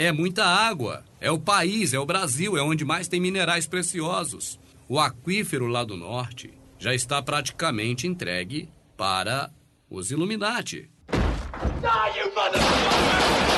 É muita água. É o país, é o Brasil, é onde mais tem minerais preciosos. O aquífero lá do norte já está praticamente entregue para os Illuminati. Die, you Sejam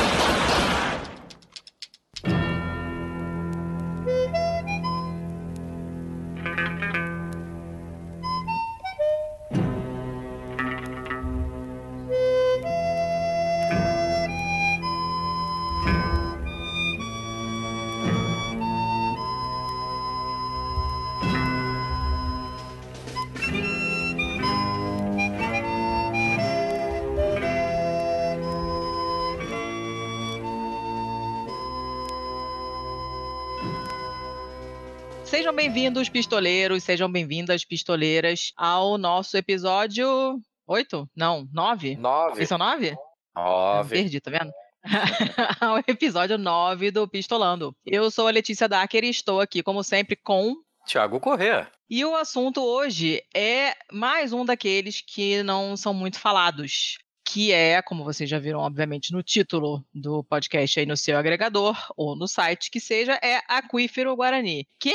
bem-vindos, pistoleiros, sejam bem-vindas, pistoleiras, ao nosso episódio 8? Não, 9? 9. Esse é o 9? 9. Perdi, tá vendo? ao episódio 9 do Pistolando. Eu sou a Letícia Dacker e estou aqui, como sempre, com. Tiago Corrêa. E o assunto hoje é mais um daqueles que não são muito falados que é, como vocês já viram, obviamente, no título do podcast aí no seu agregador ou no site que seja, é Aquífero Guarani. Que?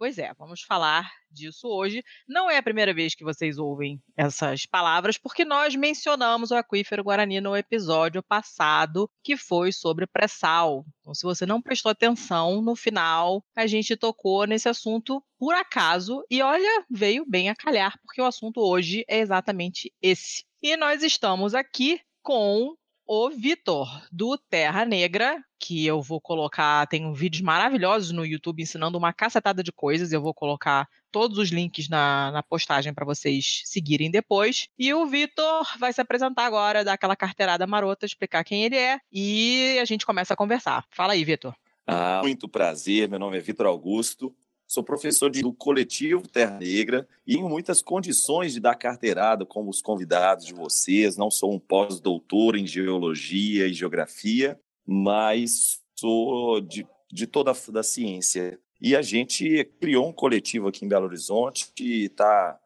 Pois é, vamos falar disso hoje. Não é a primeira vez que vocês ouvem essas palavras, porque nós mencionamos o aquífero Guarani no episódio passado, que foi sobre pré-sal. Então, se você não prestou atenção, no final a gente tocou nesse assunto por acaso, e olha, veio bem a calhar, porque o assunto hoje é exatamente esse. E nós estamos aqui com o Vitor, do Terra Negra, que eu vou colocar, tem vídeos maravilhosos no YouTube ensinando uma cacetada de coisas, eu vou colocar todos os links na, na postagem para vocês seguirem depois. E o Vitor vai se apresentar agora, dar aquela carteirada marota, explicar quem ele é, e a gente começa a conversar. Fala aí, Vitor. Ah, muito prazer, meu nome é Vitor Augusto, Sou professor de, do coletivo Terra Negra e em muitas condições de dar carteirada como os convidados de vocês. Não sou um pós-doutor em geologia e geografia, mas sou de, de toda a da ciência. E a gente criou um coletivo aqui em Belo Horizonte que está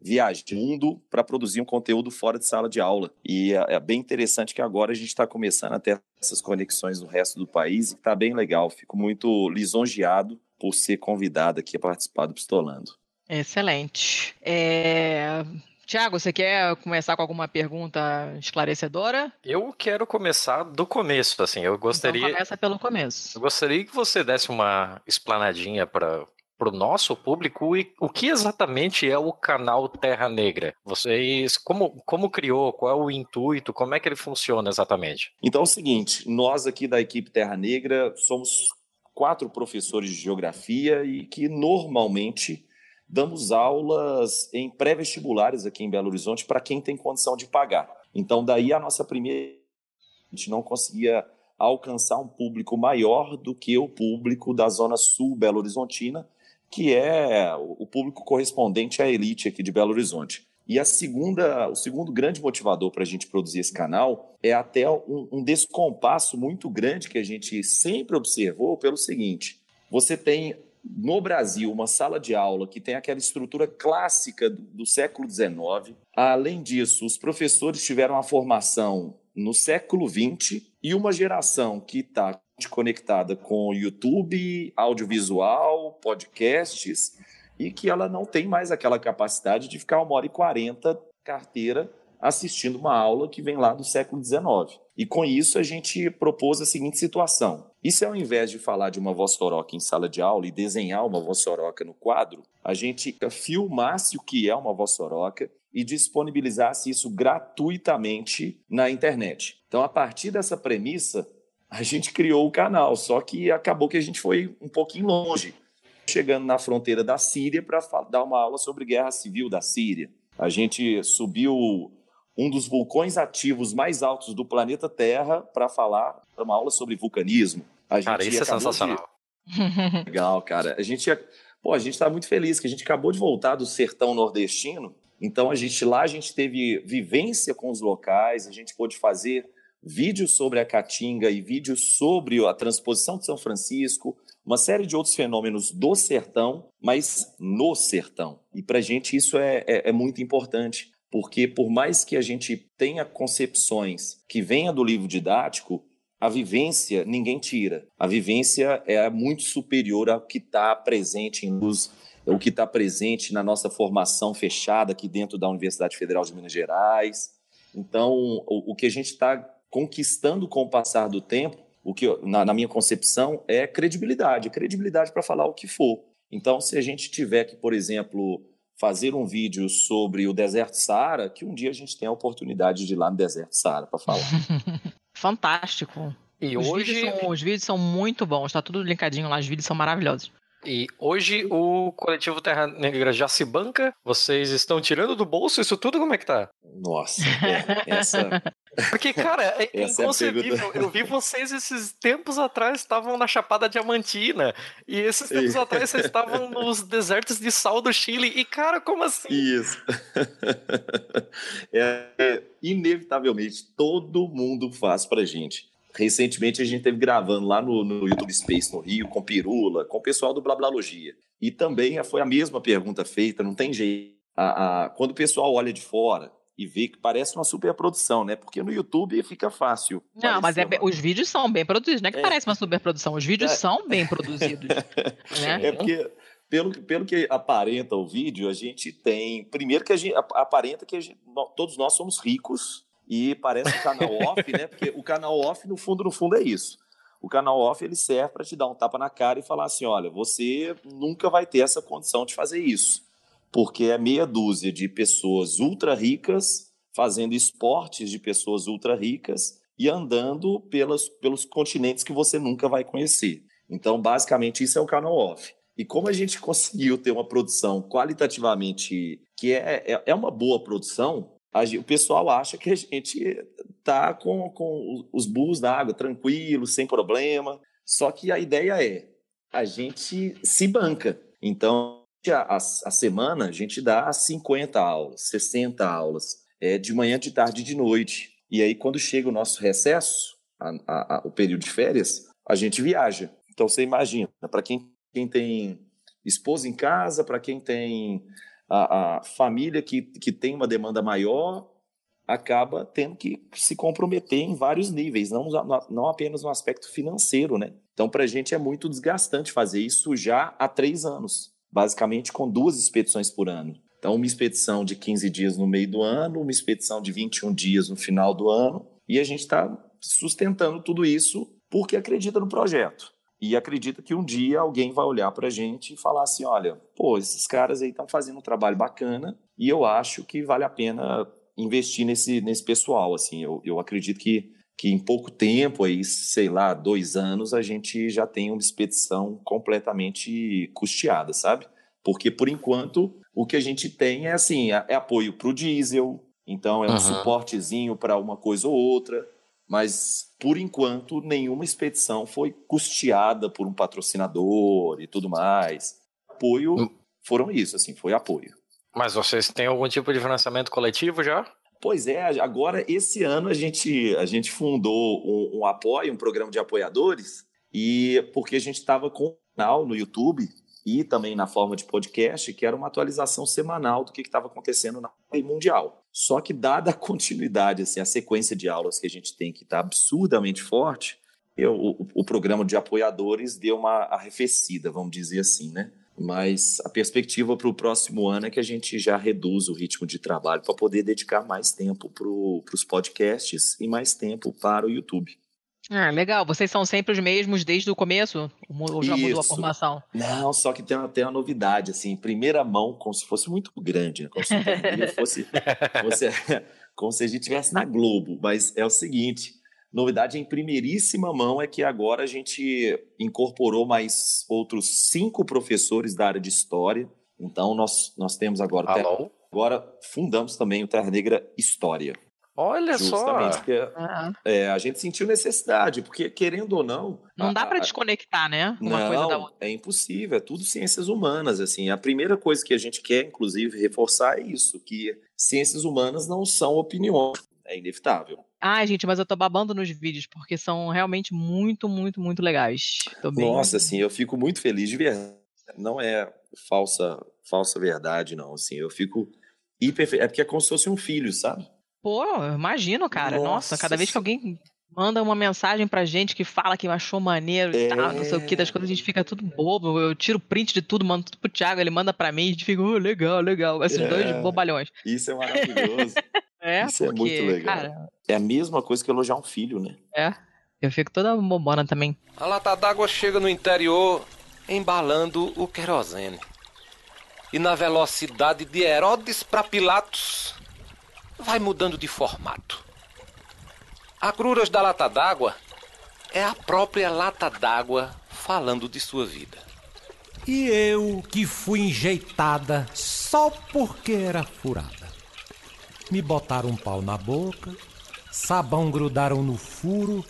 viajando para produzir um conteúdo fora de sala de aula. E é, é bem interessante que agora a gente está começando a ter essas conexões no resto do país e está bem legal. Fico muito lisonjeado por ser convidado aqui a participar do Pistolando. Excelente. É... Tiago, você quer começar com alguma pergunta esclarecedora? Eu quero começar do começo, assim, eu gostaria... Então começa pelo começo. Eu gostaria que você desse uma explanadinha para para o nosso público e o que exatamente é o canal Terra Negra? Vocês como, como criou? Qual é o intuito? Como é que ele funciona exatamente? Então é o seguinte, nós aqui da equipe Terra Negra somos quatro professores de geografia e que normalmente damos aulas em pré-vestibulares aqui em Belo Horizonte para quem tem condição de pagar. Então, daí a nossa primeira. A gente não conseguia alcançar um público maior do que o público da Zona Sul Belo Horizontina, que é o público correspondente à elite aqui de Belo Horizonte. E a segunda, o segundo grande motivador para a gente produzir esse canal é até um, um descompasso muito grande que a gente sempre observou pelo seguinte: você tem no Brasil uma sala de aula que tem aquela estrutura clássica do, do século XIX. Além disso, os professores tiveram uma formação no século XX e uma geração que está conectada com YouTube, audiovisual, podcasts e que ela não tem mais aquela capacidade de ficar uma hora e quarenta carteira assistindo uma aula que vem lá do século XIX. E com isso a gente propôs a seguinte situação. E se ao invés de falar de uma voz soroca em sala de aula e desenhar uma voz soroca no quadro, a gente filmasse o que é uma voz soroca e disponibilizasse isso gratuitamente na internet. Então, a partir dessa premissa, a gente criou o canal, só que acabou que a gente foi um pouquinho longe chegando na fronteira da Síria para dar uma aula sobre guerra civil da Síria. A gente subiu um dos vulcões ativos mais altos do planeta Terra para falar uma aula sobre vulcanismo. A cara, isso é sensacional. De... Legal, cara. A gente, pô, a gente está muito feliz que a gente acabou de voltar do sertão nordestino. Então a gente lá a gente teve vivência com os locais, a gente pôde fazer vídeos sobre a Caatinga e vídeos sobre a transposição de São Francisco, uma série de outros fenômenos do sertão, mas no sertão. E para a gente isso é, é, é muito importante, porque por mais que a gente tenha concepções que venham do livro didático, a vivência ninguém tira. A vivência é muito superior ao que está presente em luz, o que está presente na nossa formação fechada aqui dentro da Universidade Federal de Minas Gerais. Então, o, o que a gente está conquistando com o passar do tempo, o que na, na minha concepção é credibilidade, credibilidade para falar o que for. Então, se a gente tiver que, por exemplo, fazer um vídeo sobre o deserto Saara, que um dia a gente tenha a oportunidade de ir lá no deserto Saara para falar. Fantástico. E os hoje vídeos são, os vídeos são muito bons, está tudo linkadinho lá, os vídeos são maravilhosos. E hoje o coletivo Terra Negra já se banca? Vocês estão tirando do bolso isso tudo? Como é que tá? Nossa, é, essa. Porque, cara, é essa inconcebível. É Eu vi vocês esses tempos atrás estavam na Chapada Diamantina. E esses tempos atrás vocês estavam nos desertos de sal do Chile. E, cara, como assim? Isso. É, é, inevitavelmente, todo mundo faz pra gente. Recentemente a gente teve gravando lá no, no YouTube Space no Rio, com Pirula, com o pessoal do Blablalogia. E também foi a mesma pergunta feita, não tem jeito. A, a, quando o pessoal olha de fora e vê que parece uma superprodução, né? Porque no YouTube fica fácil. Não, mas é bem, os vídeos são bem produzidos, não é que é. parece uma superprodução, os vídeos é. são bem produzidos. né? É porque pelo, pelo que aparenta o vídeo, a gente tem. Primeiro que a gente aparenta que gente, todos nós somos ricos e parece um canal off, né? Porque o canal off, no fundo, no fundo, é isso. O canal off ele serve para te dar um tapa na cara e falar assim: olha, você nunca vai ter essa condição de fazer isso, porque é meia dúzia de pessoas ultra ricas fazendo esportes de pessoas ultra ricas e andando pelas, pelos continentes que você nunca vai conhecer. Então, basicamente, isso é o canal off. E como a gente conseguiu ter uma produção qualitativamente que é, é, é uma boa produção, o pessoal acha que a gente tá com, com os da água tranquilo, sem problema. Só que a ideia é a gente se banca. Então, a, a semana a gente dá 50 aulas, 60 aulas, é, de manhã, de tarde e de noite. E aí, quando chega o nosso recesso, a, o período de férias, a gente viaja. Então, você imagina, para quem, quem tem esposa em casa, para quem tem a, a família que, que tem uma demanda maior acaba tendo que se comprometer em vários níveis, não, não apenas no aspecto financeiro, né? Então, para a gente é muito desgastante fazer isso já há três anos, basicamente com duas expedições por ano. Então, uma expedição de 15 dias no meio do ano, uma expedição de 21 dias no final do ano, e a gente está sustentando tudo isso porque acredita no projeto e acredita que um dia alguém vai olhar para a gente e falar assim: olha, pô, esses caras aí estão fazendo um trabalho bacana e eu acho que vale a pena investir nesse, nesse pessoal. Assim, eu, eu acredito que, que em pouco tempo, aí, sei lá, dois anos, a gente já tem uma expedição completamente custeada, sabe? Porque por enquanto o que a gente tem é assim: é, é apoio para o diesel, então é um uhum. suportezinho para uma coisa ou outra mas por enquanto nenhuma expedição foi custeada por um patrocinador e tudo mais. Apoio hum. foram isso, assim, foi apoio. Mas vocês têm algum tipo de financiamento coletivo já? Pois é, agora esse ano a gente, a gente fundou um, um apoio, um programa de apoiadores, e porque a gente estava com um canal no YouTube e também na forma de podcast, que era uma atualização semanal do que estava acontecendo na mundial. Só que, dada a continuidade, assim, a sequência de aulas que a gente tem, que está absurdamente forte, eu, o, o, programa de apoiadores deu uma arrefecida, vamos dizer assim, né? Mas a perspectiva para o próximo ano é que a gente já reduz o ritmo de trabalho para poder dedicar mais tempo para os podcasts e mais tempo para o YouTube. Ah, legal. Vocês são sempre os mesmos desde o começo? Ou já Isso. mudou a formação? Não, só que tem uma, tem uma novidade, assim, primeira mão, como se fosse muito grande, né? como, se fosse, fosse, como se a gente estivesse na Globo. Mas é o seguinte, novidade em primeiríssima mão é que agora a gente incorporou mais outros cinco professores da área de História. Então, nós, nós temos agora... Alô? Agora fundamos também o Terra Negra História. Olha Justamente só. porque uhum. é, a gente sentiu necessidade, porque querendo ou não. Não a, dá para desconectar, né? Uma não, coisa da outra. É impossível, é tudo ciências humanas. assim. A primeira coisa que a gente quer, inclusive, reforçar é isso: que ciências humanas não são opiniões. É inevitável. Ai, gente, mas eu tô babando nos vídeos, porque são realmente muito, muito, muito legais. Bem... Nossa, assim, eu fico muito feliz de ver. Não é falsa, falsa verdade, não. Assim, eu fico hiper. É porque é como se fosse um filho, sabe? Pô, eu imagino, cara. Nossa, Nossa cada vez que alguém manda uma mensagem pra gente que fala que achou maneiro e tal, não sei o que, das coisas a gente fica tudo bobo. Eu tiro print de tudo, mando tudo pro Thiago, ele manda pra mim, a gente fica, oh, legal, legal. Esses É. dois bobalhões. Isso é maravilhoso. É, Isso é porque, muito legal. cara, é a mesma coisa que elogiar um filho, né? é. Eu fico toda bobona também. A lata d'água chega no interior embalando o querosene. E na velocidade de Herodes para Pilatos, vai mudando de formato. Agruras da lata d'água é a própria lata d'água falando de sua vida. E eu que fui enjeitada só porque era furada. Me botaram um pau na boca, sabão grudaram no furo,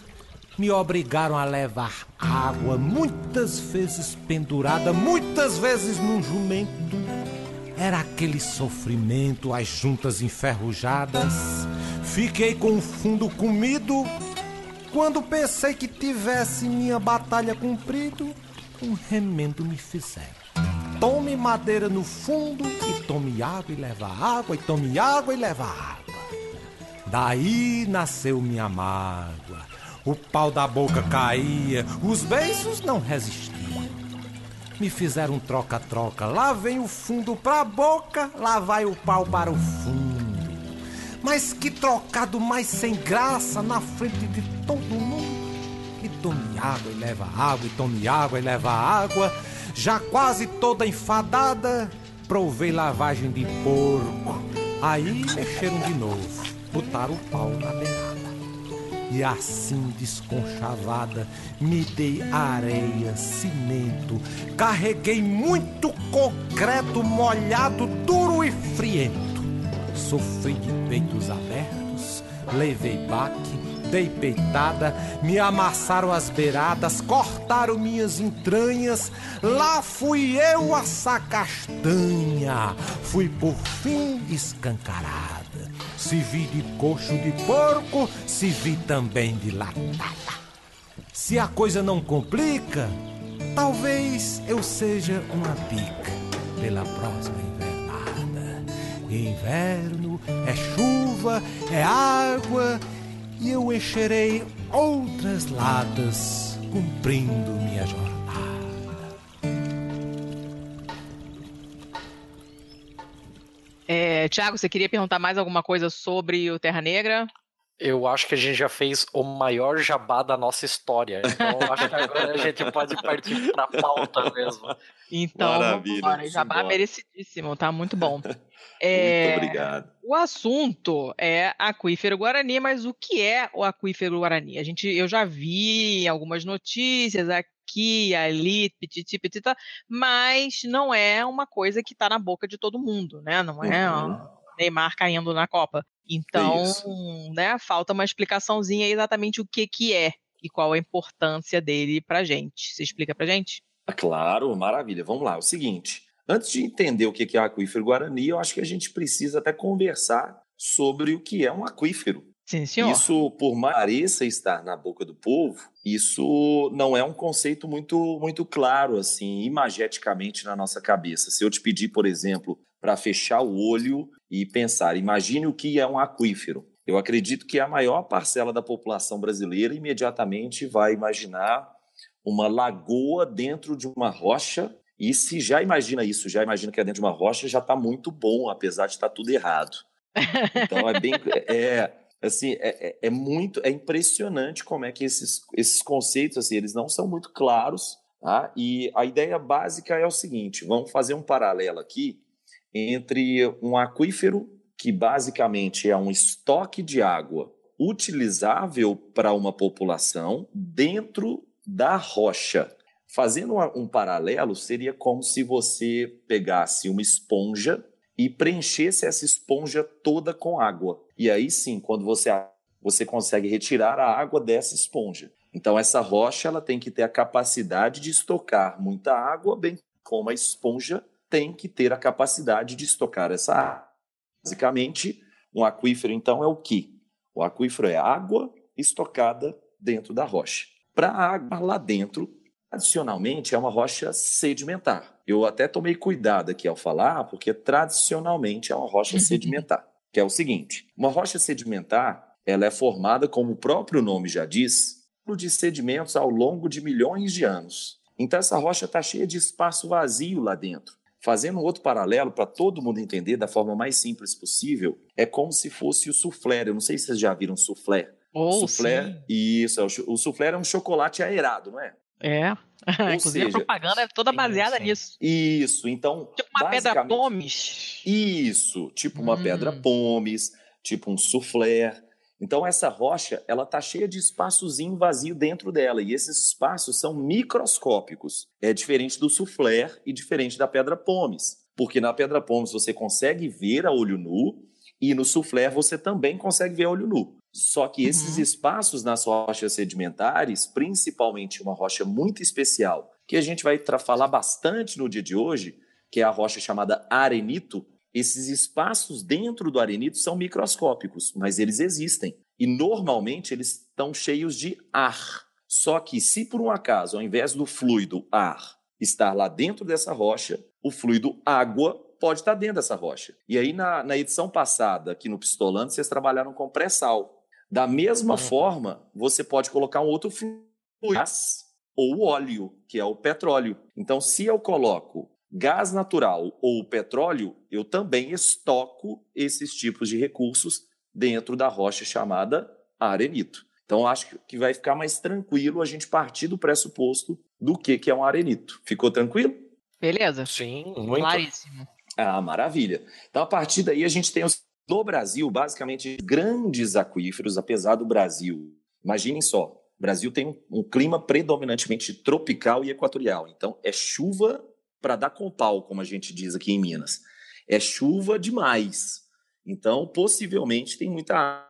me obrigaram a levar água, muitas vezes pendurada, muitas vezes num jumento. Era aquele sofrimento, as juntas enferrujadas. Fiquei com o fundo comido. Quando pensei que tivesse minha batalha cumprido, um remendo me fizeram. Tome madeira no fundo e tome água e leva água, e tome água e leva água. Daí nasceu minha mágoa. O pau da boca caía, os beiços não resistiam. Me fizeram troca-troca. Lá vem o fundo pra boca, lá vai o pau para o fundo. Mas que trocado mais sem graça na frente de todo mundo. E tome água e leva água, e tome água e leva água. Já quase toda enfadada, provei lavagem de porco. Aí mexeram de novo, botaram o pau na beirada. E assim desconchavada, me dei areia, cimento, carreguei muito concreto molhado, duro e friento. Sofri de peitos abertos, levei baque, dei peitada, me amassaram as beiradas, cortaram minhas entranhas. Lá fui eu assar castanha, fui por fim escancarada. Se vi de coxo de porco, se vi também de latada. Se a coisa não complica, talvez eu seja uma pica pela próxima invernada. Inverno é chuva, é água, e eu encherei outras latas cumprindo minha jornada. É, Tiago, você queria perguntar mais alguma coisa sobre o Terra Negra? Eu acho que a gente já fez o maior jabá da nossa história. Então acho que agora a gente pode partir para a pauta mesmo. Então, Maravilha, vambora. Jabá simbora. merecidíssimo, tá muito bom. Muito É, obrigado. O assunto é aquífero Guarani, mas o que é o aquífero Guarani? A gente, eu já vi algumas notícias aqui, ali, pititi, pitita, mas não é uma coisa que está na boca de todo mundo, né? Não é Uhum. Neymar caindo na Copa. Então, isso. né, falta uma explicaçãozinha exatamente o que que é e qual a importância dele pra gente. Você explica pra gente? Ah, Claro, maravilha. Vamos lá. É o seguinte, antes de entender o que é aquífero Guarani, eu acho que a gente precisa até conversar sobre o que é um aquífero. Sim, senhor. Isso, por mais pareça estar na boca do povo, isso não é um conceito muito, muito claro, assim, imageticamente na nossa cabeça. Se eu te pedir, por exemplo, para fechar o olho e pensar, imagine o que é um aquífero. Eu acredito que a maior parcela da população brasileira imediatamente vai imaginar uma lagoa dentro de uma rocha. E se já imagina isso, já imagina que é dentro de uma rocha, já está muito bom, apesar de estar tudo errado. Então é bem. É, assim, é, é- é muito. É impressionante como é que esses, esses conceitos, assim, eles não são muito claros. Tá? E a ideia básica é o seguinte: vamos fazer um paralelo aqui entre um aquífero, que basicamente é um estoque de água utilizável para uma população dentro da rocha. Fazendo um paralelo, seria como se você pegasse uma esponja e preenchesse essa esponja toda com água. E aí sim, quando você, você consegue retirar a água dessa esponja. Então essa rocha ela tem que ter a capacidade de estocar muita água, bem como a esponja tem que ter a capacidade de estocar essa água. Basicamente, um aquífero então é o que? O aquífero é água estocada dentro da rocha. Para a água lá dentro, tradicionalmente é uma rocha sedimentar. Eu até tomei cuidado aqui ao falar, porque tradicionalmente é uma rocha sedimentar. Que é o seguinte: uma rocha sedimentar ela é formada, como o próprio nome já diz, de sedimentos ao longo de milhões de anos. Então essa rocha está cheia de espaço vazio lá dentro. Fazendo outro paralelo para todo mundo entender da forma mais simples possível, é como se fosse o soufflé. Eu não sei se vocês já viram soufflé. Oh, soufflé, sim. isso, é o soufflé é um chocolate aerado, não é? É. Inclusive seja, a propaganda é toda baseada sim. nisso. Isso, então. Tipo uma pedra pomes. Isso, tipo uma Hum. pedra pomes, tipo um soufflé. Então essa rocha, ela tá cheia de espaçozinho vazio dentro dela e esses espaços são microscópicos. É diferente do soufflé e diferente da pedra pomes, porque na pedra pomes você consegue ver a olho nu e no soufflé você também consegue ver a olho nu. Só que esses Uhum. espaços nas rochas sedimentares, principalmente uma rocha muito especial, que a gente vai falar bastante no dia de hoje, que é a rocha chamada arenito, esses espaços dentro do arenito são microscópicos, mas eles existem. E normalmente eles estão cheios de ar. Só que se por um acaso, ao invés do fluido ar estar lá dentro dessa rocha, o fluido água pode estar dentro dessa rocha. E aí, na, na edição passada, aqui no Pistolando, vocês trabalharam com pré-sal. Da mesma Uhum. forma, você pode colocar um outro fluido, gás ou óleo, que é o petróleo. Então, se eu coloco gás natural ou petróleo, eu também estoco esses tipos de recursos dentro da rocha chamada arenito. Então, acho que- que vai ficar mais tranquilo a gente partir do pressuposto do que, que é um arenito. Ficou tranquilo? Beleza? Sim, muito. Claríssimo. Ah, maravilha. Então, a partir daí, a gente tem os, no Brasil, basicamente, grandes aquíferos, apesar do Brasil. Imaginem só, o Brasil tem um, clima predominantemente tropical e equatorial. Então, é chuva para dar com pau, como a gente diz aqui em Minas. É chuva demais. Então, possivelmente, tem muita.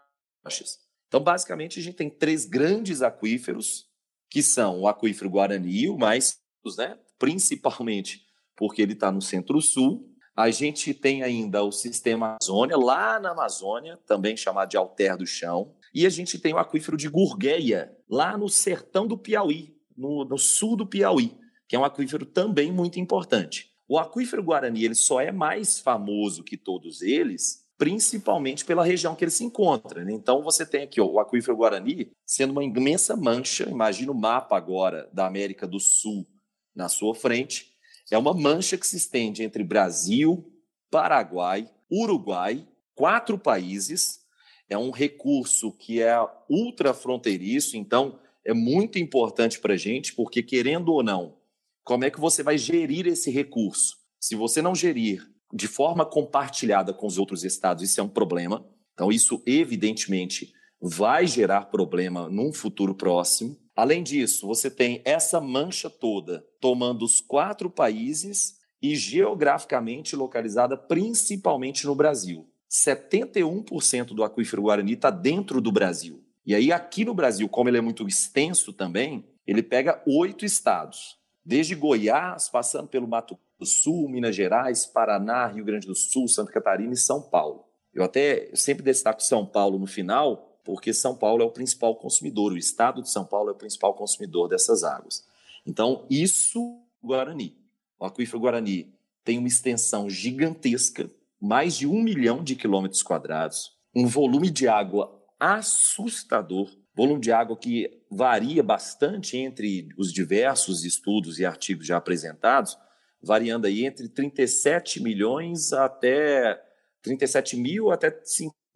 Então, basicamente, a gente tem três grandes aquíferos, que são o aquífero Guarani, o mais, né, principalmente porque ele está no centro-sul. A gente tem ainda o sistema Amazônia, lá na Amazônia, também chamado de Alter do Chão. E a gente tem o aquífero de Gurgueia, lá no sertão do Piauí, no, no sul do Piauí, que é um aquífero também muito importante. O aquífero Guarani ele só é mais famoso que todos eles, principalmente pela região que ele se encontra. né? Então você tem aqui ó, o aquífero Guarani sendo uma imensa mancha. Imagina o mapa agora da América do Sul na sua frente. É uma mancha que se estende entre Brasil, Paraguai, Uruguai, quatro países. É um recurso que é ultrafronteiriço, então é muito importante para a gente, porque querendo ou não, como é que você vai gerir esse recurso? Se você não gerir de forma compartilhada com os outros estados, isso é um problema. Então, isso evidentemente vai gerar problema num futuro próximo. Além disso, você tem essa mancha toda tomando os quatro países e geograficamente localizada principalmente no Brasil. 71% do aquífero Guarani está dentro do Brasil. E aí, aqui no Brasil, como ele é muito extenso também, ele pega oito estados, desde Goiás, passando pelo Mato do Sul, Minas Gerais, Paraná, Rio Grande do Sul, Santa Catarina e São Paulo. Eu até eu sempre destaco São Paulo no final, porque São Paulo é o principal consumidor, o estado de São Paulo é o principal consumidor dessas águas. Então, isso, Guarani. O aquífero Guarani tem uma extensão gigantesca, mais de um milhão de quilômetros quadrados, um volume de água assustador, volume de água que varia bastante entre os diversos estudos e artigos já apresentados, variando aí entre 37 milhões até 37 mil até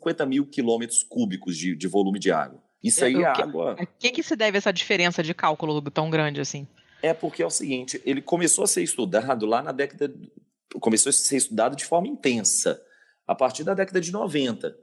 50 mil quilômetros cúbicos de, de volume de água. Isso aí é O que- água. A que, que se deve essa diferença de cálculo tão grande assim? É porque é o seguinte, ele começou a ser estudado lá na década. Começou a ser estudado de forma intensa, a partir da década de 90.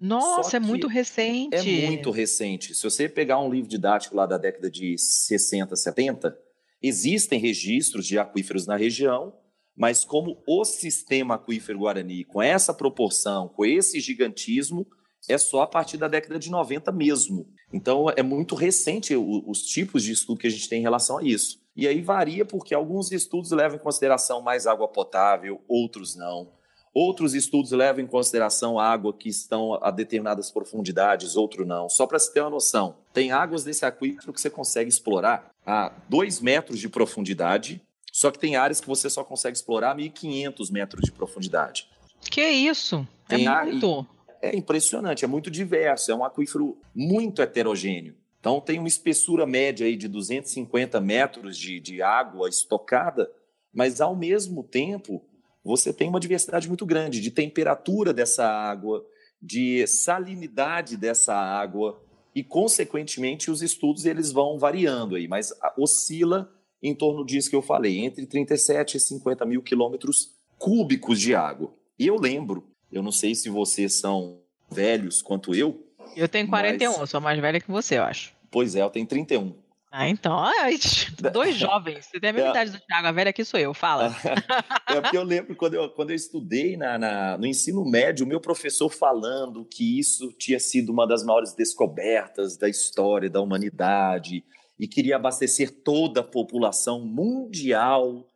Nossa, é muito recente. É muito recente. Se você pegar um livro didático lá da década de 60, 70, existem registros de aquíferos na região, mas como o sistema aquífero Guarani, com essa proporção, com esse gigantismo, é só a partir da década de 90 mesmo. Então é muito recente os tipos de estudo que a gente tem em relação a isso. E aí varia porque alguns estudos levam em consideração mais água potável, outros não. Outros estudos levam em consideração água que estão a determinadas profundidades, outro não. Só para você ter uma noção, tem águas desse aquífero que você consegue explorar a 2 metros de profundidade, só que tem áreas que você só consegue explorar a 1.500 metros de profundidade. Que isso? É Tem a- muito. é impressionante, é muito diverso, é um aquífero muito heterogêneo. Então tem uma espessura média aí de 250 metros de, de água estocada, mas ao mesmo tempo você tem uma diversidade muito grande de temperatura dessa água, de salinidade dessa água e consequentemente os estudos eles vão variando aí, mas oscila em torno disso que eu falei, entre 37 e 50 mil quilômetros cúbicos de água. E eu lembro, eu não sei se vocês são velhos quanto eu. Eu tenho 41, mas... sou mais velha que você, eu acho. Pois é, eu tenho 31. Ah, então, dois jovens. Você tem a mesma é. idade do Thiago, a velha aqui sou eu, fala. É porque eu lembro quando eu, quando eu estudei na, na, no ensino médio, o meu professor falando que isso tinha sido uma das maiores descobertas da história da humanidade e queria abastecer toda a população mundial.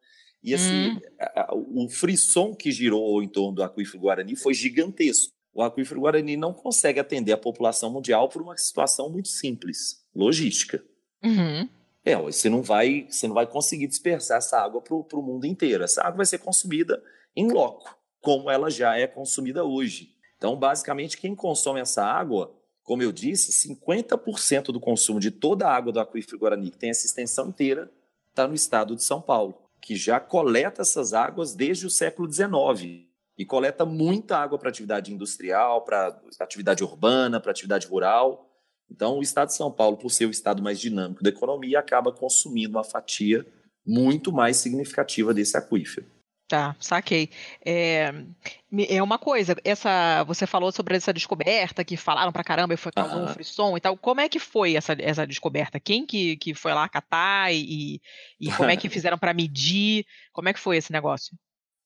E assim, hum. o frisson que girou em torno do aquífero Guarani foi gigantesco. O aquífero Guarani não consegue atender a população mundial por uma situação muito simples, logística. Uhum. É, você não vai, você não vai conseguir dispersar essa água para o mundo inteiro. Essa água vai ser consumida em loco, como ela já é consumida hoje. Então, basicamente, quem consome essa água, como eu disse, 50% do consumo de toda a água do aquífero Guarani, que tem essa extensão inteira, está no estado de São Paulo, que já coleta essas águas desde o século XIX e coleta muita água para atividade industrial, para atividade urbana, para atividade rural. Então, o estado de São Paulo, por ser o estado mais dinâmico da economia, acaba consumindo uma fatia muito mais significativa desse aquífero. Tá, saquei. É, é uma coisa, essa você falou sobre essa descoberta que falaram pra caramba e foi causou um frisson e tal. Como é que foi essa, essa descoberta? Quem que, que foi lá catar e, e como é que fizeram para medir? Como é que foi esse negócio?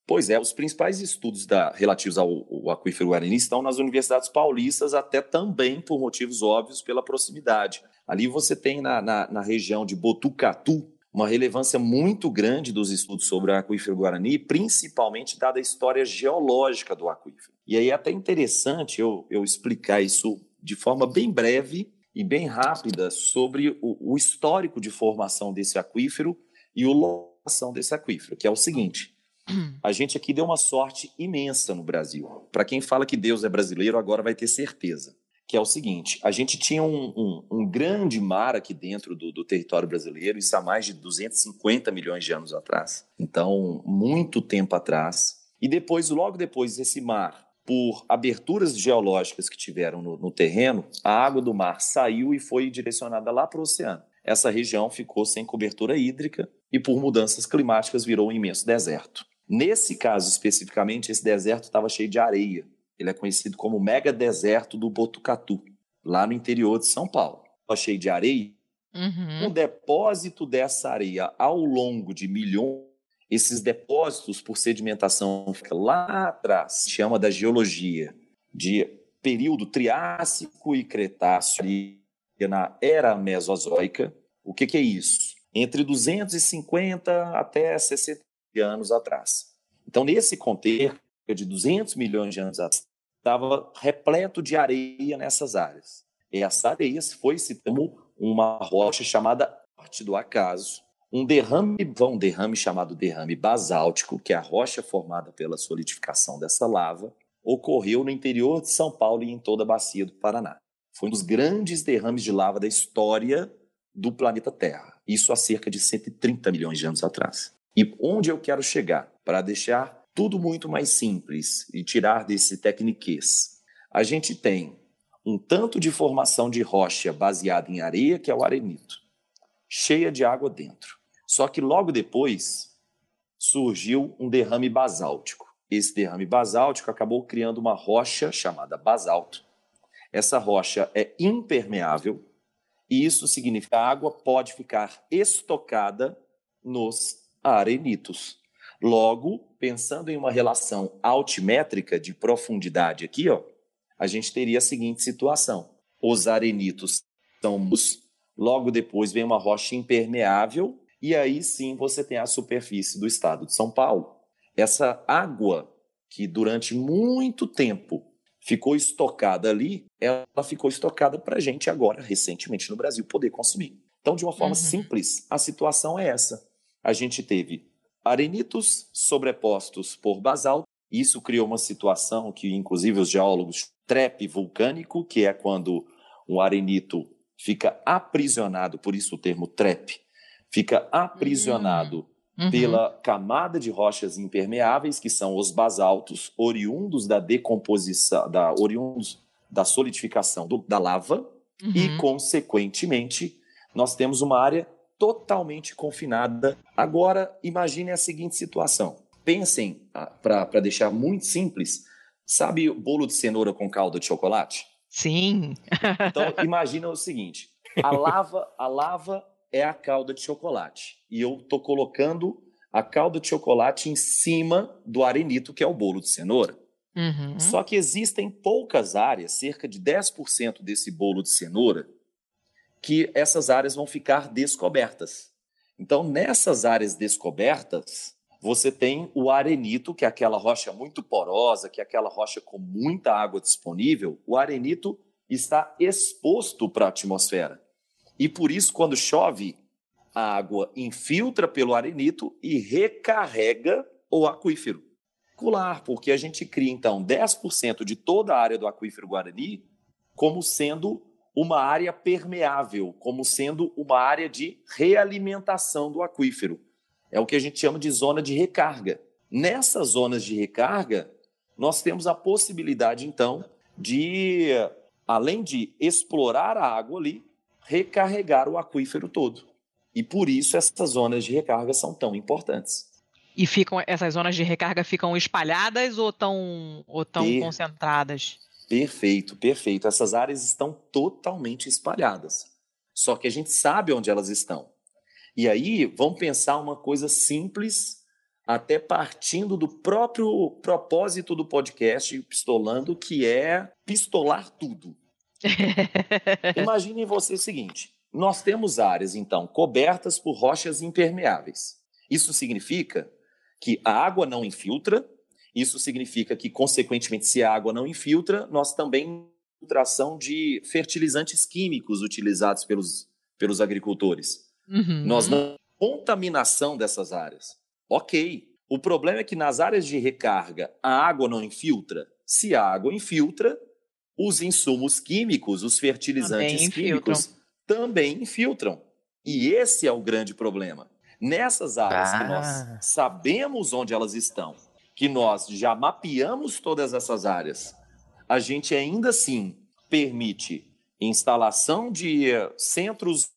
Pois é, os principais estudos da, relativos ao, ao aquífero Guarani estão nas universidades paulistas, até também por motivos óbvios pela proximidade. Ali você tem na, na, na região de Botucatu uma relevância muito grande dos estudos sobre o aquífero Guarani, principalmente dada a história geológica do aquífero. E aí é até interessante eu, eu explicar isso de forma bem breve e bem rápida sobre o, o histórico de formação desse aquífero e o locação desse aquífero, que é o seguinte. A gente aqui deu uma sorte imensa no Brasil. Para quem fala que Deus é brasileiro, agora vai ter certeza. Que é o seguinte: a gente tinha um, um, um grande mar aqui dentro do, do, território brasileiro, isso há mais de 250 milhões de anos atrás. Então, muito tempo atrás. E depois, logo depois desse mar, por aberturas geológicas que tiveram no, no terreno, a água do mar saiu e foi direcionada lá para o oceano. Essa região ficou sem cobertura hídrica e, por mudanças climáticas, virou um imenso deserto. Nesse caso especificamente, esse deserto estava cheio de areia. Ele é conhecido como mega deserto do Botucatu, lá no interior de São Paulo. Cheio de areia. Uhum. Um depósito dessa areia ao longo de milhões, esses depósitos por sedimentação fica lá atrás, chama da geologia de período Triássico e Cretáceo, na era Mesozoica. O que, que é isso? Entre 250 até 60 anos atrás. Então, nesse contexto de 200 milhões de anos atrás, estava repleto de areia nessas áreas. E essa areia foi se como uma rocha chamada Arte do Acaso, um derrame, um derrame chamado derrame basáltico, que é a rocha formada pela solidificação dessa lava, ocorreu no interior de São Paulo e em toda a bacia do Paraná. Foi um dos grandes derrames de lava da história do planeta Terra. Isso há cerca de 130 milhões de anos atrás. E onde eu quero chegar? Para deixar tudo muito mais simples e tirar desse tecniquez. A gente tem um tanto de formação de rocha baseada em areia, que é o arenito, cheia de água dentro. Só que logo depois surgiu um derrame basáltico. Esse derrame basáltico acabou criando uma rocha chamada basalto. Essa rocha é impermeável e isso significa que a água pode ficar estocada nos arenitos. Logo, pensando em uma relação altimétrica de profundidade aqui, ó, a gente teria a seguinte situação: os arenitos são logo depois vem uma rocha impermeável e aí sim você tem a superfície do estado de São Paulo. Essa água que durante muito tempo ficou estocada ali, ela ficou estocada para a gente agora, recentemente no Brasil, poder consumir. Então, de uma forma uhum. simples, a situação é essa a gente teve arenitos sobrepostos por basalto Isso criou uma situação que, inclusive, os geólogos trepe vulcânico, que é quando um arenito fica aprisionado, por isso o termo trepe, fica aprisionado uhum. pela camada de rochas impermeáveis, que são os basaltos, oriundos da decomposição, da, oriundos da solidificação do, da lava, uhum. e, consequentemente, nós temos uma área totalmente confinada. Agora, imagine a seguinte situação. Pensem, ah, para deixar muito simples, sabe o bolo de cenoura com calda de chocolate? Sim. então, imagina o seguinte: a lava, a lava é a calda de chocolate. E eu estou colocando a calda de chocolate em cima do arenito, que é o bolo de cenoura. Uhum. Só que existem poucas áreas, cerca de 10% desse bolo de cenoura, que essas áreas vão ficar descobertas. Então, nessas áreas descobertas, você tem o arenito, que é aquela rocha muito porosa, que é aquela rocha com muita água disponível. O arenito está exposto para a atmosfera. E por isso, quando chove, a água infiltra pelo arenito e recarrega o aquífero. Cular, porque a gente cria, então, 10% de toda a área do aquífero Guarani como sendo uma área permeável, como sendo uma área de realimentação do aquífero. É o que a gente chama de zona de recarga. Nessas zonas de recarga, nós temos a possibilidade, então, de, além de explorar a água ali, recarregar o aquífero todo. E por isso essas zonas de recarga são tão importantes. E ficam essas zonas de recarga ficam espalhadas ou tão, ou tão per... concentradas? Perfeito, perfeito. Essas áreas estão totalmente espalhadas. Só que a gente sabe onde elas estão. E aí, vamos pensar uma coisa simples, até partindo do próprio propósito do podcast Pistolando, que é pistolar tudo. Imaginem você o seguinte: nós temos áreas, então, cobertas por rochas impermeáveis. Isso significa que a água não infiltra, isso significa que, consequentemente, se a água não infiltra, nós também infiltração de fertilizantes químicos utilizados pelos, pelos agricultores. Uhum. Nós não contaminação dessas áreas. Ok. O problema é que nas áreas de recarga a água não infiltra. Se a água infiltra, os insumos químicos, os fertilizantes também químicos também infiltram. E esse é o grande problema. Nessas áreas ah. que nós ah. sabemos onde elas estão, que nós já mapeamos todas essas áreas, a gente ainda assim permite instalação de centros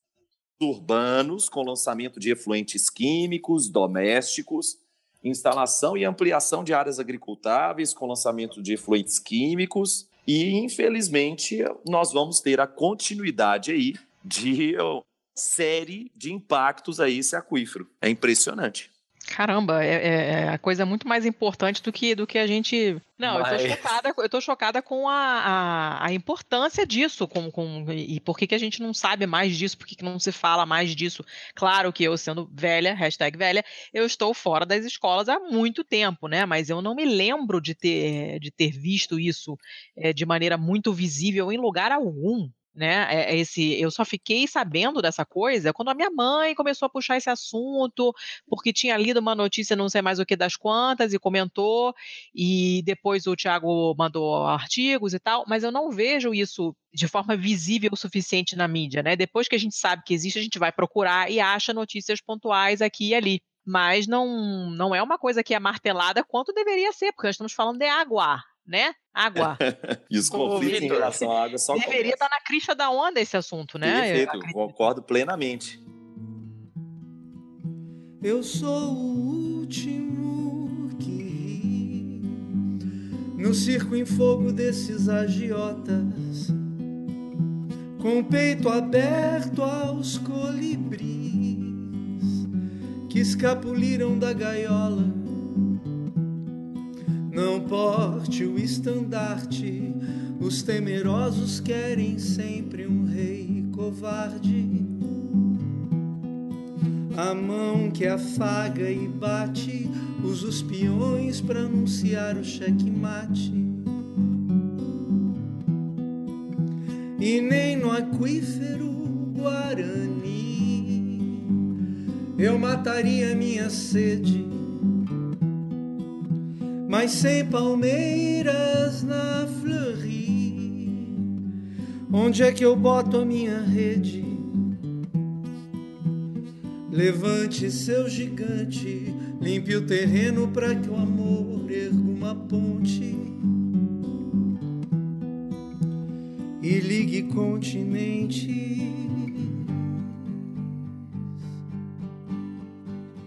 urbanos com lançamento de efluentes químicos domésticos, instalação e ampliação de áreas agricultáveis com lançamento de efluentes químicos e infelizmente nós vamos ter a continuidade aí de série de impactos a esse aquífero. É impressionante. Caramba, é, é, é, a coisa muito mais importante do que, do que a gente. Não, Mas... eu tô chocada, eu tô chocada com a, a, a, importância disso, com, com, e por que, que a gente não sabe mais disso, por que, que não se fala mais disso. Claro que eu, sendo velha, hashtag velha, eu estou fora das escolas há muito tempo, né? Mas eu não me lembro de ter, de ter visto isso é, de maneira muito visível em lugar algum né? É, é esse, eu só fiquei sabendo dessa coisa quando a minha mãe começou a puxar esse assunto, porque tinha lido uma notícia, não sei mais o que das quantas, e comentou, e depois o Tiago mandou artigos e tal, mas eu não vejo isso de forma visível o suficiente na mídia, né? Depois que a gente sabe que existe, a gente vai procurar e acha notícias pontuais aqui e ali. Mas não, não é uma coisa que é martelada quanto deveria ser, porque nós estamos falando de água, né? Água. e os conflitos em relação à água só Deveria estar na crista da onda esse assunto, né? Perfeito, concordo plenamente. Eu sou o último que ri no circo em fogo desses agiotas, com o peito aberto aos colibris que escapuliram da gaiola não porte o estandarte, os temerosos querem sempre um rei covarde. A mão que afaga e bate, usa os peões para anunciar o checkmate. E nem no aquífero Guarani eu mataria minha sede mas sem palmeiras na fleurie. Onde é que eu boto a minha rede? Levante seu gigante, limpe o terreno para que o amor erga uma ponte e ligue continente.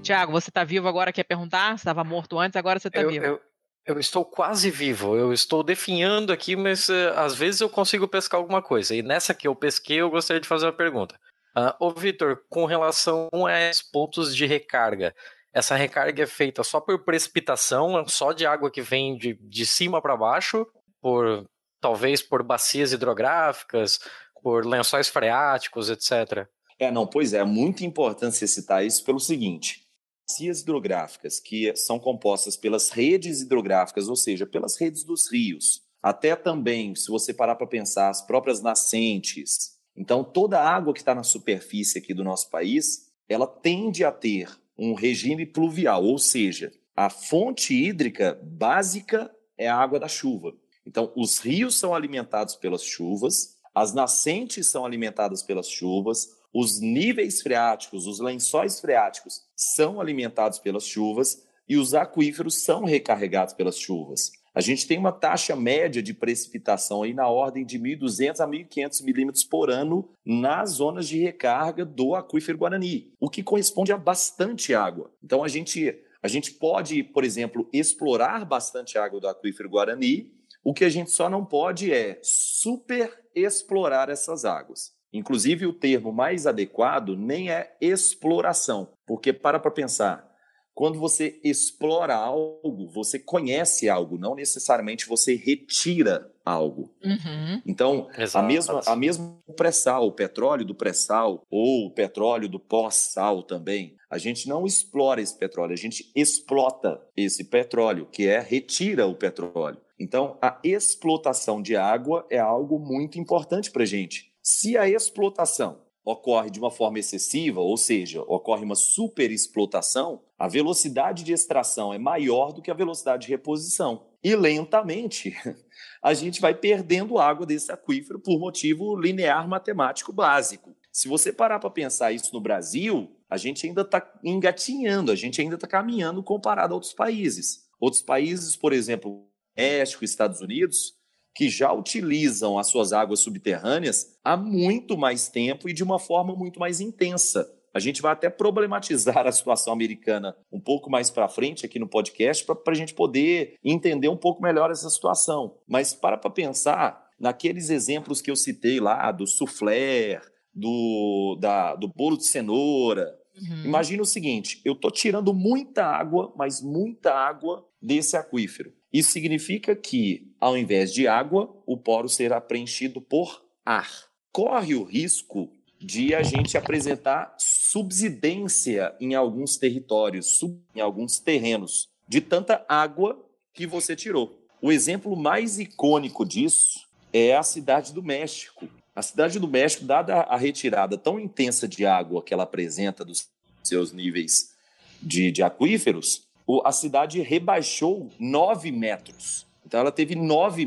Tiago, você está vivo agora? Quer perguntar? Você estava morto antes, agora você está vivo. Eu, eu, estou quase vivo. Eu estou definhando aqui, mas uh, às vezes eu consigo pescar alguma coisa. E nessa que eu pesquei, eu gostaria de fazer uma pergunta. Uh, ô, Vitor, com relação a esses pontos de recarga, essa recarga é feita só por precipitação, só de água que vem de, de cima para baixo, por talvez por bacias hidrográficas, por lençóis freáticos, etc. É, não, pois é, é muito importante você citar isso pelo seguinte: bacias hidrográficas, que são compostas pelas redes hidrográficas, ou seja, pelas redes dos rios, até também, se você parar para pensar, as próprias nascentes, então, toda a água que está na superfície aqui do nosso país, ela tende a ter um regime pluvial, ou seja, a fonte hídrica básica é a água da chuva. Então, os rios são alimentados pelas chuvas, as nascentes são alimentadas pelas chuvas, os níveis freáticos, os lençóis freáticos são alimentados pelas chuvas e os aquíferos são recarregados pelas chuvas. A gente tem uma taxa média de precipitação aí na ordem de 1.200 a 1.500 milímetros por ano nas zonas de recarga do aquífero Guarani, o que corresponde a bastante água. Então a gente, a gente pode, por exemplo, explorar bastante água do aquífero Guarani, o que a gente só não pode é super explorar essas águas. Inclusive, o termo mais adequado nem é exploração, porque para para pensar, quando você explora algo, você conhece algo, não necessariamente você retira algo. Uhum. Então, a mesma, a mesma pré-sal, o petróleo do pré-sal ou o petróleo do pós-sal também, a gente não explora esse petróleo, a gente explota esse petróleo, que é retira o petróleo. Então, a explotação de água é algo muito importante para a gente. Se a explotação ocorre de uma forma excessiva, ou seja, ocorre uma superexplotação, a velocidade de extração é maior do que a velocidade de reposição. E lentamente a gente vai perdendo água desse aquífero por motivo linear matemático básico. Se você parar para pensar isso no Brasil, a gente ainda está engatinhando, a gente ainda está caminhando comparado a outros países. Outros países, por exemplo, México, Estados Unidos, que já utilizam as suas águas subterrâneas há muito mais tempo e de uma forma muito mais intensa. A gente vai até problematizar a situação americana um pouco mais para frente aqui no podcast para a gente poder entender um pouco melhor essa situação. Mas para para pensar naqueles exemplos que eu citei lá do soufflé, do, da, do bolo de cenoura. Uhum. Imagina o seguinte: eu estou tirando muita água, mas muita água desse aquífero. Isso significa que, ao invés de água, o poro será preenchido por ar. Corre o risco de a gente apresentar subsidência em alguns territórios, em alguns terrenos, de tanta água que você tirou. O exemplo mais icônico disso é a cidade do México. A cidade do México, dada a retirada tão intensa de água que ela apresenta dos seus níveis de, de aquíferos, a cidade rebaixou 9 metros. Então ela teve 9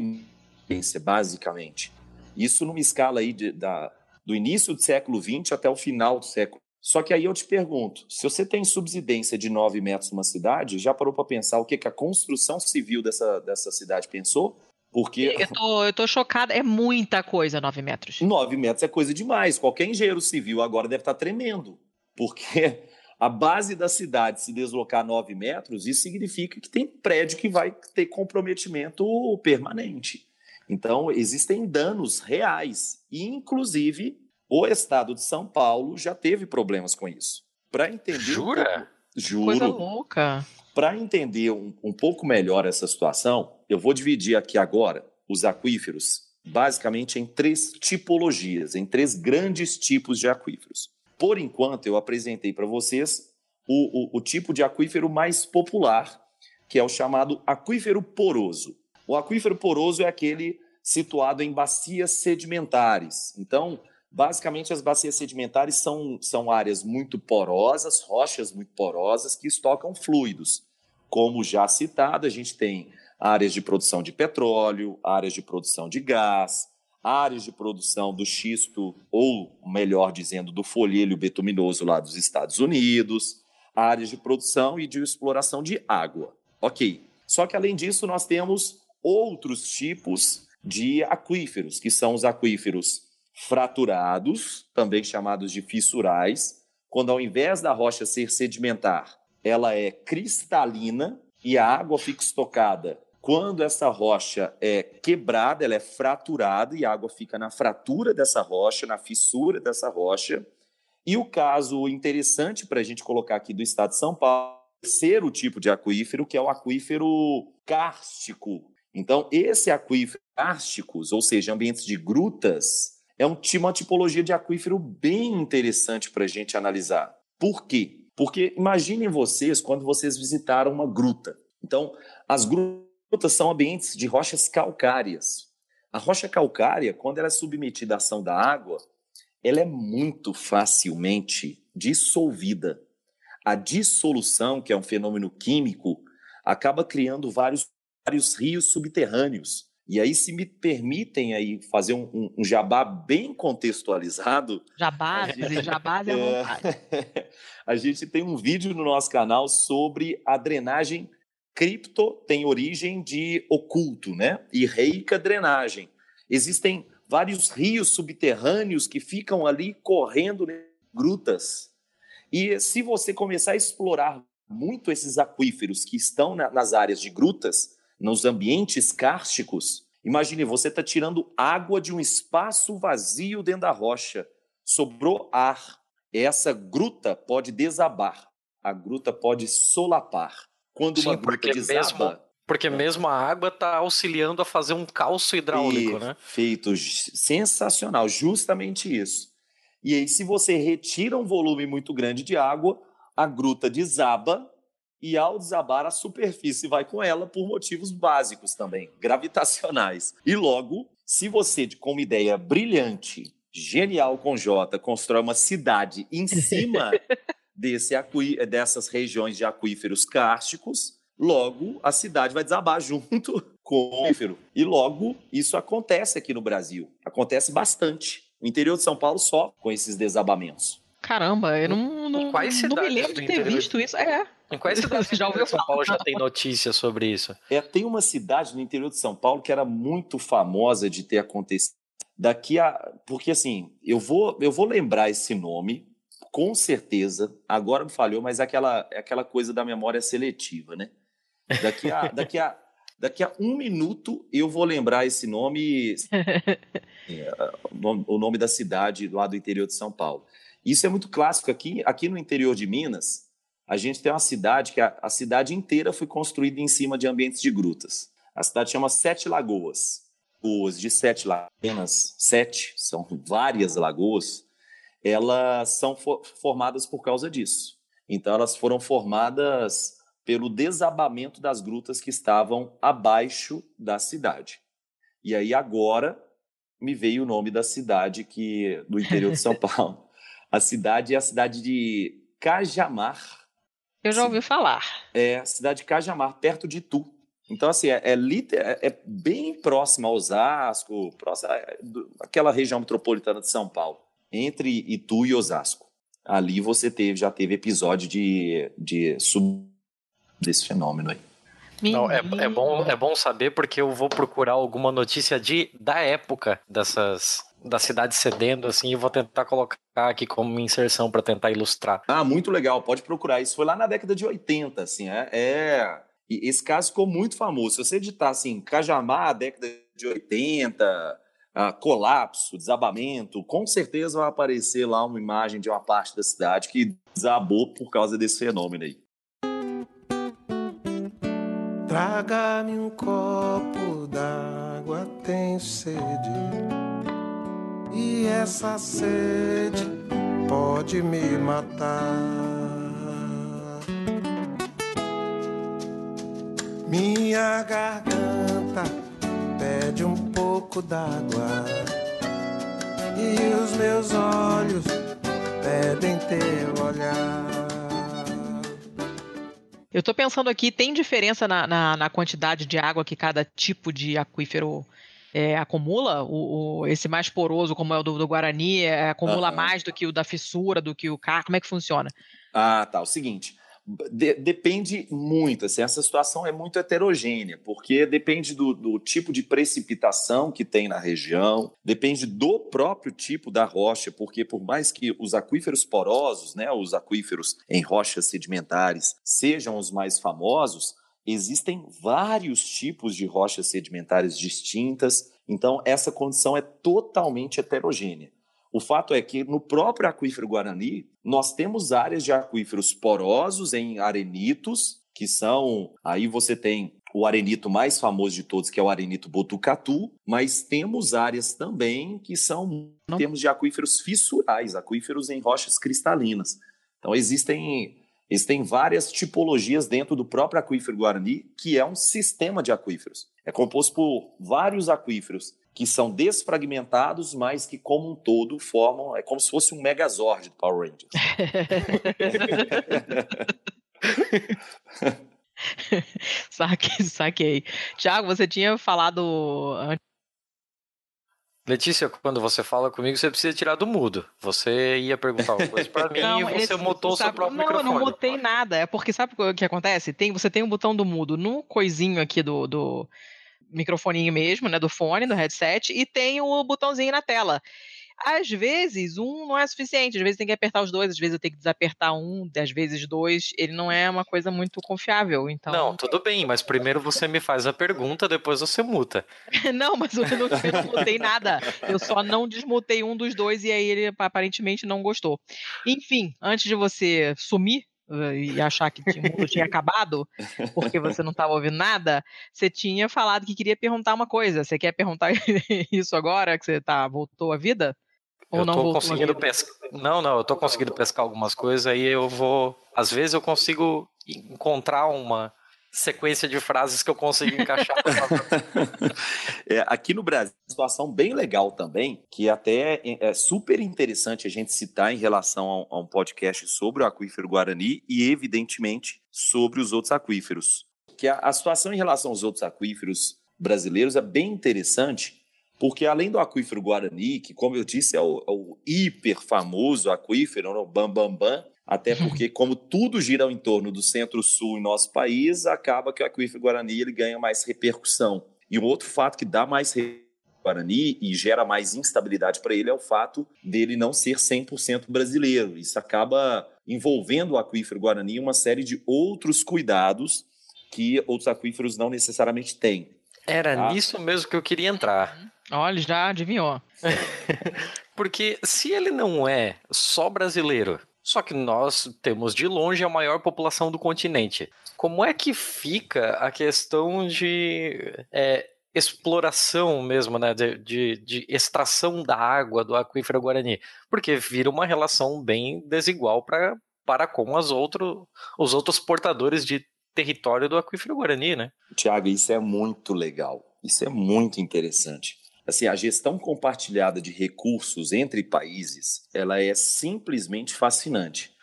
metros, basicamente. Isso numa escala aí de, da, do início do século XX até o final do século. Só que aí eu te pergunto, se você tem subsidência de 9 metros numa cidade, já parou para pensar o que, que a construção civil dessa, dessa cidade pensou? Porque... Eu tô, eu tô chocada, é muita coisa 9 metros. 9 metros é coisa demais. Qualquer engenheiro civil agora deve estar tá tremendo. Porque a base da cidade se deslocar 9 metros, isso significa que tem prédio que vai ter comprometimento permanente. Então, existem danos reais. E, inclusive, o estado de São Paulo já teve problemas com isso. Para entender. Jura? Um pouco, juro. Coisa louca. Para entender um, um pouco melhor essa situação, eu vou dividir aqui agora os aquíferos basicamente em três tipologias, em três grandes tipos de aquíferos. Por enquanto, eu apresentei para vocês o, o, o tipo de aquífero mais popular, que é o chamado aquífero poroso. O aquífero poroso é aquele situado em bacias sedimentares. Então, basicamente, as bacias sedimentares são, são áreas muito porosas, rochas muito porosas, que estocam fluidos. como já citado, a gente tem áreas de produção de petróleo, áreas de produção de gás, áreas de produção do xisto, ou melhor dizendo, do folhelho betuminoso lá dos Estados Unidos, áreas de produção e de exploração de água. Ok. Só que, além disso, nós temos outros tipos de aquíferos, que são os aquíferos fraturados, também chamados de fissurais, quando ao invés da rocha ser sedimentar, ela é cristalina e a água fica estocada. Quando essa rocha é quebrada, ela é fraturada e a água fica na fratura dessa rocha, na fissura dessa rocha. E o caso interessante para a gente colocar aqui do estado de São Paulo, terceiro tipo de aquífero, que é o aquífero kárstico. Então, esse aquífero kársticos, ou seja, ambientes de grutas, é um, uma tipologia de aquífero bem interessante para a gente analisar. Por quê? Porque imaginem vocês quando vocês visitaram uma gruta. Então, as grutas são ambientes de rochas calcárias. A rocha calcária, quando ela é submetida à ação da água, ela é muito facilmente dissolvida. A dissolução, que é um fenômeno químico, acaba criando vários, vários rios subterrâneos. E aí, se me permitem aí fazer um, um, um jabá bem contextualizado. Jabá, gente, jabá é vontade. a gente tem um vídeo no nosso canal sobre a drenagem cripto, tem origem de oculto, né? E reica drenagem. Existem vários rios subterrâneos que ficam ali correndo em grutas. E se você começar a explorar muito esses aquíferos que estão na, nas áreas de grutas, nos ambientes kársticos, imagine, você está tirando água de um espaço vazio dentro da rocha. Sobrou ar. Essa gruta pode desabar. A gruta pode solapar. Quando Sim, uma gruta desaba... Mesmo... Porque é. mesmo a água está auxiliando a fazer um calço hidráulico, né? Feito sensacional, justamente isso. E aí, se você retira um volume muito grande de água, a gruta desaba e ao desabar a superfície vai com ela por motivos básicos também, gravitacionais. E logo, se você com uma ideia brilhante, genial com J, constrói uma cidade em cima desse aqui, dessas regiões de aquíferos cársticos, logo a cidade vai desabar junto com o aquífero. E logo isso acontece aqui no Brasil, acontece bastante. O interior de São Paulo só com esses desabamentos. Caramba, eu não, não, não me lembro de ter visto isso. É. Em quais cidades já ouviu São Paulo já tem notícia sobre isso? É, tem uma cidade no interior de São Paulo que era muito famosa de ter acontecido. Daqui a. Porque assim, eu vou, eu vou lembrar esse nome, com certeza. Agora me falhou, mas é aquela, aquela coisa da memória seletiva, né? Daqui a, daqui a, daqui a um minuto eu vou lembrar esse nome, é, o nome da cidade lá do interior de São Paulo. Isso é muito clássico aqui, aqui no interior de Minas a gente tem uma cidade que a, a cidade inteira foi construída em cima de ambientes de grutas. A cidade chama Sete Lagoas. Os de sete apenas sete, são várias lagoas, elas são for, formadas por causa disso. Então, elas foram formadas pelo desabamento das grutas que estavam abaixo da cidade. E aí, agora, me veio o nome da cidade que do interior de São Paulo. A cidade é a cidade de Cajamar, eu já ouvi falar. É, cidade de Cajamar, perto de Itu. Então, assim, é, é, é, é bem próximo a Osasco, próximo, é, aquela região metropolitana de São Paulo, entre Itu e Osasco. Ali você teve, já teve episódio de, de sub desse fenômeno aí. Não, é, é, bom, é bom saber porque eu vou procurar alguma notícia de, da época dessas, da cidade cedendo, assim, e vou tentar colocar aqui como inserção para tentar ilustrar. Ah, muito legal, pode procurar. Isso foi lá na década de 80, assim, é. é... Esse caso ficou muito famoso. Se você editar assim, Cajamar, década de 80, ah, colapso, desabamento, com certeza vai aparecer lá uma imagem de uma parte da cidade que desabou por causa desse fenômeno aí. Traga-me um copo d'água, tenho sede e essa sede pode me matar. Minha garganta pede um pouco d'água e os meus olhos pedem teu olhar. Eu estou pensando aqui, tem diferença na, na, na, quantidade de água que cada tipo de aquífero é, acumula? O, o, esse mais poroso, como é o do, do Guarani, é, acumula uhum. mais do que o da fissura, do que o CAR? Como é que funciona? Ah, tá. O seguinte, de, depende muito, assim, essa situação é muito heterogênea, porque depende do, do, tipo de precipitação que tem na região, depende do próprio tipo da rocha, porque por mais que os aquíferos porosos, né, os aquíferos em rochas sedimentares, sejam os mais famosos, existem vários tipos de rochas sedimentares distintas, então essa condição é totalmente heterogênea. O fato é que no próprio aquífero Guarani, nós temos áreas de aquíferos porosos em arenitos, que são. Aí você tem o arenito mais famoso de todos, que é o arenito Botucatu, mas temos áreas também que são Não. termos de aquíferos fissurais, aquíferos em rochas cristalinas. Então existem existem várias tipologias dentro do próprio aquífero Guarani, que é um sistema de aquíferos. É composto por vários aquíferos que são desfragmentados, mas que, como um todo, formam. É como se fosse um Megazord do Power Rangers. saquei, saquei. Tiago, você tinha falado Letícia, quando você fala comigo, você precisa tirar do mudo. Você ia perguntar uma coisa para mim não, e você esse, mutou o seu próprio não, microfone. Não, eu não mutei nada. É porque sabe o que acontece? Tem, você tem um botão do mudo no coisinho aqui do, do microfoninho mesmo, né, do fone, do headset, e tem o botãozinho na tela. Às vezes, um não é suficiente, às vezes tem que apertar os dois, às vezes eu tenho que desapertar um, às vezes dois, ele não é uma coisa muito confiável, então... Não, tudo bem, mas primeiro você me faz a pergunta, depois você muta. não, mas eu não, eu não mutei nada, eu só não desmutei um dos dois e aí ele aparentemente não gostou. Enfim, antes de você sumir, e achar que o mundo tinha acabado, porque você não estava ouvindo nada, você tinha falado que queria perguntar uma coisa. Você quer perguntar isso agora, que você tá, voltou à vida? Ou eu não tô conseguindo pescar. Não, não, eu tô conseguindo pescar algumas coisas, aí eu vou. Às vezes eu consigo encontrar uma sequência de frases que eu consigo encaixar. é, aqui no Brasil, situação bem legal também, que até é, é super interessante a gente citar em relação a, um podcast sobre o aquífero Guarani e, evidentemente, sobre os outros aquíferos. Que a, a situação em relação aos outros aquíferos brasileiros é bem interessante, porque além do aquífero Guarani, que, como eu disse, é o, é o hiper famoso aquífero, o Bam Bam Bam, até porque, como tudo gira em torno do centro-sul em nosso país, acaba que o aquífero Guarani ele ganha mais repercussão. E um outro fato que dá mais Guarani e gera mais instabilidade para ele é o fato dele não ser 100% brasileiro. Isso acaba envolvendo o aquífero Guarani em uma série de outros cuidados que outros aquíferos não necessariamente têm. Era tá? nisso mesmo que eu queria entrar. Olha, já adivinhou. Porque se ele não é só brasileiro, só que nós temos de longe a maior população do continente. Como é que fica a questão de é, exploração mesmo, né, de, de, de, extração da água do aquífero Guarani? Porque vira uma relação bem desigual pra, para com as outro, os outros portadores de território do aquífero Guarani, né? Tiago, isso é muito legal. Isso é muito interessante assim, a gestão compartilhada de recursos entre países, ela é simplesmente fascinante.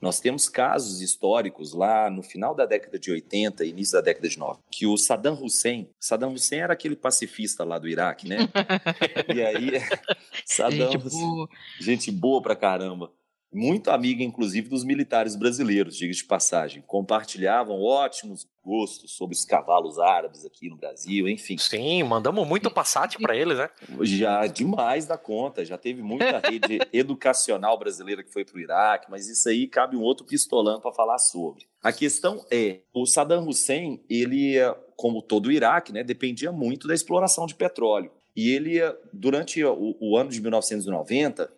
Nós temos casos históricos lá no final da década de 80, início da década de 90, que o Saddam Hussein, Saddam Hussein era aquele pacifista lá do Iraque, né? e aí, Saddam gente boa. gente boa pra caramba muito amiga, inclusive, dos militares brasileiros, diga de passagem. Compartilhavam ótimos gostos sobre os cavalos árabes aqui no Brasil, enfim. Sim, mandamos muito Passat para eles, né? Já demais da conta. Já teve muita rede educacional brasileira que foi para o Iraque, mas isso aí cabe um outro pistolão para falar sobre. A questão é, o Saddam Hussein, ele, como todo o Iraque, né, dependia muito da exploração de petróleo. E ele, durante o, o ano de 1990,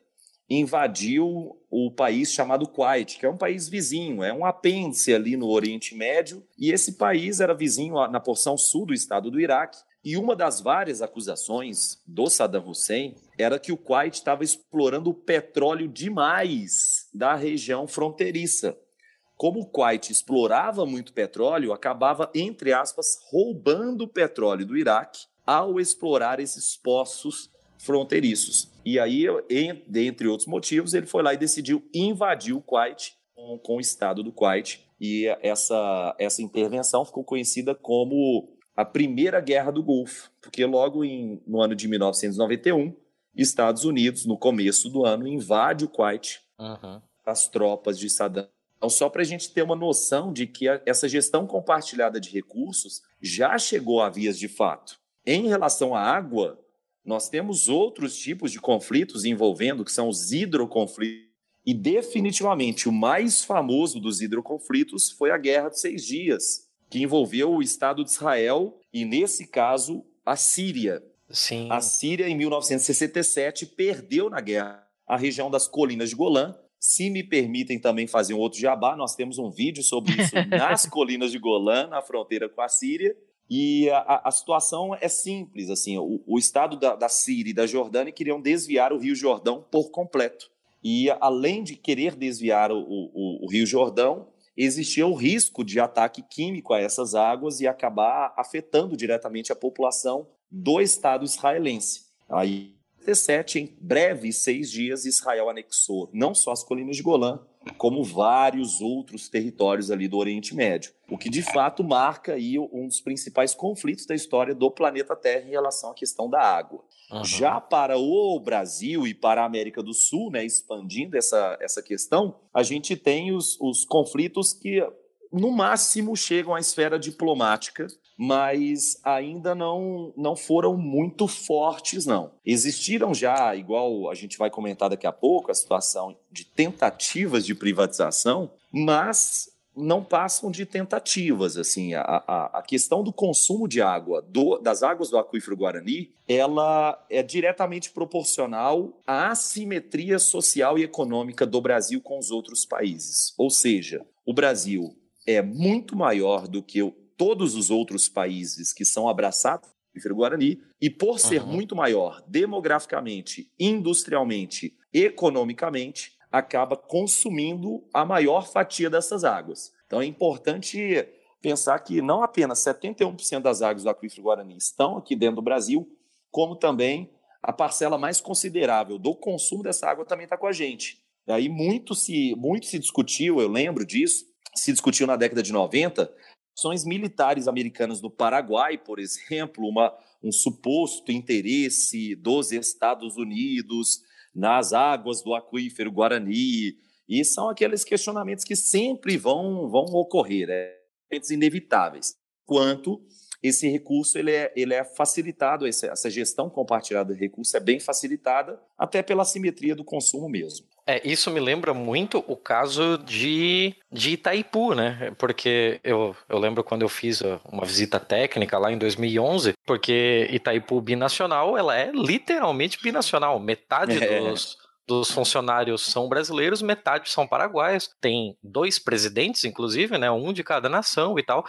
invadiu o país chamado Kuwait, que é um país vizinho, é um apêndice ali no Oriente Médio, e esse país era vizinho na porção sul do estado do Iraque. E uma das várias acusações do Saddam Hussein era que o Kuwait estava explorando o petróleo demais da região fronteiriça. Como o Kuwait explorava muito petróleo, acabava, entre aspas, roubando o petróleo do Iraque ao explorar esses poços fronteiriços. E aí, dentre outros motivos, ele foi lá e decidiu invadir o Kuwait com, com o Estado do Kuwait. e essa, essa intervenção ficou conhecida como a Primeira Guerra do Golfo, porque logo em, no ano de 1991, Estados Unidos, no começo do ano, invade o Kuwait, uhum. as tropas de Saddam. Então, só para a gente ter uma noção de que a, essa gestão compartilhada de recursos já chegou a vias de fato. Em relação à água, nós temos outros tipos de conflitos envolvendo, que são os hidroconflitos. E definitivamente o mais famoso dos hidroconflitos foi a Guerra dos Seis Dias, que envolveu o Estado de Israel e, nesse caso, a Síria. Sim. A Síria, em 1967, perdeu na guerra a região das colinas de Golã. Se me permitem também fazer um outro jabá, nós temos um vídeo sobre isso nas colinas de Golã, na fronteira com a Síria. E a, a situação é simples, assim, o, o estado da, da Síria e da Jordânia queriam desviar o Rio Jordão por completo. E além de querer desviar o, o, o Rio Jordão, existia o risco de ataque químico a essas águas e acabar afetando diretamente a população do Estado israelense. Aí, 17, em breve seis dias, Israel anexou não só as colinas de Golã, como vários outros territórios ali do Oriente Médio, o que de fato marca aí um dos principais conflitos da história do planeta Terra em relação à questão da água. Uhum. Já para o Brasil e para a América do Sul, né, expandindo essa, essa questão, a gente tem os, os conflitos que, no máximo, chegam à esfera diplomática, mas ainda não, não foram muito fortes, não. Existiram já, igual a gente vai comentar daqui a pouco, a situação de tentativas de privatização, mas não passam de tentativas. Assim, a, a, a questão do consumo de água, do, das águas do aquífero Guarani, ela é diretamente proporcional à assimetria social e econômica do Brasil com os outros países. Ou seja, o Brasil é muito maior do que todos os outros países que são abraçados pelo Guarani, e por ser uhum. muito maior demograficamente, industrialmente, economicamente, acaba consumindo a maior fatia dessas águas. Então é importante pensar que não apenas 71% das águas do aquífero Guarani estão aqui dentro do Brasil, como também a parcela mais considerável do consumo dessa água também está com a gente. Aí muito se, muito se discutiu, eu lembro disso, se discutiu na década de 90, ações militares americanas no Paraguai, por exemplo, uma, um suposto interesse dos Estados Unidos nas águas do aquífero Guarani. E são aqueles questionamentos que sempre vão, vão ocorrer, é, inevitáveis. Quanto esse recurso ele é, ele é facilitado, essa gestão compartilhada de recursos é bem facilitada, até pela simetria do consumo mesmo. É, isso me lembra muito o caso de, de Itaipu, né? Porque eu, eu lembro quando eu fiz uma visita técnica lá em 2011, porque Itaipu binacional, ela é literalmente binacional. Metade é. dos, dos funcionários são brasileiros, metade são paraguaios. Tem dois presidentes, inclusive, né? Um de cada nação e tal.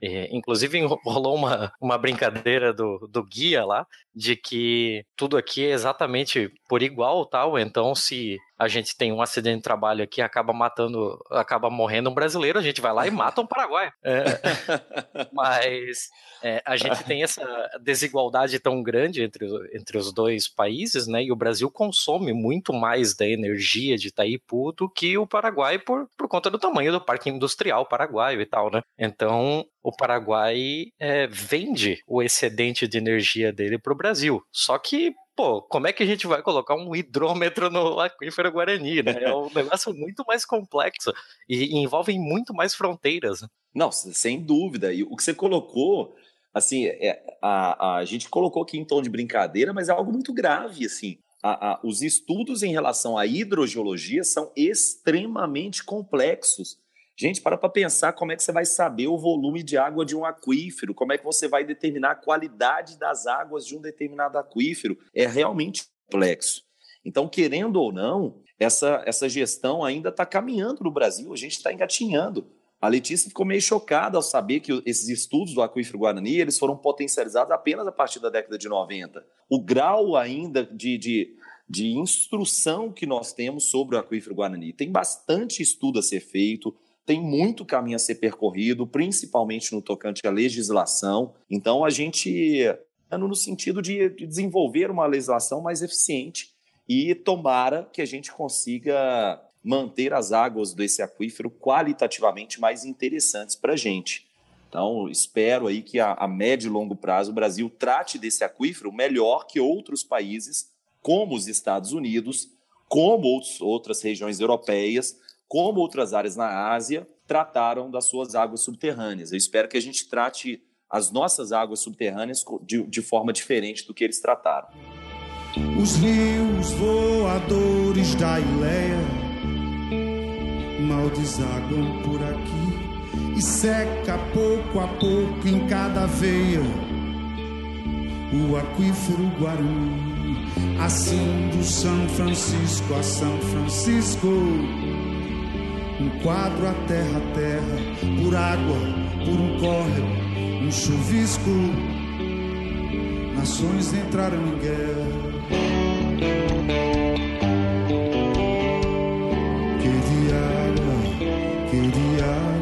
E, inclusive rolou uma, uma brincadeira do, do guia lá de que tudo aqui é exatamente por igual tal. Então, se a gente tem um acidente de trabalho aqui, acaba matando, acaba morrendo um brasileiro, a gente vai lá e mata um paraguaio. É, mas é, a gente tem essa desigualdade tão grande entre, entre os dois países, né? E o Brasil consome muito mais da energia de Itaipu do que o Paraguai por, por conta do tamanho do parque industrial paraguaio e tal, né? Então, o Paraguai é, vende o excedente de energia dele para o Brasil. Só que pô, como é que a gente vai colocar um hidrômetro no aquífero Guarani, né? É um negócio muito mais complexo e, envolve muito mais fronteiras. Não, sem dúvida. E o que você colocou, assim, é, a, a gente colocou aqui em tom de brincadeira, mas é algo muito grave, assim. A, a, os estudos em relação à hidrogeologia são extremamente complexos. Gente, para para pensar como é que você vai saber o volume de água de um aquífero, como é que você vai determinar a qualidade das águas de um determinado aquífero. É realmente complexo. Então, querendo ou não, essa, essa gestão ainda está caminhando no Brasil, a gente está engatinhando. A Letícia ficou meio chocada ao saber que esses estudos do aquífero Guarani eles foram potencializados apenas a partir da década de 90. O grau ainda de, de, de instrução que nós temos sobre o aquífero Guarani tem bastante estudo a ser feito, tem muito caminho a ser percorrido, principalmente no tocante à legislação. Então, a gente no sentido de, desenvolver uma legislação mais eficiente e tomara que a gente consiga manter as águas desse aquífero qualitativamente mais interessantes para a gente. Então, espero aí que a, a médio e longo prazo o Brasil trate desse aquífero melhor que outros países, como os Estados Unidos, como outros, outras regiões europeias, como outras áreas na Ásia, trataram das suas águas subterrâneas. Eu espero que a gente trate as nossas águas subterrâneas de, de forma diferente do que eles trataram. Os rios voadores da Ileia mal desaguam por aqui e seca pouco a pouco em cada veia o aquífero Guarani. Assim do São Francisco a São Francisco, um quadro a terra a terra, por água, por um córrego, um chuvisco. Nações entraram em guerra. Queria água, queria água.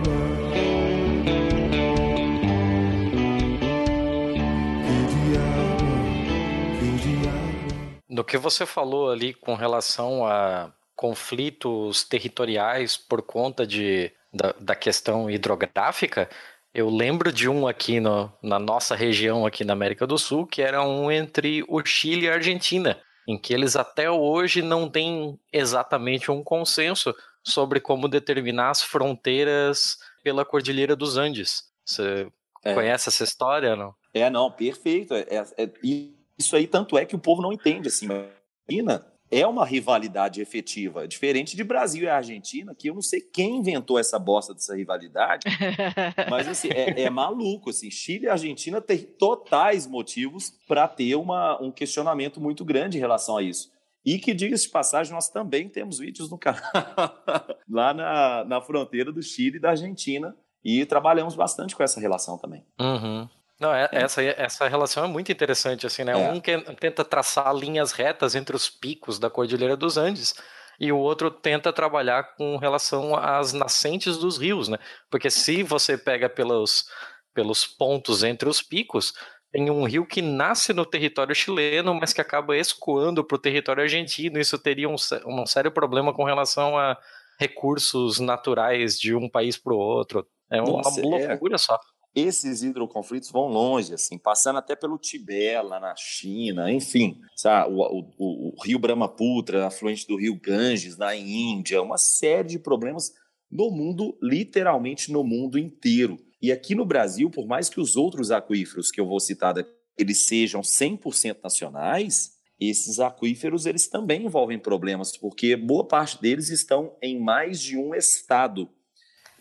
No que você falou ali com relação a conflitos territoriais por conta de, da, da questão hidrográfica, eu lembro de um aqui no, na nossa região aqui na América do Sul, que era um entre o Chile e a Argentina, em que eles até hoje não têm exatamente um consenso sobre como determinar as fronteiras pela Cordilheira dos Andes. Você É. conhece essa história, não? É, não, perfeito. É, é- e isso aí, tanto é que o povo não entende. Assim, Argentina é uma rivalidade efetiva, diferente de Brasil e Argentina, que eu não sei quem inventou essa bosta dessa rivalidade, mas assim, é, é maluco. Assim, Chile e Argentina têm totais motivos para ter uma, um questionamento muito grande em relação a isso. E que, diga-se de passagem, nós também temos vídeos no canal lá na, na fronteira do Chile e da Argentina. E trabalhamos bastante com essa relação também. Uhum. Não, é- essa, essa relação é muito interessante, assim, né? É. Um que tenta traçar linhas retas entre os picos da Cordilheira dos Andes e o outro tenta trabalhar com relação às nascentes dos rios, né? Porque se você pega pelos, pelos pontos entre os picos, tem um rio que nasce no território chileno, mas que acaba escoando para o território argentino. Isso teria um, um sério problema com relação a recursos naturais de um país para o outro. É uma Nossa, é. loucura só. Esses hidroconflitos vão longe, assim, passando até pelo Tibete, lá na China, enfim, sabe? O, o- o- rio Brahmaputra, afluente do rio Ganges, na Índia, uma série de problemas no mundo, literalmente no mundo inteiro. E aqui no Brasil, por mais que os outros aquíferos que eu vou citar, daqui, eles sejam 100% nacionais, esses aquíferos eles também envolvem problemas, porque boa parte deles estão em mais de um estado.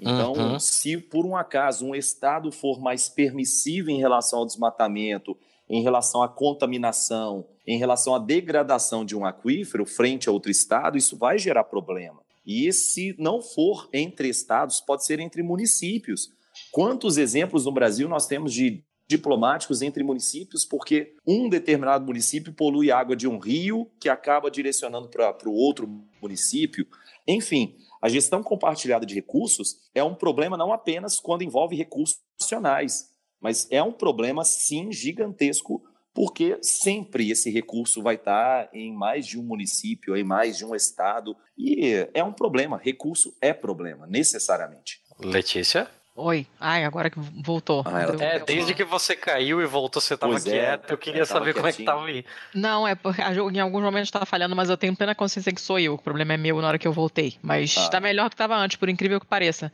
Então, Uhum. se por um acaso um estado for mais permissivo em relação ao desmatamento, em relação à contaminação, em relação à degradação de um aquífero frente a outro estado, isso vai gerar problema. E se não for entre estados, pode ser entre municípios. Quantos exemplos no Brasil nós temos de diplomáticos entre municípios porque um determinado município polui água de um rio que acaba direcionando para o outro município? Enfim, a gestão compartilhada de recursos é um problema não apenas quando envolve recursos nacionais, mas é um problema sim gigantesco porque sempre esse recurso vai estar em mais de um município, em mais de um estado, e é um problema. Recurso é problema, necessariamente. Letícia? Oi. Ai, agora que voltou. Ah, Deu- É, deu desde uma- que você caiu e voltou, você tava Pois é, quieto. Eu queria eu tava saber como é que quietinho. tava aí. Não, é porque em alguns momentos estava falhando, mas eu tenho plena consciência que sou eu. O problema é meu na hora que eu voltei. Mas Ah. está melhor que estava antes, por incrível que pareça.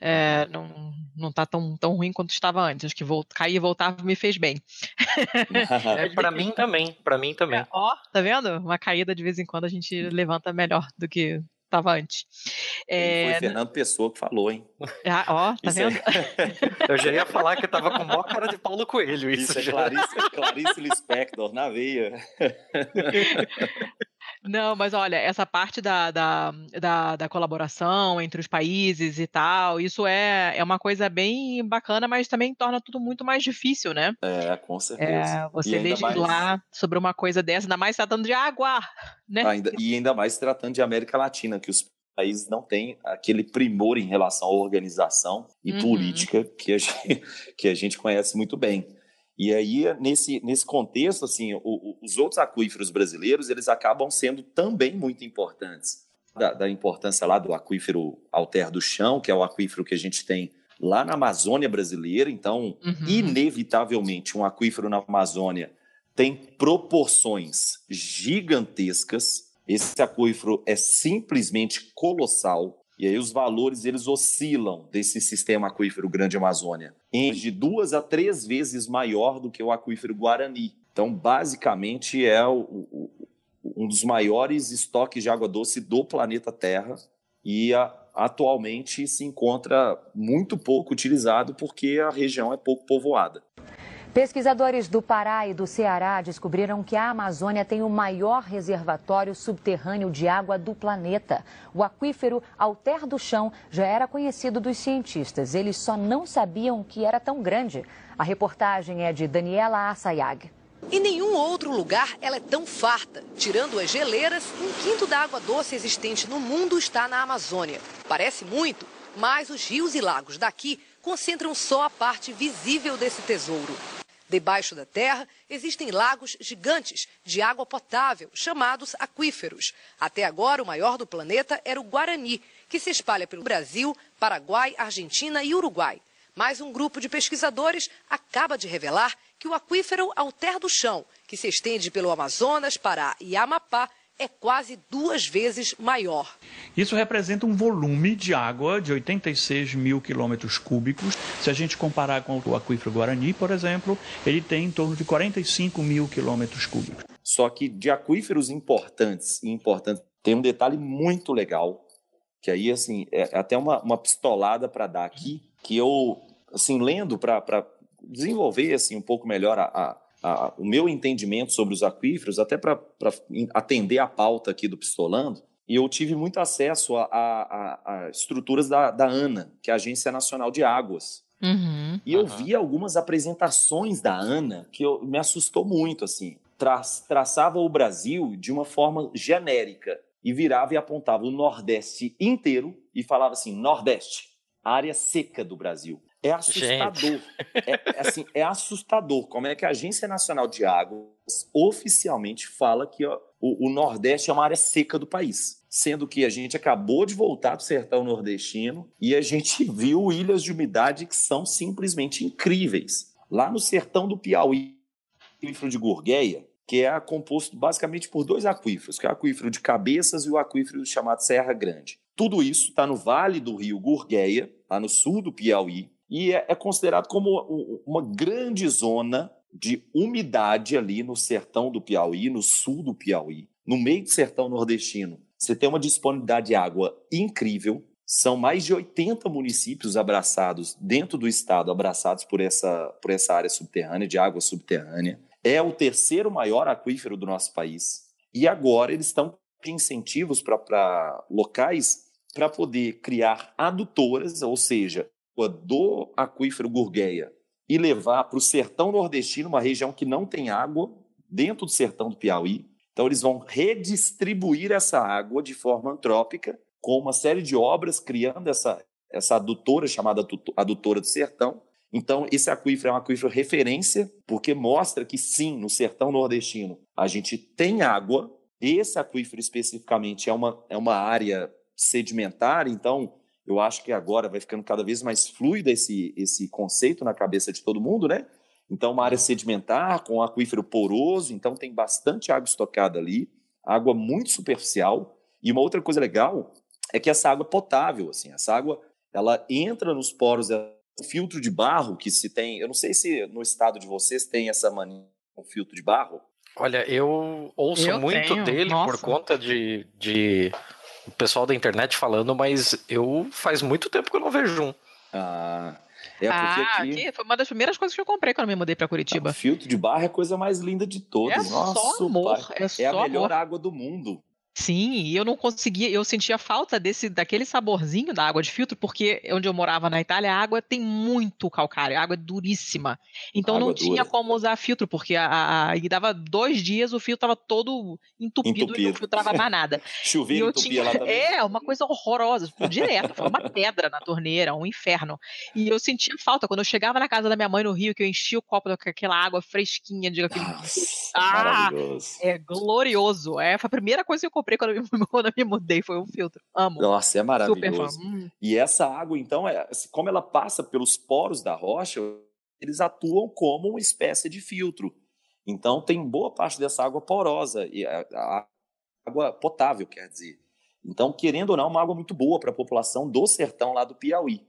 É, não, não tá tão, tão ruim quanto estava antes. Acho que vol- cair e voltar me fez bem. É, pra mim também, pra mim também. Ó, tá vendo? Uma caída de vez em quando a gente levanta melhor do que estava antes. É, Foi Fernando Pessoa que falou, hein? ah, ó, tá Isso é- vendo? Eu já ia falar que tava com maior cara de Paulo Coelho, isso, Isso é. Clarice, Clarice Lispector, na veia. Não, mas olha, essa parte da, da, da, da colaboração entre os países e tal, isso é, é uma coisa bem bacana, mas também torna tudo muito mais difícil, né? É, com certeza. É, você ainda mais- legislar sobre uma coisa dessa, ainda mais tratando de água, né? Ainda- e ainda mais tratando de América Latina, que os países não têm aquele primor em relação à organização e Uhum. política que a, gente, que a gente conhece muito bem. E aí, nesse, nesse contexto, assim, o- o- os outros aquíferos brasileiros, eles acabam sendo também muito importantes. da, da, importância lá do aquífero Alter do Chão, que é o aquífero que a gente tem lá na Amazônia brasileira. Então, uhum. inevitavelmente, um aquífero na Amazônia tem proporções gigantescas. Esse aquífero é simplesmente colossal. E aí os valores eles oscilam desse sistema aquífero Grande Amazônia, em de duas a três vezes maior do que o aquífero Guarani. Então, basicamente, é o, o, um dos maiores estoques de água doce do planeta Terra e a, atualmente se encontra muito pouco utilizado porque a região é pouco povoada. Pesquisadores do Pará e do Ceará descobriram que a Amazônia tem o maior reservatório subterrâneo de água do planeta. O aquífero Alter do Chão já era conhecido dos cientistas. Eles só não sabiam que era tão grande. A reportagem é de Daniela Assayag. Em nenhum outro lugar ela é tão farta. Tirando as geleiras, um quinto da água doce existente no mundo está na Amazônia. Parece muito, mas os rios e lagos daqui concentram só a parte visível desse tesouro. Debaixo da terra existem lagos gigantes de água potável, chamados aquíferos. Até agora, o maior do planeta era o Guarani, que se espalha pelo Brasil, Paraguai, Argentina e Uruguai. Mas um grupo de pesquisadores acaba de revelar que o aquífero Alter do Chão, que se estende pelo Amazonas, Pará e Amapá, é quase duas vezes maior. Isso representa um volume de água de 86 mil quilômetros cúbicos. Se a gente comparar com o aquífero Guarani, por exemplo, ele tem em torno de 45 mil quilômetros cúbicos. Só que de aquíferos importantes e importantes, tem um detalhe muito legal, que aí, assim, é até uma, uma pistolada para dar aqui, que eu, assim, lendo para desenvolver, assim, um pouco melhor a, a a, o meu entendimento sobre os aquíferos, até para atender a pauta aqui do Pistolando, e eu tive muito acesso a, a, a estruturas da, da, ANA, que é a Agência Nacional de Águas. Uhum, e eu uhum. vi algumas apresentações da ANA que eu, me assustou muito, assim. Tra, traçava o Brasil de uma forma genérica e virava e apontava o Nordeste inteiro e falava assim, Nordeste, área seca do Brasil. É assustador. É, é, assim, é assustador como é que a Agência Nacional de Águas oficialmente fala que ó, o, o, Nordeste é uma área seca do país. Sendo que a gente acabou de voltar do sertão nordestino e a gente viu ilhas de umidade que são simplesmente incríveis. Lá no sertão do Piauí, o aquífero de Gurgueia, que é composto basicamente por dois aquíferos, que é o aquífero de Cabeças e o aquífero chamado Serra Grande. Tudo isso está no vale do rio Gurgueia, lá no sul do Piauí, e é, é considerado como uma grande zona de umidade ali no sertão do Piauí, no sul do Piauí, no meio do sertão nordestino. Você tem uma disponibilidade de água incrível. São mais de 80 municípios abraçados dentro do estado, abraçados por essa, por essa área subterrânea, de água subterrânea. É o terceiro maior aquífero do nosso país. E agora eles estão de incentivos para locais para poder criar adutoras, ou seja, água do aquífero Gurgueia e levar para o sertão nordestino, uma região que não tem água, dentro do sertão do Piauí. Então, eles vão redistribuir essa água de forma antrópica, com uma série de obras criando essa, essa adutora chamada adutora do sertão. Então, esse aquífero é um aquífero referência, porque mostra que sim, no sertão nordestino a gente tem água. Esse aquífero especificamente é uma, é uma área sedimentar, então eu acho que agora vai ficando cada vez mais fluido esse, esse conceito na cabeça de todo mundo, né? Então, uma área sedimentar com aquífero poroso, então tem bastante água estocada ali, água muito superficial. E uma outra coisa legal é que essa água é potável, assim, essa água ela entra nos poros, é um filtro de barro que se tem, eu não sei se no estado de vocês tem essa mania com filtro de barro. Olha, eu ouço eu muito tenho. dele Nossa. por conta de, de o pessoal da internet falando, mas eu faz muito tempo que eu não vejo um. Ah, é porque ah, aqui... aqui... foi uma das primeiras coisas que eu comprei quando eu me mudei para Curitiba. Ah, filtro de barra é a coisa mais linda de todas. É Nossa, só amor, é, é a melhor água do mundo. Sim, e eu não conseguia, eu sentia falta desse daquele saborzinho da água de filtro, porque onde eu morava na Itália, a água tem muito calcário, a água é duríssima. Então não dura. tinha como usar filtro, porque a, a, e dava dois dias, o fio estava todo entupido, entupido, e não filtrava mais nada. Chuveiro entupia tinha, lá também. É, uma coisa horrorosa, direto, foi uma pedra na torneira, um inferno. E eu sentia falta, quando eu chegava na casa da minha mãe no Rio, que eu enchia o copo com aquela água fresquinha, de aquele... Nossa, ah, é glorioso. É, foi a primeira coisa que eu comprei comprei quando eu, me, quando eu me mudei, foi um filtro. Amo. Nossa, é maravilhoso. Hum. E essa água, então, é, como ela passa pelos poros da rocha, eles atuam como uma espécie de filtro. Então, tem boa parte dessa água porosa, e a, a água potável, quer dizer. Então, querendo ou não, é uma água muito boa para a população do sertão lá do Piauí.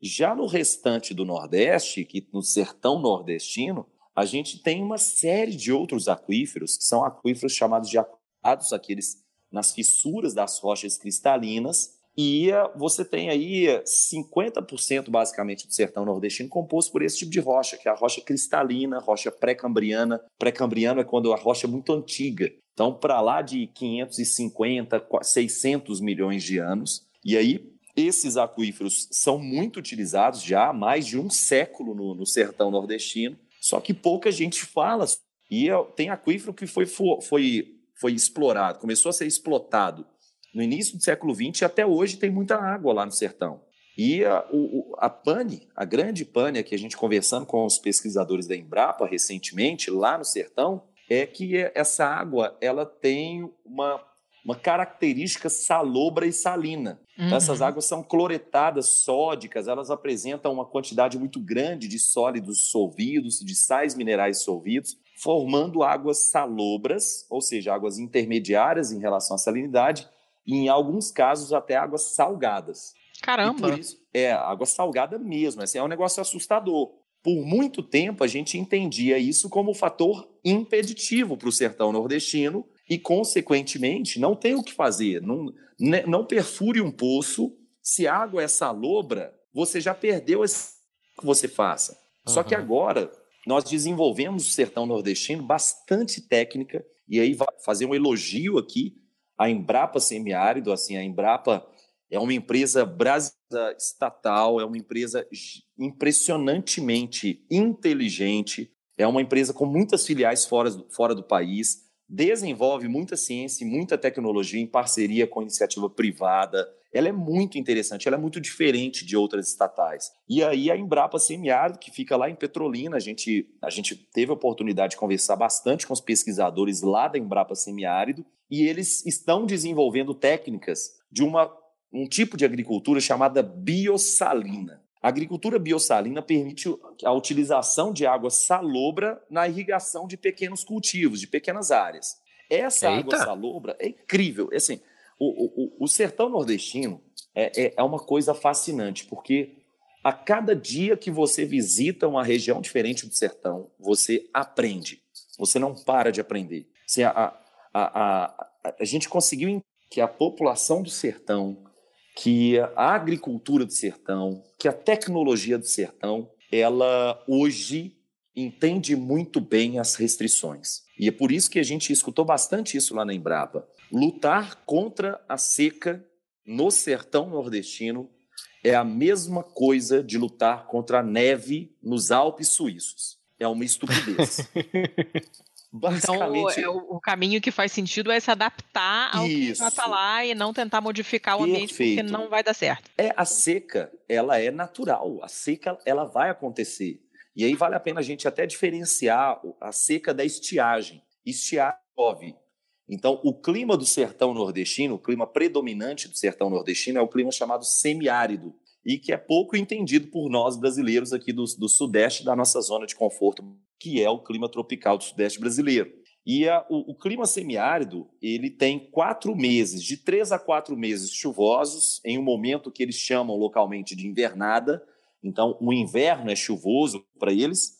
Já no restante do Nordeste, que no sertão nordestino, a gente tem uma série de outros aquíferos, que são aquíferos chamados de aquados, aqueles nas fissuras das rochas cristalinas, e você tem aí 50% basicamente do sertão nordestino composto por esse tipo de rocha, que é a rocha cristalina, rocha pré-cambriana. Pré-cambriano é quando a rocha é muito antiga. Então, para lá de 550, 600 milhões de anos. E aí, esses aquíferos são muito utilizados já há mais de um século no, no sertão nordestino, só que pouca gente fala. E tem aquífero que foi, foi, foi explorado, começou a ser explotado no início do século XX e até hoje tem muita água lá no sertão. E a, o, a pane, a grande pane, que a gente conversando com os pesquisadores da Embrapa recentemente, lá no sertão, é que essa água ela tem uma, uma característica salobra e salina. Uhum. Então, essas águas são cloretadas, sódicas, elas apresentam uma quantidade muito grande de sólidos solvidos, de sais minerais solvidos, formando águas salobras, ou seja, águas intermediárias em relação à salinidade, e em alguns casos até águas salgadas. Caramba! Isso, é, água salgada mesmo, assim, é um negócio assustador. Por muito tempo a gente entendia isso como fator impeditivo para o sertão nordestino e, consequentemente, não tem o que fazer. Não, né, não perfure um poço. Se a água é salobra, você já perdeu esse que você faça. Uhum. Só que agora nós desenvolvemos o sertão nordestino bastante técnica, e aí fazer um elogio aqui a Embrapa Semiárido, assim, a Embrapa é uma empresa brasileira estatal, é uma empresa impressionantemente inteligente, é uma empresa com muitas filiais fora, fora do país, desenvolve muita ciência e muita tecnologia em parceria com iniciativa privada. Ela é muito interessante, ela é muito diferente de outras estatais. E aí a Embrapa Semiárido, que fica lá em Petrolina, a gente, a gente teve a oportunidade de conversar bastante com os pesquisadores lá da Embrapa Semiárido, e eles estão desenvolvendo técnicas de uma, um tipo de agricultura chamada biossalina. A agricultura biossalina permite a utilização de água salobra na irrigação de pequenos cultivos, de pequenas áreas. Essa Eita. água salobra é incrível. É assim, o, o, o sertão nordestino é, é, é uma coisa fascinante, porque a cada dia que você visita uma região diferente do sertão, você aprende. Você não para de aprender. Assim, a, a, a, a, gente conseguiu que a população do sertão que a agricultura do sertão, que a tecnologia do sertão, ela hoje entende muito bem as restrições. E é por isso que a gente escutou bastante isso lá na Embrapa. Lutar contra a seca no sertão nordestino é a mesma coisa de lutar contra a neve nos Alpes suíços. É uma estupidez. Basicamente. Então, é o, o, caminho que faz sentido é se adaptar ao Isso. que já está lá e não tentar modificar o Perfeito. ambiente, porque não vai dar certo. É, a seca, ela é natural. A seca, ela vai acontecer. E aí vale a pena a gente até diferenciar a seca da estiagem. Estiagem chove. Então, o clima do sertão nordestino, o clima predominante do sertão nordestino é o clima chamado semiárido e que é pouco entendido por nós brasileiros aqui do, do sudeste da nossa zona de conforto que é o clima tropical do sudeste brasileiro. E a, o, o, clima semiárido ele tem quatro meses, de três a quatro meses chuvosos, em um momento que eles chamam localmente de invernada. Então, o inverno é chuvoso para eles.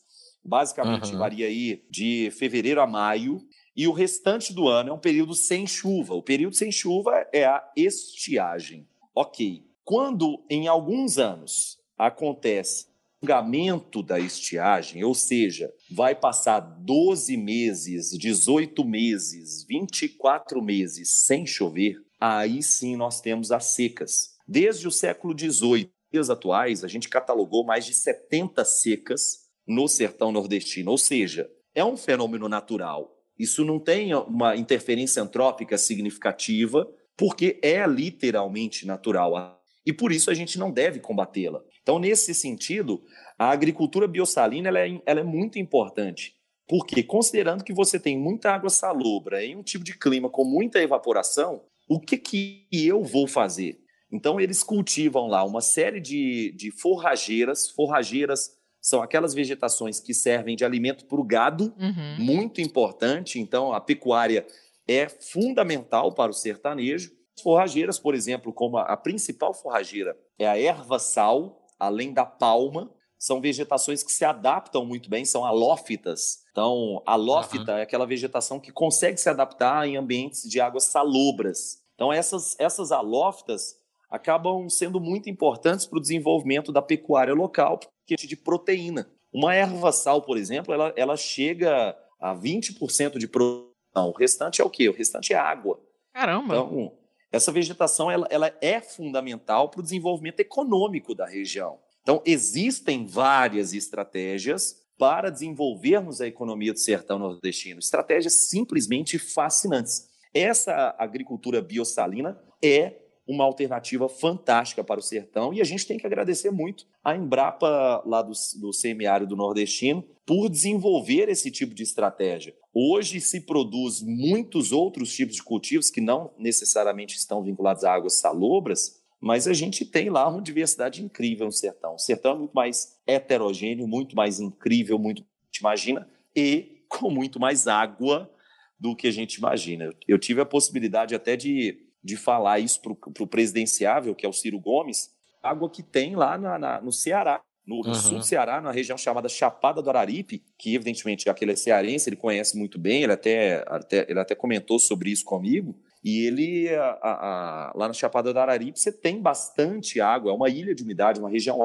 Basicamente, uhum. varia aí de fevereiro a maio. E o restante do ano é um período sem chuva. O período sem chuva é a estiagem. Ok. Quando, em alguns anos, acontece prolongamento da estiagem, ou seja, vai passar 12 meses, 18 meses, 24 meses sem chover, aí sim nós temos as secas. Desde o século XVIII, dias atuais, a gente catalogou mais de 70 secas no sertão nordestino, ou seja, é um fenômeno natural. Isso não tem uma interferência antrópica significativa, porque é literalmente natural. E por isso a gente não deve combatê-la. Então, nesse sentido, a agricultura biossalina ela é, ela é muito importante, Porque, considerando que você tem muita água salobra em um tipo de clima com muita evaporação, o que, que eu vou fazer? Então, eles cultivam lá uma série de, de forrageiras. Forrageiras são aquelas vegetações que servem de alimento para o gado, Uhum. muito importante. Então, a pecuária é fundamental para o sertanejo. Forrageiras, por exemplo, como a, principal forrageira é a erva sal, além da palma, são vegetações que se adaptam muito bem, são halófitas. Então, halófita é aquela vegetação que consegue se adaptar em ambientes de águas salobras. Então, essas, essas halófitas acabam sendo muito importantes para o desenvolvimento da pecuária local, é de proteína. Uma erva sal, por exemplo, ela, ela chega a 20% de produção. O restante é o quê? O restante é água. Caramba. Então, essa vegetação ela, ela é fundamental para o desenvolvimento econômico da região. Então, existem várias estratégias para desenvolvermos a economia do sertão nordestino. Estratégias simplesmente fascinantes. Essa agricultura biossalina é uma alternativa fantástica para o sertão e a gente tem que agradecer muito a Embrapa lá do, do semiárido nordestino por desenvolver esse tipo de estratégia. Hoje se produz muitos outros tipos de cultivos que não necessariamente estão vinculados a águas salobras, mas a gente tem lá uma diversidade incrível no sertão. O sertão é muito mais heterogêneo, muito mais incrível, muito gente imagina, e com muito mais água do que a gente imagina. Eu tive a possibilidade até de, de falar isso para o presidenciável, que é o Ciro Gomes, água que tem lá na, na, no Ceará. No, Uhum. sul do Ceará, na região chamada Chapada do Araripe, que evidentemente aquele é cearense, ele conhece muito bem, ele até, até, ele até comentou sobre isso comigo. E ele, a- a- a- lá na Chapada do Araripe, você tem bastante água, é uma ilha de umidade, uma região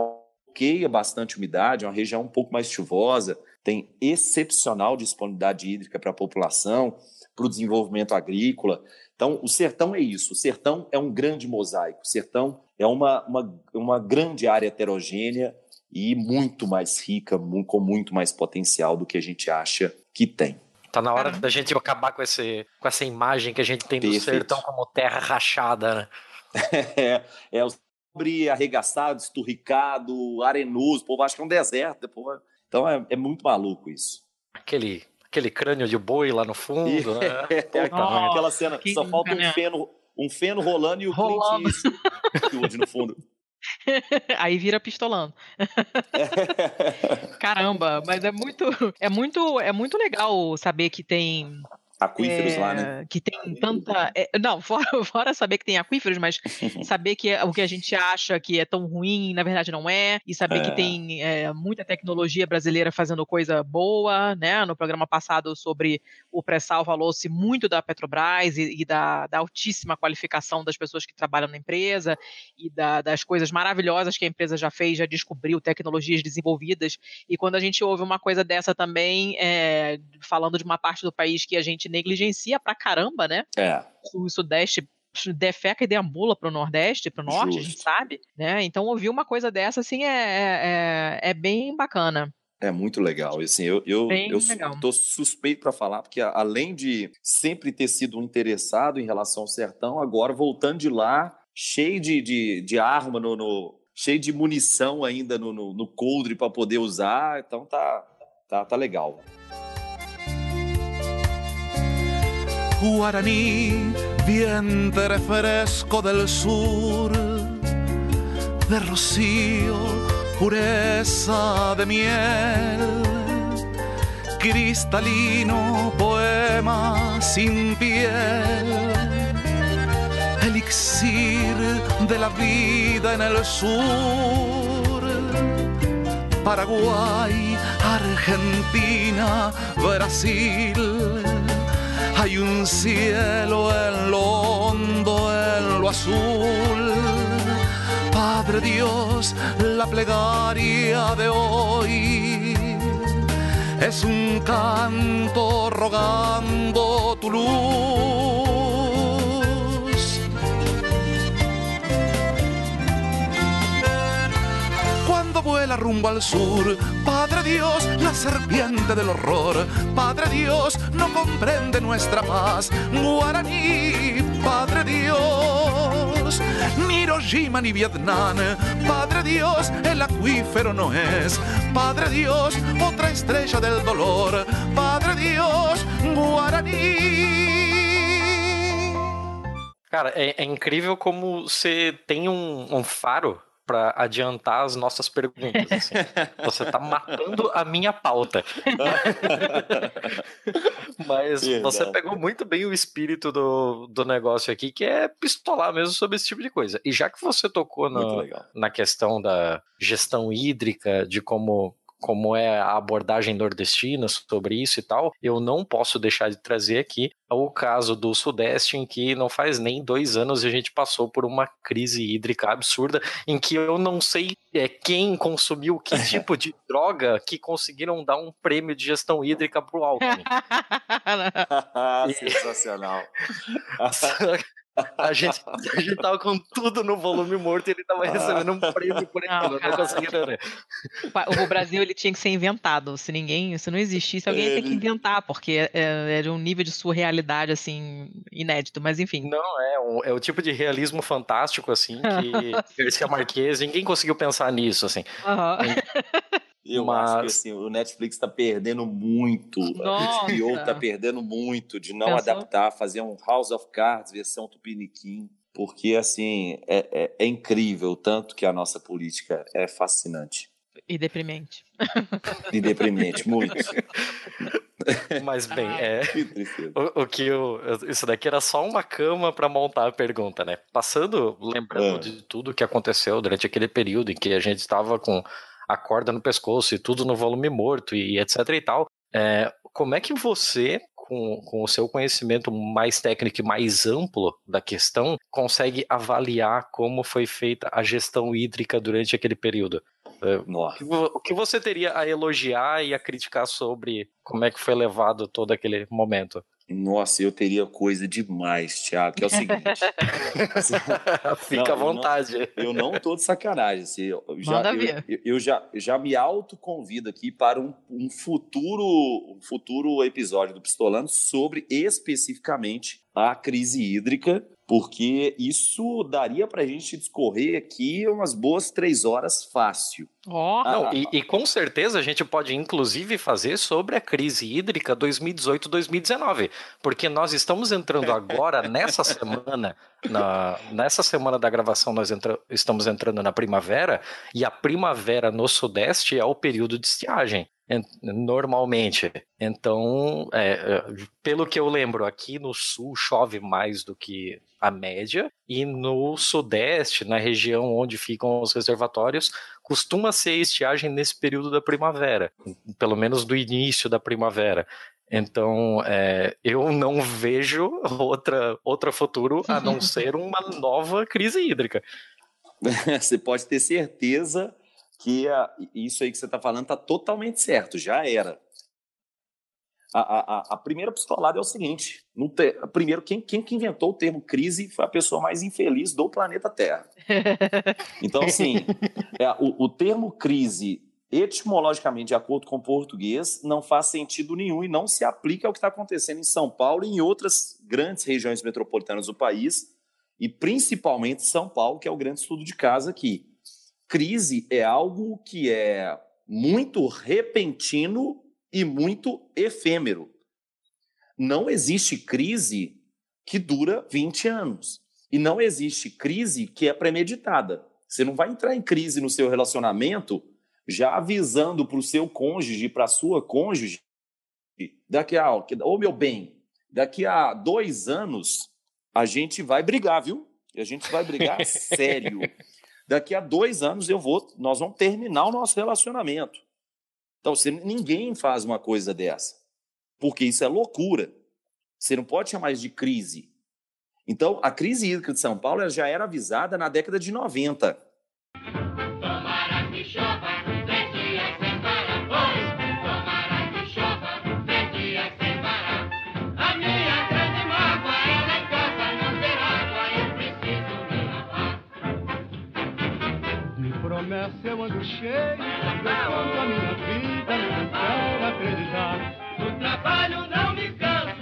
bloqueia bastante umidade, é uma região um pouco mais chuvosa, tem excepcional disponibilidade hídrica para a população, para o desenvolvimento agrícola. Então, o sertão é isso, o sertão é um grande mosaico, o sertão é uma, uma, uma grande área heterogênea e muito mais rica, com muito mais potencial do que a gente acha que tem. Tá na hora da gente acabar com, esse, com essa imagem que a gente tem do Perfeito. sertão como terra rachada, né? É, é o sobre arregaçado, esturricado, arenoso, o povo acha que é um deserto. o povo- Então é, é muito maluco isso. Aquele, aquele crânio de boi lá no fundo, né? É, Puta aquela, cena, que só falta um feno, um feno rolando e o Rolando. Clint Eastwood no fundo. Aí vira pistolando. Caramba, mas é muito, é muito, é muito legal saber que tem Aquíferos é, lá, né? que tem tanta, é, não, fora, fora saber que tem aquíferos, mas saber que é- o que a gente acha que é tão ruim, na verdade não é, e saber que É. tem é, muita tecnologia brasileira fazendo coisa boa, né? No programa passado sobre o pré-sal falou-se muito da Petrobras e, e da, da altíssima qualificação das pessoas que trabalham na empresa e da- das coisas maravilhosas que a empresa já fez, já descobriu tecnologias desenvolvidas. E quando a gente ouve uma coisa dessa também, é, falando de uma parte do país que a gente negligencia pra caramba, né? É, O Sudeste defeca e deambula pro Nordeste, pro Norte, a gente Justo. sabe, né? Então ouvir uma coisa dessa, assim, é, é, é bem bacana. é muito legal. Assim, eu eu, tô suspeito para falar, porque além de sempre ter sido um interessado em relação ao sertão, agora voltando de lá, cheio de, de, de arma, no, no- cheio de munição ainda no, no, no coldre para poder usar. Então tá, tá, tá legal. Guaraní, vientre fresco del sur, de rocío, pureza de miel, cristalino poema sin piel, elixir de la vida en el sur. Paraguay, Argentina, Brasil. Hay un cielo en lo hondo, en lo azul. Padre Dios, la plegaria de hoy es un canto rogando tu luz. Cuando vuela rumbo al sur. Padre Dios, la serpiente del horror. Padre Dios, no comprende nuestra paz. Guaraní, Padre Dios, ni Hiroshima ni Vietnam. Padre Dios, el acuífero no es. Padre Dios, otra estrella del dolor. Padre Dios, Guaraní. Cara, é, é incrível como você tem um, um faro para adiantar as nossas perguntas. assim. Você tá matando a minha pauta. Mas você pegou muito bem o espírito do, do negócio aqui, que é pistolar mesmo sobre esse tipo de coisa. E já que você tocou legal. na questão da gestão hídrica, de como, como é a abordagem nordestina sobre isso e tal, eu não posso deixar de trazer aqui o caso do Sudeste, em que não faz nem dois anos a gente passou por uma crise hídrica absurda, em que eu não sei é, quem consumiu que tipo de droga que conseguiram dar um prêmio de gestão hídrica pro Alckmin. Sensacional. A gente, a gente tava com tudo no volume morto e ele tava recebendo um prêmio por Não, aquilo. Eu não cara. consegui entender. O Brasil ele tinha que ser inventado. Se ninguém, se não existisse, alguém ia ter que Ele- inventar, porque é, é de um nível de surrealidade assim inédito. Mas enfim. Não, é, um- é o tipo de realismo fantástico, assim, que Garcia Marquez, ninguém conseguiu pensar nisso, assim. Eu Mas- acho que assim, o Netflix está perdendo muito. Nossa. A HBO está perdendo muito de não Pensou? adaptar, fazer um House of Cards versão Tupiniquim. Porque, assim, é, é- é incrível o tanto que a nossa política é fascinante E deprimente. e deprimente, muito. Mas bem, é. O, o que eu, eu- isso daqui era só uma cama para montar a pergunta, né? Passando, lembrando Ah. de tudo que aconteceu durante aquele período em que a gente estava com a corda no pescoço e tudo no volume morto e, etc e tal, é, como é que você, com, com o seu conhecimento mais técnico e mais amplo da questão, consegue avaliar como foi feita a gestão hídrica durante aquele período? É, o, que, vo- o que você teria a elogiar e a criticar sobre como é que foi levado todo aquele momento? Nossa, eu teria coisa demais, Thiago, que é o seguinte. Fica Não, à vontade. Eu não, eu não tô de sacanagem. Assim, eu, já, eu- eu já, já me autoconvido aqui para um, um futuro, um futuro episódio do Pistolando sobre especificamente a crise hídrica, porque isso daria para a gente discorrer aqui umas boas três horas fácil. Ó. Não, e, e com certeza a gente pode inclusive fazer sobre a crise hídrica 2018-2019, porque nós estamos entrando agora nessa semana, na, nessa semana da gravação nós entra- estamos entrando na primavera e a primavera no sudeste é o período de estiagem. en- Normalmente. Então, é, é, pelo que eu lembro, aqui no sul chove mais do que a média, e no sudeste, na região onde ficam os reservatórios, costuma ser estiagem nesse período da primavera, pelo menos do início da primavera. Então, é, eu não vejo outra, outro futuro a não ser uma nova crise hídrica. você pode ter certeza que a- isso aí que você está falando está totalmente certo, já era. A, a, a- primeira pistolada é o seguinte: no te- primeiro, quem, quem que inventou o termo crise foi a pessoa mais infeliz do planeta Terra. Então, assim, é, o, o termo crise, etimologicamente, de acordo com o português, não faz sentido nenhum e não se aplica ao que está acontecendo em São Paulo e em outras grandes regiões metropolitanas do país, e principalmente São Paulo, que é o grande estudo de casa aqui. Crise é algo que é muito repentino e muito efêmero. Não existe crise que dura 20 anos. E não existe crise que é premeditada. Você não vai entrar em crise no seu relacionamento já avisando para o seu cônjuge, para a sua cônjuge, daqui a, ô meu bem, daqui a dois anos a gente vai brigar, viu? E a gente vai brigar sério. Daqui a dois anos eu vou, nós vamos terminar o nosso relacionamento. Então, você, ninguém faz uma coisa dessa, porque isso é loucura. Você não pode chamar isso de crise. Então, a crise hídrica de São Paulo já era avisada na década de 90. Tomara que chova três dias sem parar, pois tomara que chova três dias sem parar. A minha grande mágoa é lá em casa não ter água, eu preciso me lavar. De promessa eu ando cheio, levando a minha vida, não acreditar. No trabalho não me canso,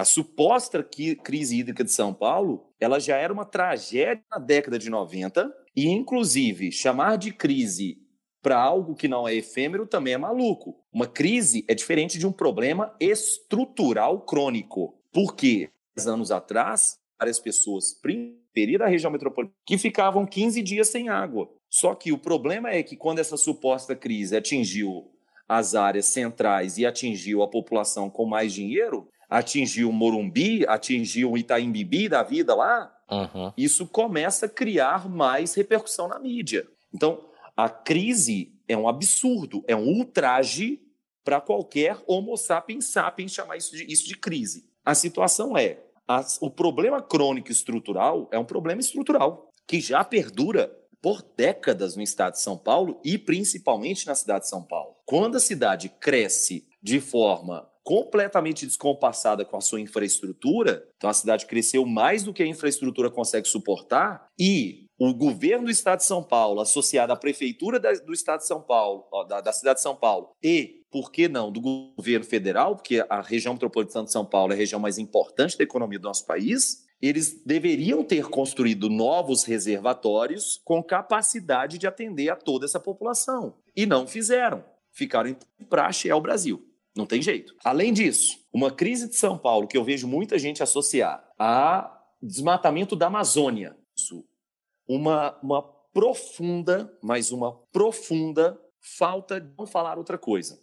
A suposta crise hídrica de São Paulo, ela já era uma tragédia na década de 90 e, inclusive, chamar de crise para algo que não é efêmero também é maluco. Uma crise é diferente de um problema estrutural crônico. Por quê? Dez anos atrás, várias pessoas, periferia da região metropolitana, que ficavam 15 dias sem água. Só que o problema é que quando essa suposta crise atingiu as áreas centrais e atingiu a população com mais dinheiro, atingiu Morumbi, atingiu Itaim Bibi da vida lá, Uhum. isso começa a criar mais repercussão na mídia. Então, a crise é um absurdo, é um ultraje para qualquer homo sapiens sapiens chamar isso de, isso de crise. A situação é, as- o problema crônico estrutural é um problema estrutural que já perdura por décadas no estado de São Paulo e principalmente na cidade de São Paulo. Quando a cidade cresce de forma completamente descompassada com a sua infraestrutura, então a cidade cresceu mais do que a infraestrutura consegue suportar e o governo do estado de São Paulo, associado à prefeitura da- do estado de São Paulo, ó, da, da cidade de São Paulo, e, por que não, do governo federal, porque a região metropolitana de São Paulo é a região mais importante da economia do nosso país, eles deveriam ter construído novos reservatórios com capacidade de atender a toda essa população. E não fizeram. Ficaram em praxe é o Brasil. Não tem jeito. Além disso, uma crise de São Paulo que eu vejo muita gente associar a desmatamento da Amazônia. Isso. Uma, uma profunda, mas uma profunda falta de não falar outra coisa.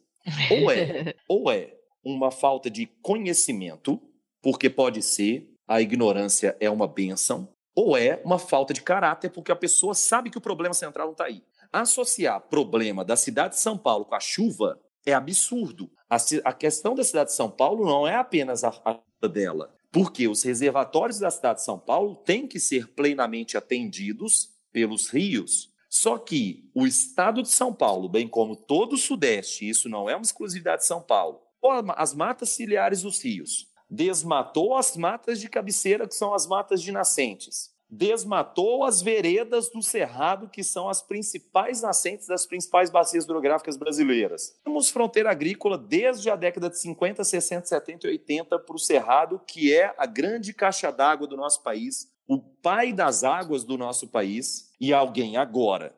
Ou é, ou é uma falta de conhecimento, porque pode ser, a ignorância é uma benção, ou é uma falta de caráter, porque a pessoa sabe que o problema central não está aí. Associar problema da cidade de São Paulo com a chuva é absurdo. A, a questão da cidade de São Paulo não é apenas a, a chuva dela, porque os reservatórios da cidade de São Paulo têm que ser plenamente atendidos pelos rios. Só que o estado de São Paulo, bem como todo o Sudeste, isso não é uma exclusividade de São Paulo, as matas ciliares dos rios, desmatou as matas de cabeceira, que são as matas de nascentes, desmatou as veredas do Cerrado, que são as principais nascentes das principais bacias hidrográficas brasileiras. Temos fronteira agrícola desde a década de 50, 60, 70 e 80 para o Cerrado, que é a grande caixa d'água do nosso país, o pai das águas do nosso país, e alguém agora,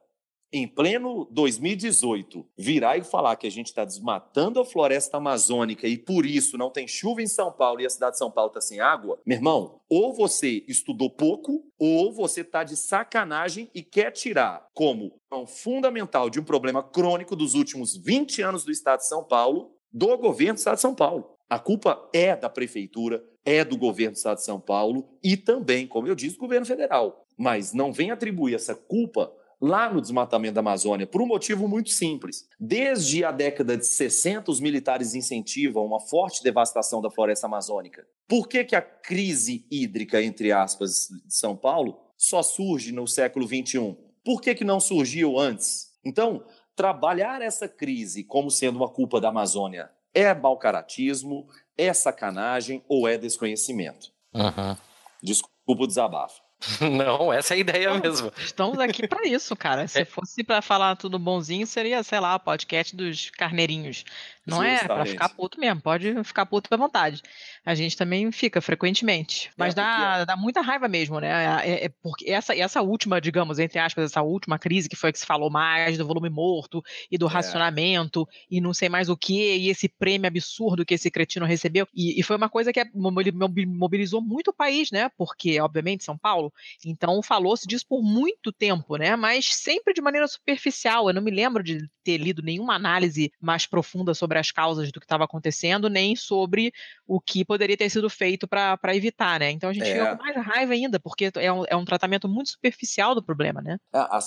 em pleno 2018, virar e falar que a gente está desmatando a floresta amazônica e por isso não tem chuva em São Paulo e a cidade de São Paulo está sem água, meu irmão, ou você estudou pouco, ou você está de sacanagem e quer tirar como um fundamental de um problema crônico dos últimos 20 anos do estado de São Paulo, do governo do estado de São Paulo. A culpa é da prefeitura, é do governo do estado de São Paulo e também, como eu disse, do governo federal. Mas não vem atribuir essa culpa lá no desmatamento da Amazônia por um motivo muito simples. Desde a década de 60, os militares incentivam uma forte devastação da floresta amazônica. Por que, que a crise hídrica, entre aspas, de São Paulo só surge no século XXI? Por que, que não surgiu antes? Então, trabalhar essa crise como sendo uma culpa da Amazônia é mau caratismo, é sacanagem ou é desconhecimento? Uhum. Desculpa o desabafo. Não, essa é a ideia mesmo. Estamos aqui pra isso, cara. Se fosse pra falar tudo bonzinho, seria, sei lá, o podcast dos carneirinhos. Não é pra Justamente. ficar puto mesmo, pode ficar puto à vontade. A gente também fica frequentemente. Mas dá, dá muita raiva mesmo, né? É, é porque essa, essa última, digamos, entre aspas, essa última crise que foi a que se falou mais do volume morto e do racionamento e não sei mais o que, e esse prêmio absurdo que esse cretino recebeu. E, e foi uma coisa que é- mobili- mobi- mobilizou muito o país, né? Porque, obviamente, São Paulo. Então falou-se disso por muito tempo, né? Mas sempre de maneira superficial. Eu não me lembro de ter lido nenhuma análise mais profunda sobre as causas do que estava acontecendo, nem sobre o que poderia ter sido feito para evitar, né? Então a gente É. fica com mais raiva ainda, porque é um, é um tratamento muito superficial do problema, né? Ah,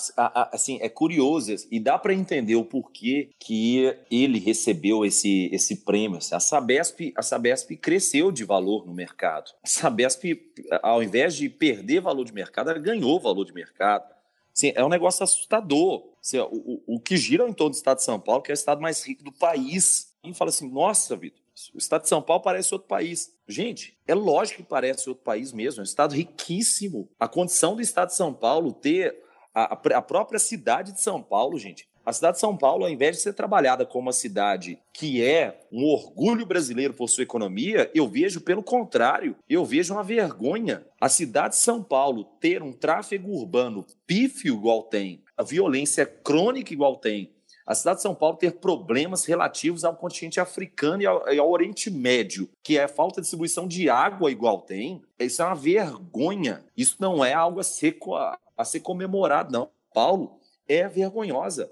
Assim, é curioso e dá para entender o porquê que ele recebeu esse, esse prêmio. A Sabesp, a Sabesp cresceu de valor no mercado. A Sabesp, ao invés de perder valor de mercado, ela ganhou valor de mercado. Assim, é um negócio assustador. Assim, o, o- o que gira em torno do estado de São Paulo, que é o estado mais rico do país. E fala assim: nossa, Vitor, o estado de São Paulo parece outro país. Gente, é lógico que parece outro país mesmo. É um estado riquíssimo. A condição do estado de São Paulo ter a, a própria cidade de São Paulo, gente, A cidade de São Paulo, ao invés de ser trabalhada como uma cidade que é um orgulho brasileiro por sua economia, eu vejo pelo contrário, eu vejo uma vergonha. A cidade de São Paulo ter um tráfego urbano pífio igual tem, a violência crônica igual tem, a cidade de São Paulo ter problemas relativos ao continente africano e ao, e ao, Oriente Médio, que é falta de distribuição de água igual tem, isso é uma vergonha. Isso não é algo a ser, a ser comemorado, não. Paulo é vergonhosa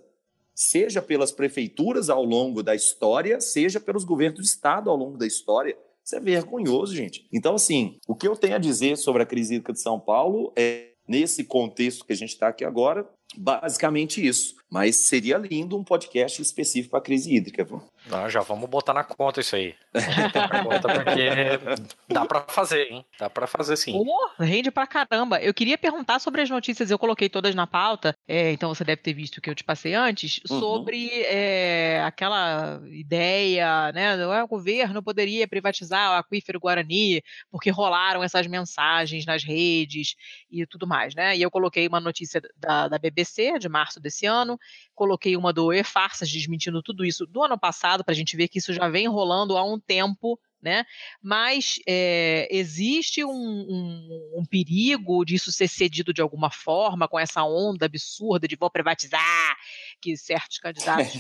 seja pelas prefeituras ao longo da história, seja pelos governos do Estado ao longo da história. Isso é vergonhoso, gente. Então, assim, o que eu tenho a dizer sobre a crise hídrica de São Paulo é, nesse contexto que a gente está aqui agora, basicamente isso. Mas seria lindo um podcast específico para a crise hídrica. Pô. Ah, já vamos botar na conta isso aí. porque dá para fazer, hein? Dá para fazer sim. Oh, rende pra caramba. Eu queria perguntar sobre as notícias, eu coloquei todas na pauta, é, então você deve ter visto o que eu te passei antes, uhum. sobre é, aquela ideia, né? O governo poderia privatizar o aquífero Guarani, porque rolaram essas mensagens nas redes e tudo mais, né? E eu coloquei uma notícia da, da BBC de março desse ano, coloquei uma do E-Farsas desmentindo tudo isso do ano passado, para a gente ver que isso já vem rolando há um tempo né? Mas é, existe um, um, um, perigo disso ser cedido de alguma forma com essa onda absurda de vou privatizar que certos candidatos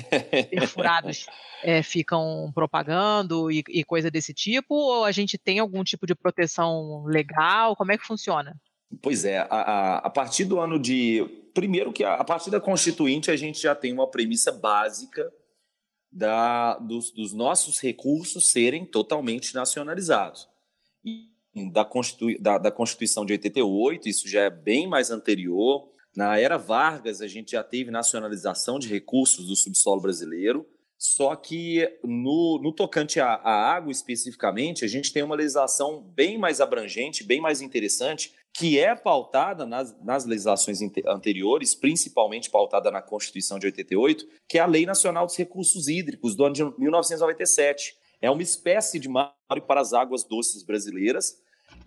perfurados é, ficam propagando e, e coisa desse tipo? Ou a gente tem algum tipo de proteção legal? Como é que funciona? Pois é, a, a, partir do ano de. Primeiro que a, a, partir da Constituinte a gente já tem uma premissa básica da, dos, dos nossos recursos serem totalmente nacionalizados. E da, Constitu, da, da Constituição de 88, isso já é bem mais anterior. Na era Vargas, a gente já teve nacionalização de recursos do subsolo brasileiro. Só que no, no tocante à, à, água especificamente, a gente tem uma legislação bem mais abrangente, bem mais interessante, que é pautada nas, nas legislações anteriores, principalmente pautada na Constituição de 88, que é a Lei Nacional dos Recursos Hídricos, do ano de 1997. É uma espécie de marco para as águas doces brasileiras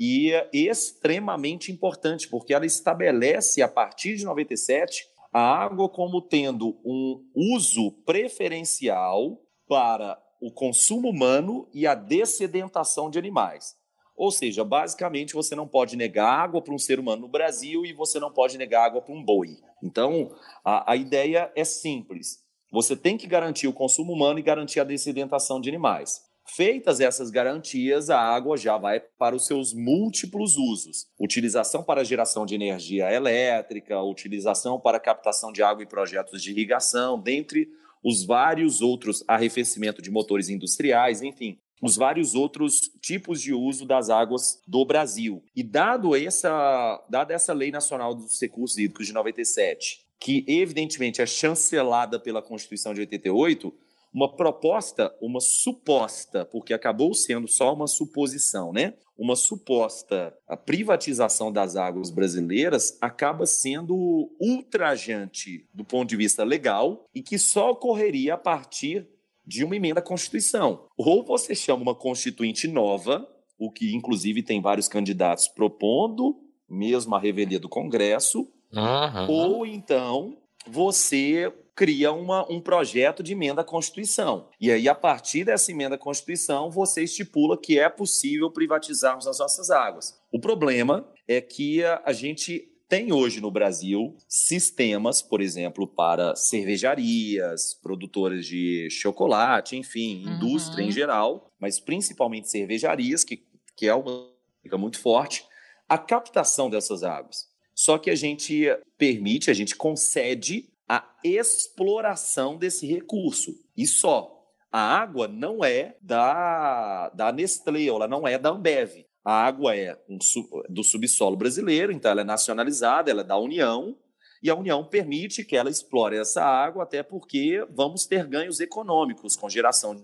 e é extremamente importante, porque ela estabelece, a partir de 97, a água como tendo um uso preferencial para o consumo humano e a dessedentação de animais. Ou seja, basicamente você não pode negar água para um ser humano no Brasil e você não pode negar água para um boi. Então, a, a ideia é simples. Você tem que garantir o consumo humano e garantir a dessedentação de animais. Feitas essas garantias, a água já vai para os seus múltiplos usos: utilização para geração de energia elétrica, utilização para captação de água em projetos de irrigação, dentre os vários outros arrefecimento de motores industriais, enfim, os vários outros tipos de uso das águas do Brasil. E dado essa, dada essa Lei Nacional dos Recursos Hídricos de 97, que evidentemente é chancelada pela Constituição de 88, uma proposta, uma suposta, porque acabou sendo só uma suposição, né? Uma suposta privatização das águas brasileiras acaba sendo ultrajante do ponto de vista legal e que só ocorreria a partir de uma emenda à Constituição. Ou você chama uma constituinte nova, o que inclusive tem vários candidatos propondo, mesmo a revelia do Congresso, uhum. ou então você cria uma, um projeto de emenda à Constituição. E aí, a partir dessa emenda à Constituição, você estipula que é possível privatizarmos as nossas águas. O problema é que a, a gente tem hoje no Brasil sistemas, por exemplo, para cervejarias, produtoras de chocolate, enfim, uhum. indústria em geral, mas principalmente cervejarias, que, que é uma fica muito forte, a captação dessas águas. Só que a gente permite, a gente concede a exploração desse recurso. E só. A água não é da, da Nestlé, ela não é da Ambev. A água é um, do subsolo brasileiro, então ela é nacionalizada, ela é da União, e a União permite que ela explore essa água, até porque vamos ter ganhos econômicos com geração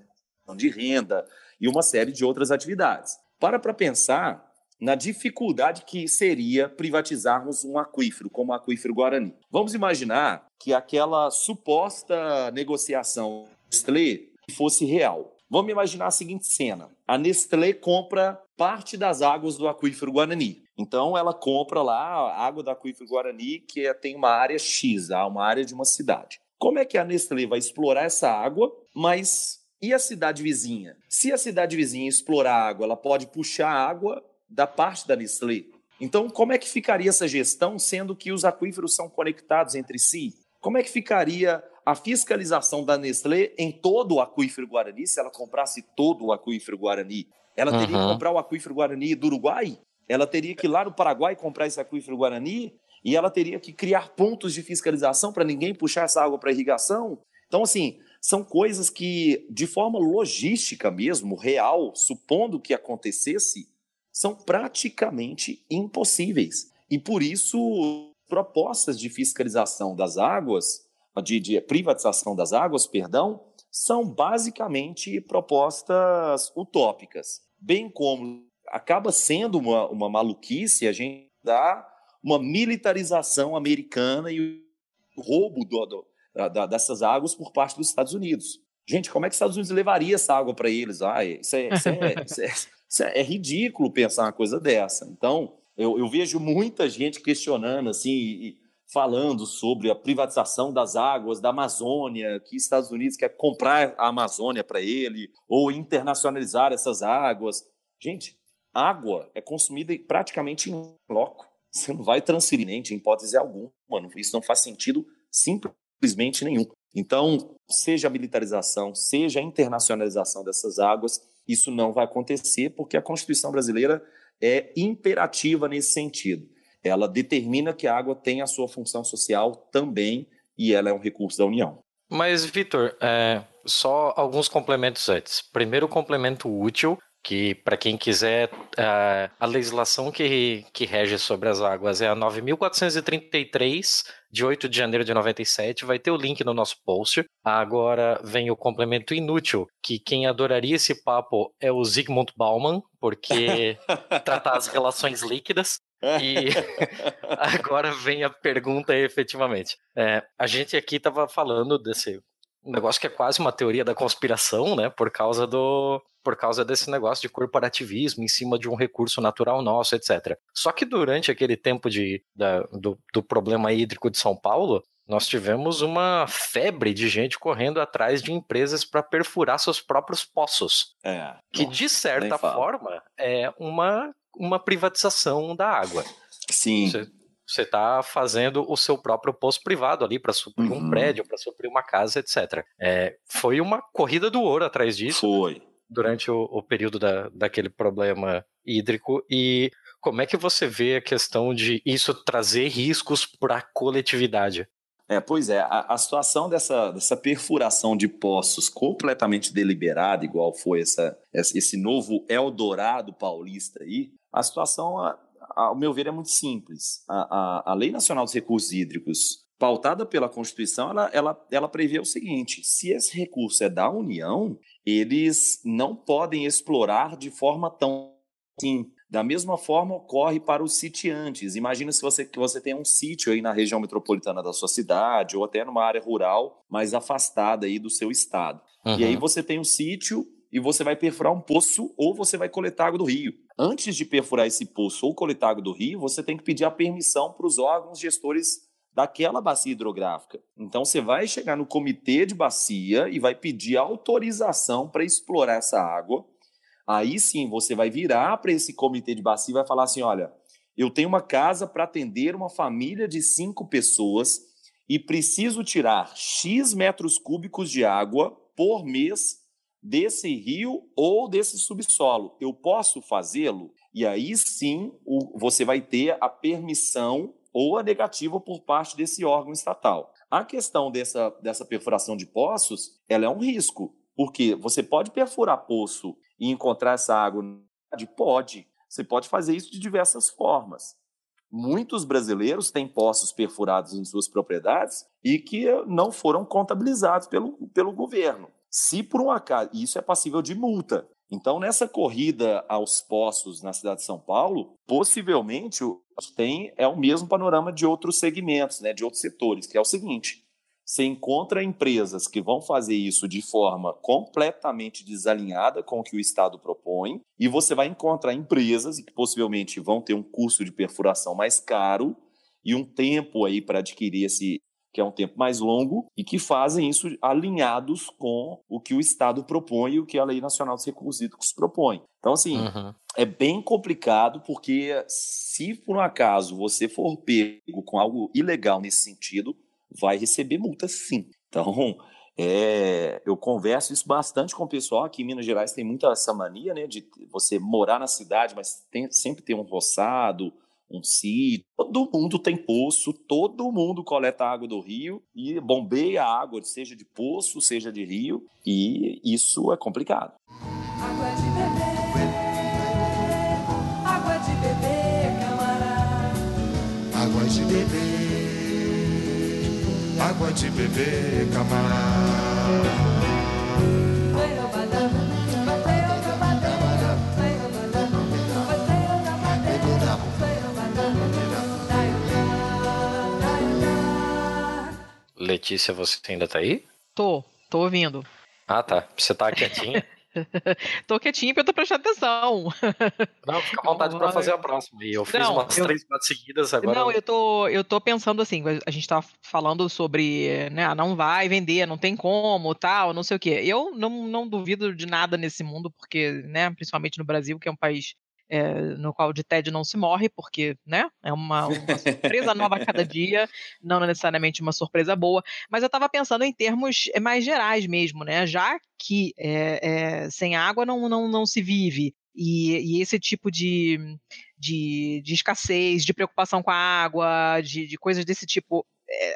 de renda e uma série de outras atividades. Para para pensar na dificuldade que seria privatizarmos um aquífero, como o aquífero Guarani. Vamos imaginar que aquela suposta negociação Nestlé fosse real. Vamos imaginar a seguinte cena: a Nestlé compra parte das águas do aquífero Guarani. Então ela compra lá a água do aquífero Guarani, que é, tem uma área X, uma área de uma cidade. como é que a Nestlé vai explorar essa água, mas e a cidade vizinha? Se a cidade vizinha explorar a água, ela pode puxar a água da parte da Nestlé. Então, como é que ficaria essa gestão, sendo que os aquíferos são conectados entre si? Como é que ficaria a fiscalização da Nestlé em todo o aquífero Guarani, se ela comprasse todo o aquífero Guarani? Ela teria Uhum. que comprar o aquífero Guarani do Uruguai? Ela teria que ir lá no Paraguai comprar esse aquífero Guarani? E ela teria que criar pontos de fiscalização para ninguém puxar essa água para irrigação? Então, assim, são coisas que, de forma logística mesmo, real, supondo que acontecesse, são praticamente impossíveis. E por isso, propostas de fiscalização das águas, de, de privatização das águas, perdão, são basicamente propostas utópicas. Bem como acaba sendo uma, uma maluquice a gente dar uma militarização americana e o roubo do- do- da- dessas águas por parte dos Estados Unidos. Gente, como é que os Estados Unidos levaria essa água para eles? Ah, isso é, isso é- isso é- isso é- é ridículo pensar uma coisa dessa. Então, eu, eu vejo muita gente questionando, assim, e falando sobre a privatização das águas da Amazônia, que Estados Unidos quer comprar a Amazônia para ele, ou internacionalizar essas águas. Gente, água é consumida praticamente em loco. Você não vai transferir nem em hipótese alguma. Isso não faz sentido simplesmente nenhum. Então, seja a militarização, seja a internacionalização dessas águas, isso não vai acontecer porque a Constituição brasileira é imperativa nesse sentido. Ela determina que a água tem a sua função social também e ela é um recurso da União. Mas, Vitor, é, só alguns complementos antes. Primeiro, complemento útil, que para quem quiser, é, a legislação que, que rege sobre as águas é a 9.433, de 8 de janeiro de 97. Vai ter o link no nosso post. Agora vem o complemento inútil, que quem adoraria esse papo é o Zygmunt Bauman, porque tratar as relações líquidas. E agora vem a pergunta efetivamente. É, a gente aqui estava falando desse negócio que é quase uma teoria da conspiração, né? Por causa do. Por causa desse negócio de corporativismo em cima de um recurso natural nosso, etc. Só que durante aquele tempo de, da- do, do problema hídrico de São Paulo, nós tivemos uma febre de gente correndo atrás de empresas para perfurar seus próprios poços. É, Que, de certa forma, é uma, uma privatização da água. Sim. Você está fazendo o seu próprio poço privado ali para suprir Uhum. um prédio, para suprir uma casa, etc. É, foi uma corrida do ouro atrás disso. Foi. Durante o, o período da, daquele problema hídrico. E como é que você vê a questão de isso trazer riscos para a coletividade? É, pois é, a, a situação dessa, dessa perfuração de poços completamente deliberada, igual foi essa, esse novo Eldorado paulista aí, a situação, ao meu ver, é muito simples. A, a, a Lei Nacional dos Recursos Hídricos, pautada pela Constituição, ela, ela, ela prevê o seguinte: se esse recurso é da União, eles não podem explorar de forma tão assim. Da mesma forma ocorre para os sitiantes. Imagina se você, que você tem um sítio aí na região metropolitana da sua cidade ou até numa área rural mais afastada aí do seu estado. E aí Uhum. você tem um sítio e você vai perfurar um poço ou você vai coletar água do rio. Antes de perfurar esse poço ou coletar água do rio, você tem que pedir a permissão para os órgãos gestores daquela bacia hidrográfica. Então você vai chegar no comitê de bacia e vai pedir autorização para explorar essa água. Aí sim você vai virar para esse comitê de bacia e vai falar assim: olha, eu tenho uma casa para atender uma família de cinco pessoas e preciso tirar X metros cúbicos de água por mês desse rio ou desse subsolo. Eu posso fazê-lo? E aí sim você vai ter a permissão ou a negativa por parte desse órgão estatal. A questão dessa, dessa perfuração de poços, ela é um risco, porque você pode perfurar poço e encontrar essa água? Pode. Você pode fazer isso de diversas formas. Muitos brasileiros têm poços perfurados em suas propriedades e que não foram contabilizados pelo, pelo governo. Se por um acaso, isso é passível de multa. Então, nessa corrida aos poços na cidade de São Paulo, possivelmente tem é o mesmo panorama de outros segmentos, né, de outros setores, que é o seguinte: você encontra empresas que vão fazer isso de forma completamente desalinhada com o que o Estado propõe, e você vai encontrar empresas que possivelmente vão ter um custo de perfuração mais caro e um tempo aí para adquirir esse, que é um tempo mais longo, e que fazem isso alinhados com o que o Estado propõe e o que a Lei Nacional dos Recursos Hídricos propõe. Então, assim, Uhum. é bem complicado, porque se por um acaso você for pego com algo ilegal nesse sentido, vai receber multa sim. Então, é, eu converso isso bastante com o pessoal. Aqui em Minas Gerais tem muita essa mania, né, de você morar na cidade, mas tem- sempre tem um roçado, um sítio. Todo mundo tem poço, todo mundo coleta água do rio e bombeia a água, seja de poço, seja de rio, e isso é complicado. Água de beber, água de beber, camarada. Água de beber, água de beber, camarada. Letícia, você ainda tá aí? Tô, tô ouvindo. Ah, tá. Você tá quietinha? tô quietinho porque eu tô prestando atenção. Não, fica à vontade pra fazer a próxima. E eu fiz Não, umas eu- três, quatro seguidas agora. Não, eu tô, eu tô pensando assim, a gente tá falando sobre, né, ah, não vai vender, não tem como, tal, não sei o quê. Eu não, não duvido de nada nesse mundo, porque, né, principalmente no Brasil, que é um país é, no qual de tédio não se morre, porque, né, é uma, uma surpresa nova a cada dia, não necessariamente uma surpresa boa. Mas eu estava pensando em termos eh, mais gerais mesmo, né, já que é, é, sem água não, não, não se vive, e, e esse tipo de, de, de escassez, de preocupação com a água, de, de coisas desse tipo,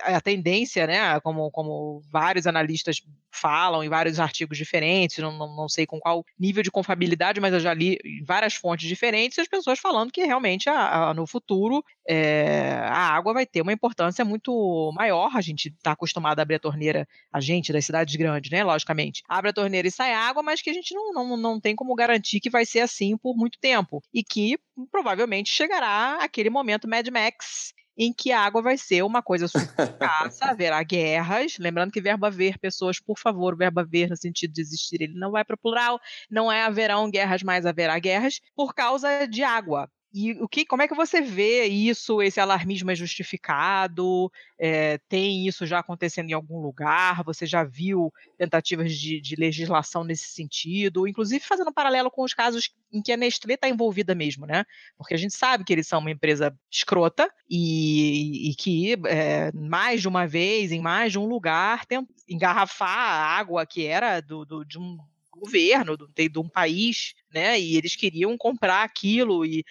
a tendência, né, como, como vários analistas falam em vários artigos diferentes, não, não, não sei com qual nível de confiabilidade, mas eu já li várias fontes diferentes, as pessoas falando que realmente a, a- no futuro é, a água vai ter uma importância muito maior. A gente está acostumado a abrir a torneira, a gente das cidades grandes, né, logicamente, abre a torneira e sai água, mas que a gente não, não, não tem como garantir que vai ser assim por muito tempo e que provavelmente chegará aquele momento Mad Max em que a água vai ser uma coisa super escassa, haverá guerras. Lembrando que verbo haver, pessoas, por favor, verbo haver no sentido de existir, ele não vai para o plural, não é haverão guerras, mas haverá guerras, por causa de água. E o que, como é que você vê isso? Esse alarmismo é justificado? É, tem isso já acontecendo em algum lugar? Você já viu tentativas de, de legislação nesse sentido? Inclusive fazendo um paralelo com os casos em que a Nestlé está envolvida mesmo, né? Porque a gente sabe que eles são uma empresa escrota e, e que é, mais de uma vez, em mais de um lugar, tem, engarrafar a água que era do, do- de um governo, de, de um país, né? E eles queriam comprar aquilo e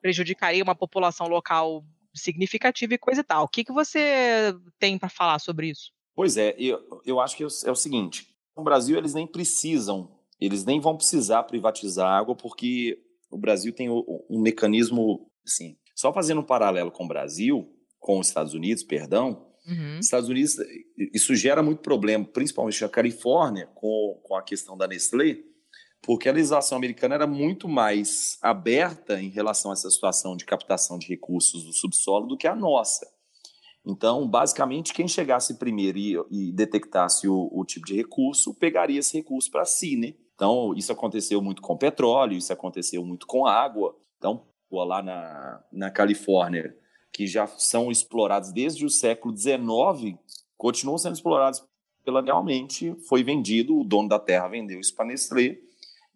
prejudicaria uma população local significativa e coisa e tal. O que, que você tem para falar sobre isso? Pois é, eu, eu acho que é o- é o seguinte: no Brasil eles nem precisam, eles nem vão precisar privatizar a água, porque o Brasil tem um mecanismo, assim, só fazendo um paralelo com o Brasil, com os Estados Unidos, perdão, Uhum. Estados Unidos, isso gera muito problema, principalmente na Califórnia, com, com a questão da Nestlé, porque a legislação americana era muito mais aberta em relação a essa situação de captação de recursos do subsolo do que a nossa. Então, basicamente, quem chegasse primeiro e, e detectasse o, o tipo de recurso, pegaria esse recurso para si, né? Então, isso aconteceu muito com petróleo, isso aconteceu muito com água. Então, lá na, na Califórnia, que já são explorados desde o século XIX, continuam sendo explorados pela realmente foi vendido, o dono da terra vendeu isso para Nestlé,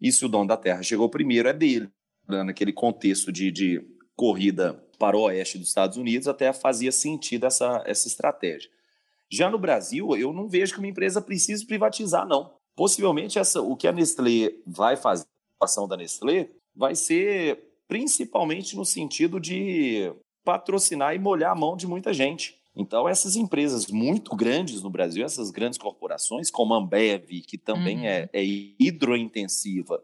e se o dono da terra chegou primeiro, é dele. Naquele contexto de, de corrida para o oeste dos Estados Unidos, até fazia sentido essa, essa estratégia. Já no Brasil, eu não vejo que uma empresa precise privatizar, não. Possivelmente, essa, o que a Nestlé vai fazer, a ação da Nestlé, vai ser principalmente no sentido de patrocinar e molhar a mão de muita gente. Então, essas empresas muito grandes no Brasil, essas grandes corporações, como a Ambev, que também Uhum. é, é hidrointensiva,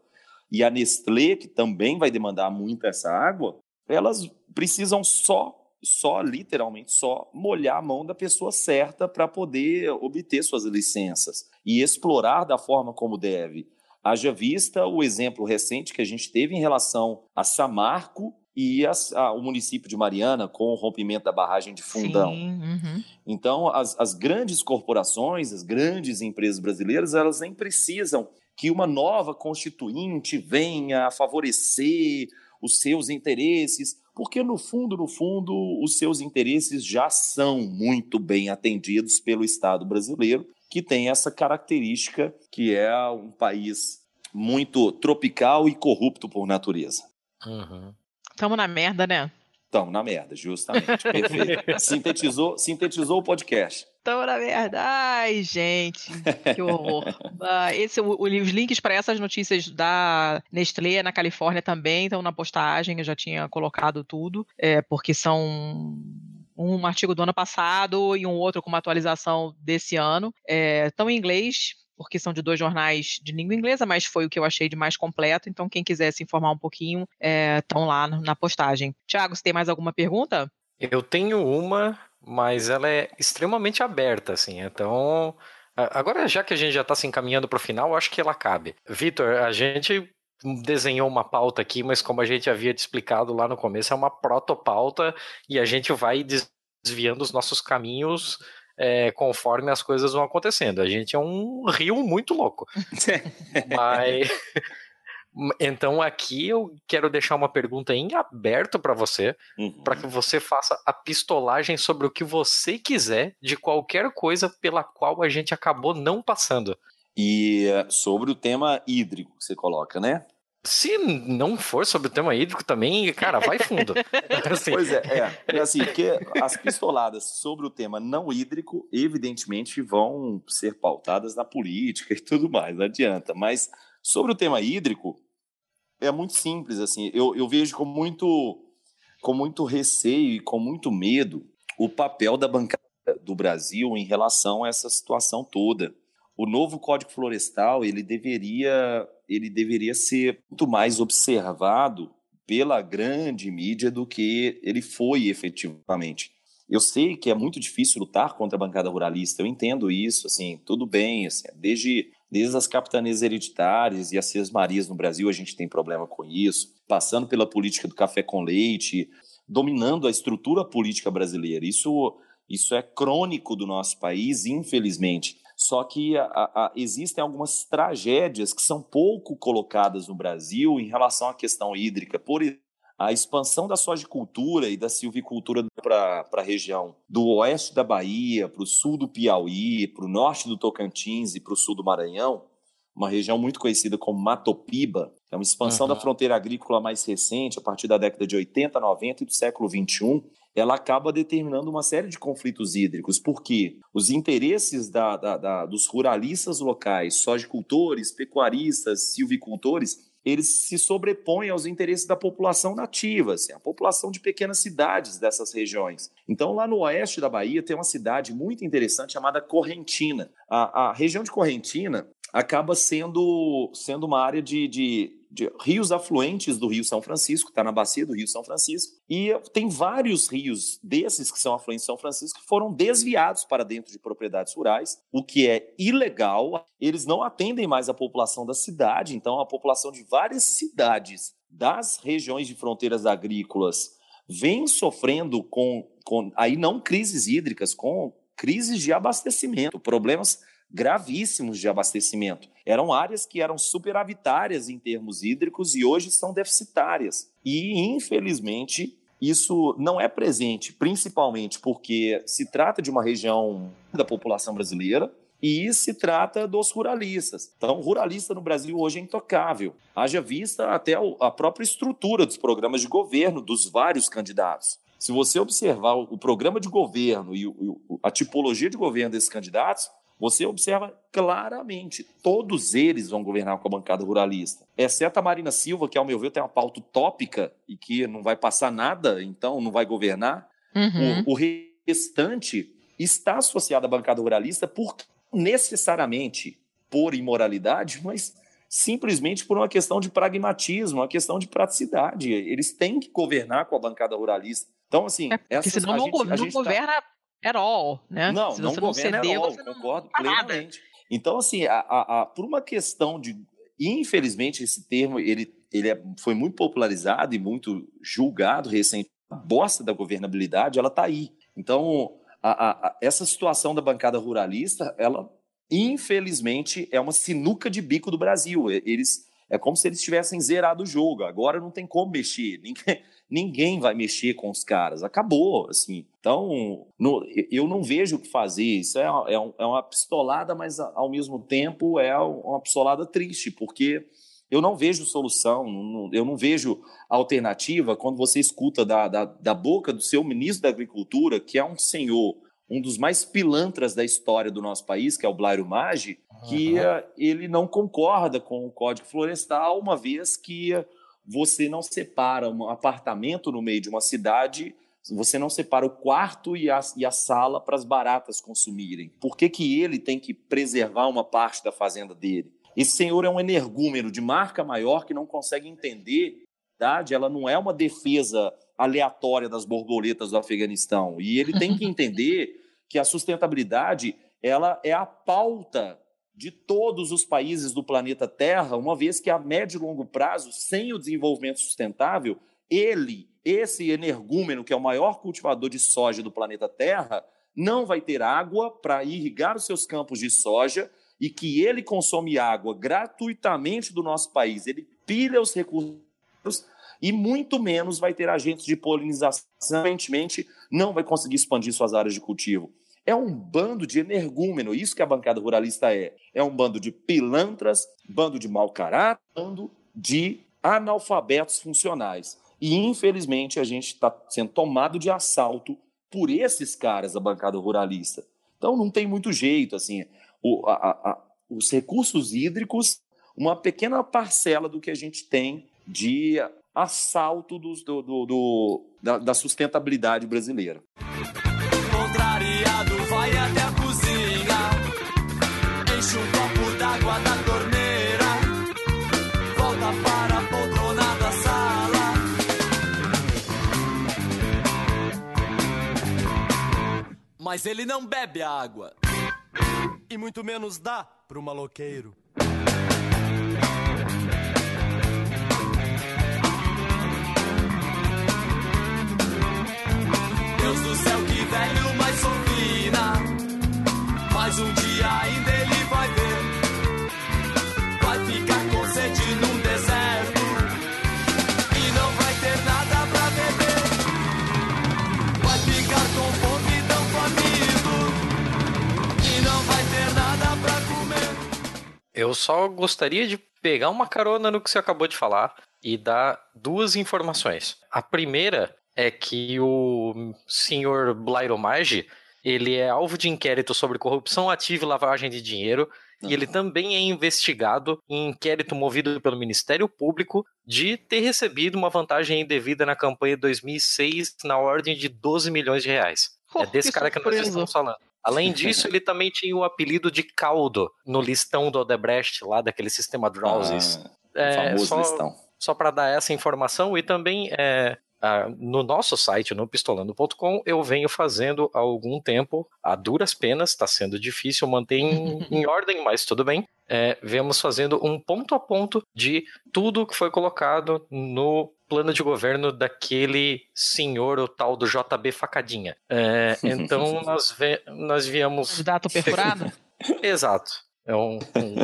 e a Nestlé, que também vai demandar muito essa água, elas precisam só, só literalmente só molhar a mão da pessoa certa para poder obter suas licenças e explorar da forma como deve. Haja vista o exemplo recente que a gente teve em relação a Samarco e as- a- o município de Mariana com o rompimento da barragem de Fundão. Sim, uhum. Então, as, as grandes corporações, as grandes empresas brasileiras, elas nem precisam que uma nova constituinte venha a favorecer os seus interesses, porque no fundo, no fundo, os seus interesses já são muito bem atendidos pelo Estado brasileiro, que tem essa característica que é um país muito tropical e corrupto por natureza. Uhum. Tamo na merda, né? Então, na merda, justamente. Perfeito. sintetizou, sintetizou o podcast. Tamo na merda. Ai, gente, que horror. Ah, esse, o- os links para essas notícias da Nestlé na Califórnia também estão na postagem. Eu já tinha colocado tudo, é, porque são um artigo do ano passado e um outro com uma atualização desse ano. Estão em inglês, porque são de dois jornais de língua inglesa, mas foi o que eu achei de mais completo. Então, quem quiser se informar um pouquinho, estão lá na postagem. Tiago, você tem mais alguma pergunta? Eu tenho uma, mas ela é extremamente aberta, assim. Então, agora já que a gente já está se encaminhando para o final, acho que ela cabe. Vitor, a gente desenhou uma pauta aqui, mas como a gente havia te explicado lá no começo, é uma protopauta e a gente vai des- desviando os nossos caminhos é, conforme as coisas vão acontecendo. A gente é um rio muito louco. Mas então aqui eu quero deixar uma pergunta em aberto para você, para que você faça a pistolagem sobre o que você quiser de qualquer coisa pela qual a gente acabou não passando. E eh, sobre o tema hídrico que você coloca, né? Se não for sobre o tema hídrico também, cara, vai fundo. Assim, Pois é, é. É assim, porque as pistoladas sobre o tema não hídrico, evidentemente, vão ser pautadas na política e tudo mais, não adianta. Mas sobre o tema hídrico, é muito simples, assim. Eu, eu vejo com muito, com muito receio e com muito medo o papel da bancada do Brasil em relação a essa situação toda. O novo Código Florestal, ele deveria, ele deveria ser muito mais observado pela grande mídia do que ele foi efetivamente. Eu sei que é muito difícil lutar contra a bancada ruralista, eu entendo isso, assim, tudo bem, assim, desde, desde as capitanias hereditárias e as sesmarias no Brasil a gente tem problema com isso, passando pela política do café com leite, dominando a estrutura política brasileira. Isso, isso é crônico do nosso país, infelizmente. Só que a, a, existem algumas tragédias que são pouco colocadas no Brasil em relação à questão hídrica. Por a expansão da sojicultura e da silvicultura para a região do oeste da Bahia, para o sul do Piauí, para o norte do Tocantins e para o sul do Maranhão, uma região muito conhecida como Matopiba, é uma expansão Uhum. da fronteira agrícola mais recente, a partir da década de 80, 90 e do século 21, ela acaba determinando uma série de conflitos hídricos, porque os interesses da, da, da, dos ruralistas locais, sojicultores, pecuaristas, silvicultores, eles se sobrepõem aos interesses da população nativa, assim, a população de pequenas cidades dessas regiões. Então, lá no oeste da Bahia, tem uma cidade muito interessante chamada Correntina. A, a região de Correntina acaba sendo, sendo uma área de, de, de rios afluentes do Rio São Francisco, está na bacia do Rio São Francisco, e tem vários rios desses que são afluentes de São Francisco que foram desviados para dentro de propriedades rurais, o que é ilegal. Eles não atendem mais a população da cidade, então a população de várias cidades das regiões de fronteiras agrícolas vem sofrendo com, com aí não crises hídricas, com crises de abastecimento, problemas gravíssimos de abastecimento. Eram áreas que eram superavitárias em termos hídricos e hoje são deficitárias. E, infelizmente, isso não é presente, principalmente porque se trata de uma região da população brasileira e se trata dos ruralistas. Então, ruralista no Brasil hoje é intocável. Haja vista até a própria estrutura dos programas de governo dos vários candidatos. Se você observar o programa de governo e a tipologia de governo desses candidatos, você observa claramente, todos eles vão governar com a bancada ruralista. Exceto a Marina Silva, que, ao meu ver, tem uma pauta utópica e que não vai passar nada, então não vai governar. Uhum. O, o restante está associado à bancada ruralista por necessariamente por imoralidade, mas simplesmente por uma questão de pragmatismo, uma questão de praticidade. Eles têm que governar com a bancada ruralista. Então, assim, É, senão a não, gente- a não gente tá- governa at all, né? não, Se não você não governa ceder, at all, você não concordo faz nada. plenamente. Então, assim, a, a- a- por uma questão de. Infelizmente, esse termo ele, ele é- foi muito popularizado e muito julgado recentemente. A bosta da governabilidade, ela está aí. Então, essa situação da bancada ruralista, ela, infelizmente, é uma sinuca de bico do Brasil. Eles. É como se eles tivessem zerado o jogo. Agora não tem como mexer. Ninguém, ninguém vai mexer com os caras. Acabou, assim. Então, no, eu não vejo o que fazer. Isso é, é, é uma pistolada, mas ao mesmo tempo é uma pistolada triste, porque eu não vejo solução, eu não vejo alternativa quando você escuta da, da, da boca do seu ministro da Agricultura, que é um senhor um dos mais pilantras da história do nosso país, que é o Blairo Maggi, que uhum. ele não concorda com o Código Florestal, uma vez que você não separa um apartamento no meio de uma cidade, você não separa o quarto e a, e a sala para as baratas consumirem. Por que, que ele tem que preservar uma parte da fazenda dele? Esse senhor é um energúmeno de marca maior que não consegue entender, verdade, ela não é uma defesa aleatória das borboletas do Afeganistão. E ele tem que entender que a sustentabilidade ela é a pauta de todos os países do planeta Terra, uma vez que a médio e longo prazo, sem o desenvolvimento sustentável, ele, esse energúmeno, que é o maior cultivador de soja do planeta Terra, não vai ter água para irrigar os seus campos de soja e que ele consome água gratuitamente do nosso país, ele pilha os recursos e muito menos vai ter agentes de polinização, aparentemente não vai conseguir expandir suas áreas de cultivo. É um bando de energúmeno, isso que a bancada ruralista é. É um bando de pilantras, bando de mau caráter, bando de analfabetos funcionais. E, infelizmente, a gente está sendo tomado de assalto por esses caras da bancada ruralista. Então, não tem muito jeito, assim. O, a, a, os recursos hídricos, uma pequena parcela do que a gente tem de assalto dos, do, do, do da, da, sustentabilidade brasileira. Contrariado Mas ele não bebe a água, e muito menos dá pro maloqueiro. Deus do céu, que velho mais sofina. Mas um dia ainda Eu só gostaria de pegar uma carona no que você acabou de falar e dar duas informações. A primeira é que o senhor Blairomage, ele é alvo de inquérito sobre corrupção ativa e lavagem de dinheiro, e ele também é investigado em inquérito movido pelo Ministério Público de ter recebido uma vantagem indevida na campanha de 2006 na ordem de 12 milhões de reais. Oh, é desse cara que nós estamos falando. Além disso, ele também tinha o apelido de Caldo no listão do Odebrecht, lá daquele sistema Drowsys. Ah, é, famoso só, listão. Só para dar essa informação, e também é, no nosso site, no pistolando.com, eu venho fazendo há algum tempo, a duras penas, está sendo difícil manter em, em, ordem, mas tudo bem. É, vemos fazendo um ponto a ponto de tudo que foi colocado no plano de governo daquele senhor, o tal do JB Facadinha. É, então nós, ve nós viemos. Dato perfurado? Exato. É um, um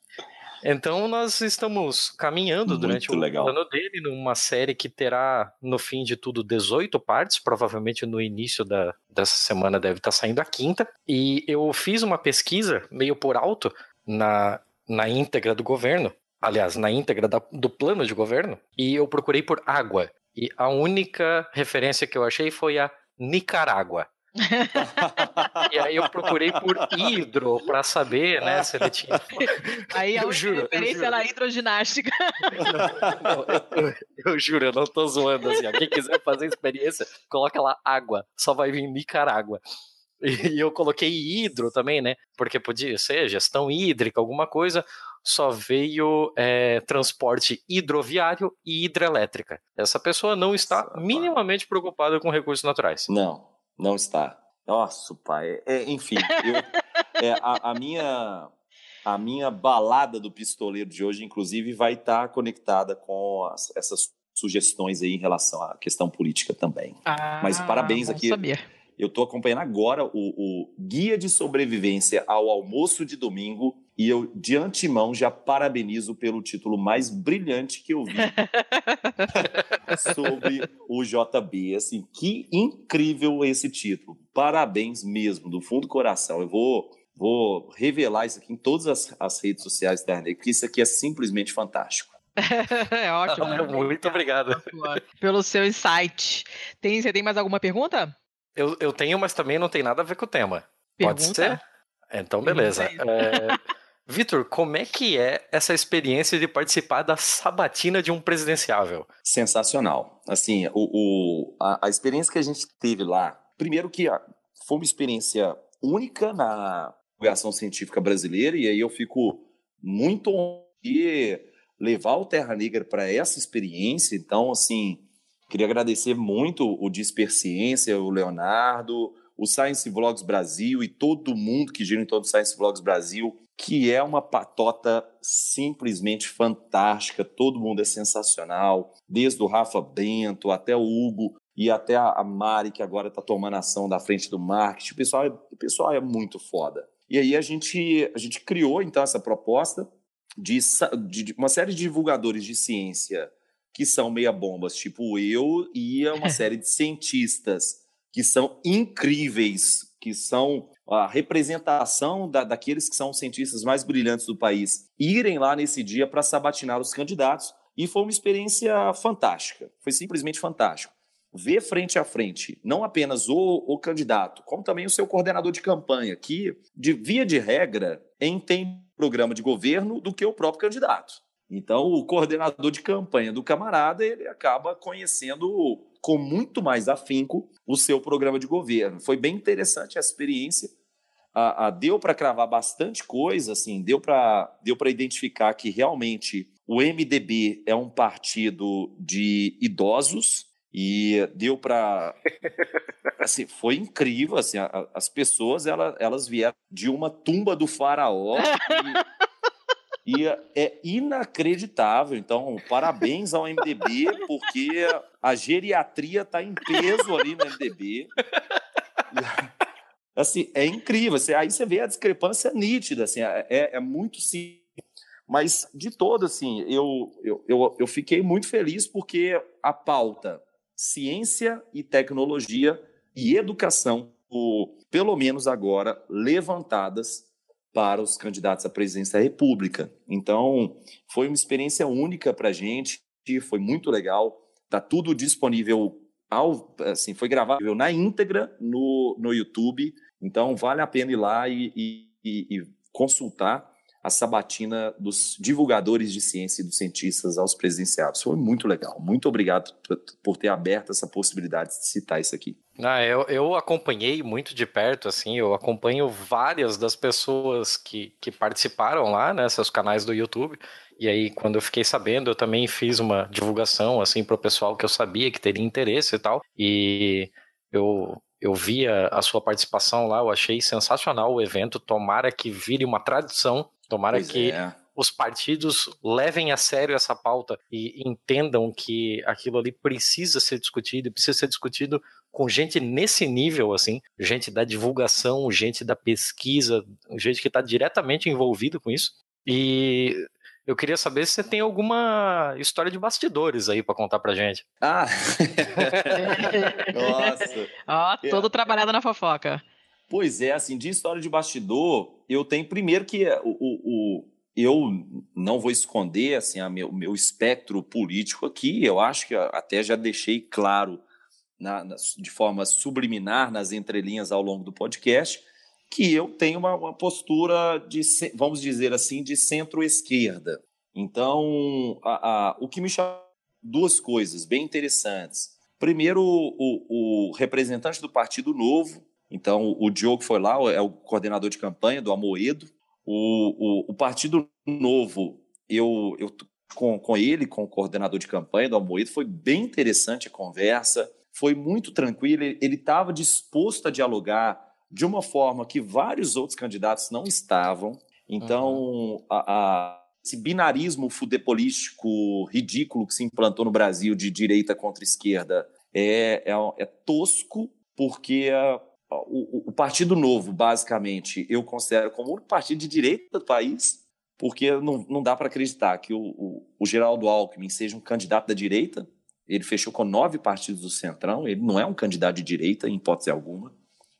então nós estamos caminhando Muito durante o legal. ano dele numa série que terá, no fim de tudo, 18 partes. Provavelmente no início da, dessa semana deve estar saindo a quinta. E eu fiz uma pesquisa meio por alto na, na íntegra do governo. Aliás, na íntegra da, do plano de governo. E eu procurei por água. E a única referência que eu achei foi a Nicarágua e aí eu procurei por hidro para saber, né, se ele tinha. Aí a juro, referência era hidroginástica. Não, eu, eu, eu, juro, eu não tô zoando assim. Quem quiser fazer experiência, coloca lá água, só vai vir Nicarágua. E eu coloquei hidro também, né? Porque podia ser gestão hídrica, alguma coisa. Só veio é, transporte hidroviário e hidrelétrica. Essa pessoa não está minimamente preocupada com recursos naturais. Não, não está. Nossa, pai. É, enfim, eu, é, a, a, minha, a minha balada do pistoleiro de hoje, inclusive, vai estar conectada com as, essas sugestões aí em relação à questão política também. Ah, Mas parabéns aqui. Eu estou acompanhando agora o, o, Guia de Sobrevivência ao Almoço de Domingo. E eu, de antemão, já parabenizo pelo título mais brilhante que eu vi sobre o JB. Assim, que incrível esse título. Parabéns mesmo, do fundo do coração. Eu vou, vou revelar isso aqui em todas as, as redes sociais da porque isso aqui é simplesmente fantástico. é ótimo. Muito obrigado. Pelo seu insight. Tem, você tem mais alguma pergunta? Eu, eu tenho, mas também não tem nada a ver com o tema. Pode Pergunta? ser? Então, beleza. É, Vitor, como é que é essa experiência de participar da sabatina de um presidenciável? Sensacional. Assim, o, o- a, a experiência que a gente teve lá, primeiro que ah, foi uma experiência única na divulgação científica brasileira, e aí eu fico muito honrado de levar o Terra Negra para essa experiência. Então, assim, queria agradecer muito o Disperciência, o Leonardo, o Science Vlogs Brasil e todo mundo que gira em torno do Science Vlogs Brasil, que é uma patota simplesmente fantástica. Todo mundo é sensacional, desde o Rafa Bento até o Hugo e até a Mari, que agora está tomando ação da frente do marketing. O pessoal, é, o pessoal é muito foda. E aí a gente, a gente criou, então, essa proposta de- de uma série de divulgadores de ciência que são meia bombas, tipo eu, e uma série de cientistas que são incríveis, que são a representação da- daqueles que são os cientistas mais brilhantes do país, irem lá nesse dia para sabatinar os candidatos. E foi uma experiência fantástica, foi simplesmente fantástico. Ver frente a frente, não apenas o, o candidato, como também o seu coordenador de campanha, que, de via de regra, entende o programa de governo do que o próprio candidato. Então, o coordenador de campanha do camarada, ele acaba conhecendo com muito mais afinco o seu programa de governo. Foi bem interessante essa experiência. Ah, ah, deu para cravar bastante coisa, assim, deu para deu identificar que realmente o MDB é um partido de idosos e deu para assim, foi incrível, assim, a- a- as pessoas elas, elas vieram de uma tumba do faraó e, é inacreditável. Então, parabéns ao MDB porque a geriatria está em peso ali no MDB. Assim, é incrível. assim, aí você vê a discrepância nítida, assim, é, é muito simples. Mas, de todo, assim, eu, eu, eu, eu fiquei muito feliz porque a pauta ciência e tecnologia e educação, pelo menos agora, levantadas para os candidatos à presidência da República. Então, foi uma experiência única para a gente, foi muito legal. Está tudo disponível, ao, assim, foi gravado na íntegra no, no YouTube. Então, vale a pena ir lá e, e- e- consultar a sabatina dos divulgadores de ciência e dos cientistas aos presidenciáveis. Foi muito legal. Muito obrigado por ter aberto essa possibilidade de citar isso aqui. Ah, eu, eu acompanhei muito de perto, assim, eu acompanho várias das pessoas que, que participaram lá, né, seus canais do YouTube, e aí quando eu fiquei sabendo, eu também fiz uma divulgação, assim, pro pessoal que eu sabia que teria interesse e tal, e eu, eu vi a, sua participação lá, eu achei sensacional o evento, tomara que vire uma tradição, tomara Pois que é. os partidos levem a sério essa pauta e entendam que aquilo ali precisa ser discutido, precisa ser discutido com gente nesse nível, assim, gente da divulgação, gente da pesquisa, gente que está diretamente envolvido com isso. E eu queria saber se você tem alguma história de bastidores aí para contar pra gente. Ah! Nossa! Ó, todo trabalhado na fofoca. Pois é, assim, de história de bastidor, eu tenho primeiro que o, o- o- eu não vou esconder assim a meu, meu espectro político aqui. Eu acho que até já deixei claro na- na- de forma subliminar nas entrelinhas ao longo do podcast que eu tenho uma, uma postura de, vamos dizer assim, de centro-esquerda. Então, a- a- o que me chama duas coisas bem interessantes. Primeiro, o, o representante do Partido Novo, então o Diogo foi lá, é o coordenador de campanha do Amoedo. O, o, o Partido Novo, eu, eu com, com ele, com o coordenador de campanha do Amoedo, foi bem interessante a conversa, foi muito tranquilo, ele estava disposto a dialogar de uma forma que vários outros candidatos não estavam. Então, a- a- esse binarismo futebolístico ridículo que se implantou no Brasil de direita contra esquerda é, é, é tosco, porque a- o, o Partido Novo, basicamente, eu considero como o único partido de direita do país, porque não, não dá para acreditar que o, o, o Geraldo Alckmin seja um candidato da direita. Ele fechou com nove partidos do Centrão, ele não é um candidato de direita, em hipótese alguma.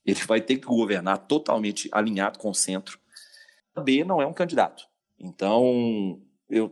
Ele vai ter que governar totalmente alinhado com o centro. A B não é um candidato. Então,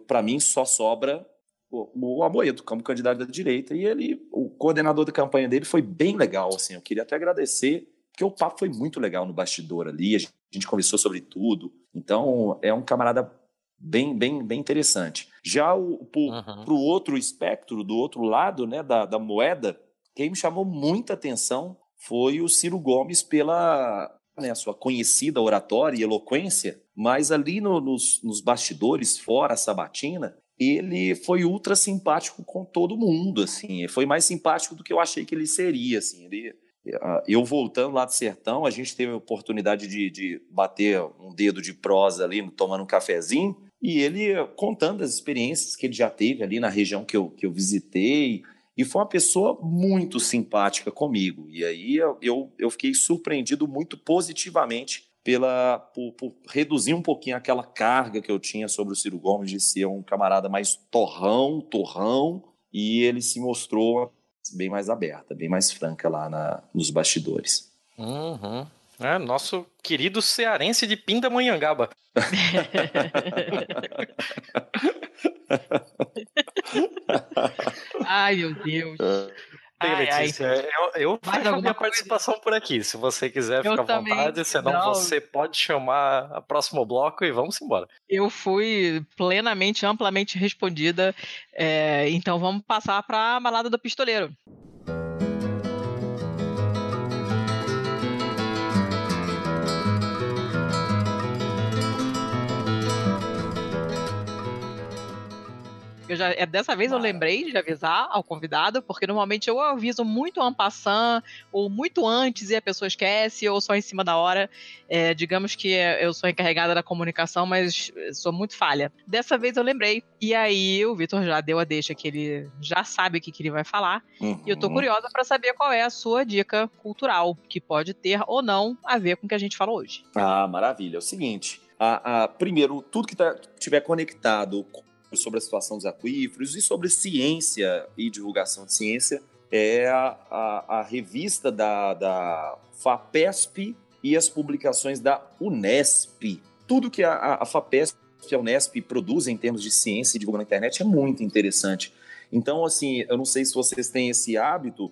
para mim, só sobra o, o Amoedo como candidato da direita. E ele, o coordenador da campanha dele foi bem legal. Assim, eu queria até agradecer, porque o papo foi muito legal no bastidor ali. A gente, a gente conversou sobre tudo. Então, é um camarada bem, bem, bem interessante. Já o, para o outro espectro, do outro lado né, da, da moeda, quem me chamou muita atenção foi o Ciro Gomes pela né, sua conhecida oratória e eloquência, mas ali no, nos, nos bastidores, fora a sabatina, ele foi ultra simpático com todo mundo, assim, foi mais simpático do que eu achei que ele seria, assim, ele, eu voltando lá do sertão, a gente teve a oportunidade de, de bater um dedo de prosa ali, tomando um cafezinho, e ele contando as experiências que ele já teve ali na região que eu, que eu visitei, e foi uma pessoa muito simpática comigo. E aí eu, eu fiquei surpreendido muito positivamente pela por, por, reduzir um pouquinho aquela carga que eu tinha sobre o Ciro Gomes de ser um camarada mais torrão, torrão, e ele se mostrou bem mais aberta, bem mais franca lá na, nos bastidores. Uhum. É, nosso querido cearense de Pindamonhangaba. ai, meu Deus. Bem, Letícia, ai. eu, eu faço a minha participação por aqui. Se você quiser, fica à vontade. Senão não. você pode chamar a próximo bloco e vamos embora. Eu fui plenamente, amplamente respondida. É, então vamos passar para a balada do pistoleiro. Eu já, é, dessa vez eu lembrei de avisar ao convidado, porque normalmente eu aviso muito en passant, ou muito antes e a pessoa esquece, ou só em cima da hora. É, digamos que eu sou encarregada da comunicação, mas sou muito falha. Dessa vez eu lembrei. E aí o Vitor já deu a deixa que ele já sabe o que, que ele vai falar. Uhum. E eu tô curiosa para saber qual é a sua dica cultural, que pode ter ou não a ver com o que a gente falou hoje. Ah, maravilha. É o seguinte. A, a, primeiro, tudo que tá, tiver conectado sobre a situação dos aquíferos e sobre ciência e divulgação de ciência é a, a, a revista da, da FAPESP e as publicações da Unesp. Tudo que a, a FAPESP e a Unesp produzem em termos de ciência e divulgação na internet é muito interessante. Então, assim, eu não sei se vocês têm esse hábito,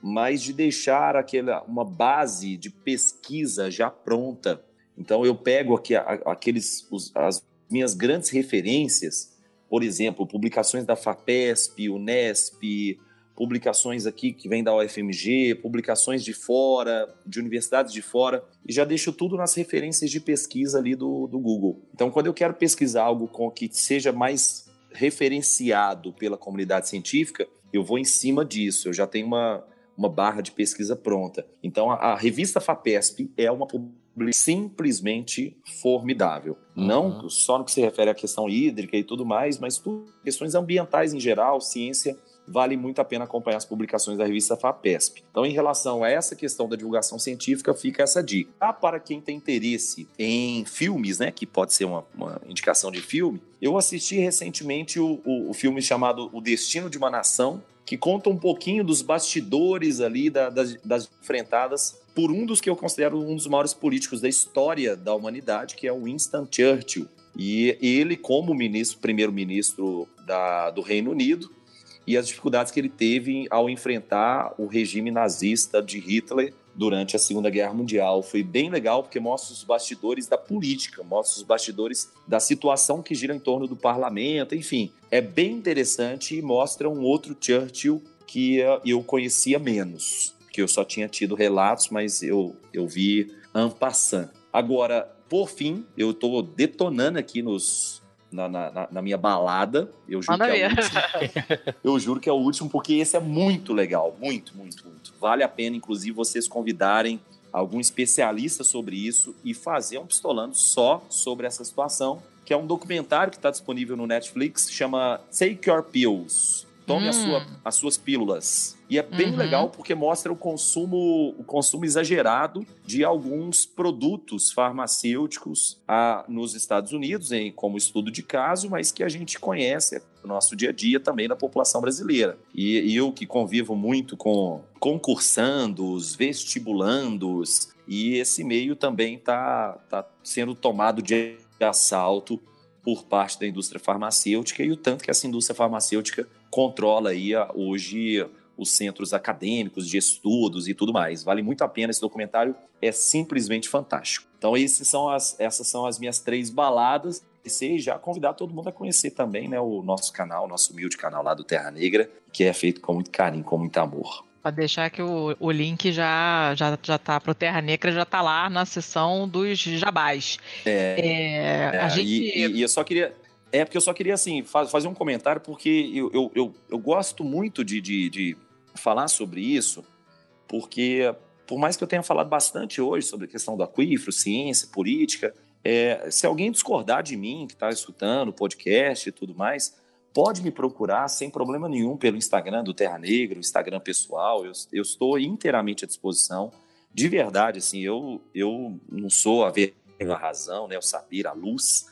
mas de deixar aquela, uma base de pesquisa já pronta. Então, eu pego aqui aqueles, os, as minhas grandes referências por exemplo, publicações da FAPESP, Unesp, publicações aqui que vêm da UFMG, publicações de fora, de universidades de fora, e já deixo tudo nas referências de pesquisa ali do, do Google. Então, quando eu quero pesquisar algo com que seja mais referenciado pela comunidade científica, eu vou em cima disso, eu já tenho uma, uma barra de pesquisa pronta. Então, a, a revista FAPESP é uma publicação simplesmente formidável. Uhum. Não só no que se refere à questão hídrica e tudo mais, mas tudo, questões ambientais em geral, ciência, vale muito a pena acompanhar as publicações da revista FAPESP. Então, em relação a essa questão da divulgação científica, fica essa dica. Ah, para quem tem interesse em filmes, né, que pode ser uma, uma indicação de filme, eu assisti recentemente o, o, o, filme chamado O Destino de uma Nação, que conta um pouquinho dos bastidores ali da, das, das enfrentadas por um dos que eu considero um dos maiores políticos da história da humanidade, que é o Winston Churchill. E ele, como ministro, primeiro-ministro do Reino Unido, e as dificuldades que ele teve ao enfrentar o regime nazista de Hitler durante a Segunda Guerra Mundial. Foi bem legal porque mostra os bastidores da política, mostra os bastidores da situação que gira em torno do parlamento, enfim. É bem interessante e mostra um outro Churchill que eu conhecia menos que eu só tinha tido relatos, mas eu, eu vi en passant. Agora, por fim, eu estou detonando aqui nos, na, na, na, minha balada. Eu juro, que é o último, eu juro que é o último, porque esse é muito legal. Muito, muito, muito. Vale a pena, inclusive, vocês convidarem algum especialista sobre isso e fazer um pistolando só sobre essa situação, que é um documentário que está disponível no Netflix, chama Take Your Pills Tome a Hum. sua, as suas pílulas. E é bem Uhum. legal porque mostra o consumo, o consumo exagerado de alguns produtos farmacêuticos ah, nos Estados Unidos, em, como estudo de caso, mas que a gente conhece no nosso dia a dia também na população brasileira. E, e eu que convivo muito com concursandos, vestibulandos, e esse meio também está tá sendo tomado de assalto por parte da indústria farmacêutica e o tanto que essa indústria farmacêutica controla aí a- hoje os centros acadêmicos de estudos e tudo mais. Vale muito a pena esse documentário, é simplesmente fantástico. Então são as, essas são as minhas três baladas. E já convidar todo mundo a conhecer também né, o nosso canal, o nosso humilde canal lá do Terra Negra, que é feito com muito carinho, com muito amor. Pode deixar que o, o link já, já, já tá pro Terra Negra, já tá lá na seção dos jabás. É, É, É, a gente. e, e- e eu só queria. É porque eu só queria assim fa- fazer um comentário porque eu, eu, eu, eu gosto muito de, de, de falar sobre isso, porque por mais que eu tenha falado bastante hoje sobre a questão do aquífero, ciência, política, é, se alguém discordar de mim que está escutando o podcast e tudo mais, pode me procurar sem problema nenhum pelo Instagram do Terra Negra, o Instagram pessoal. Eu, eu estou inteiramente à disposição. De verdade, assim, eu, eu não sou a ver a razão, né, o saber, a luz,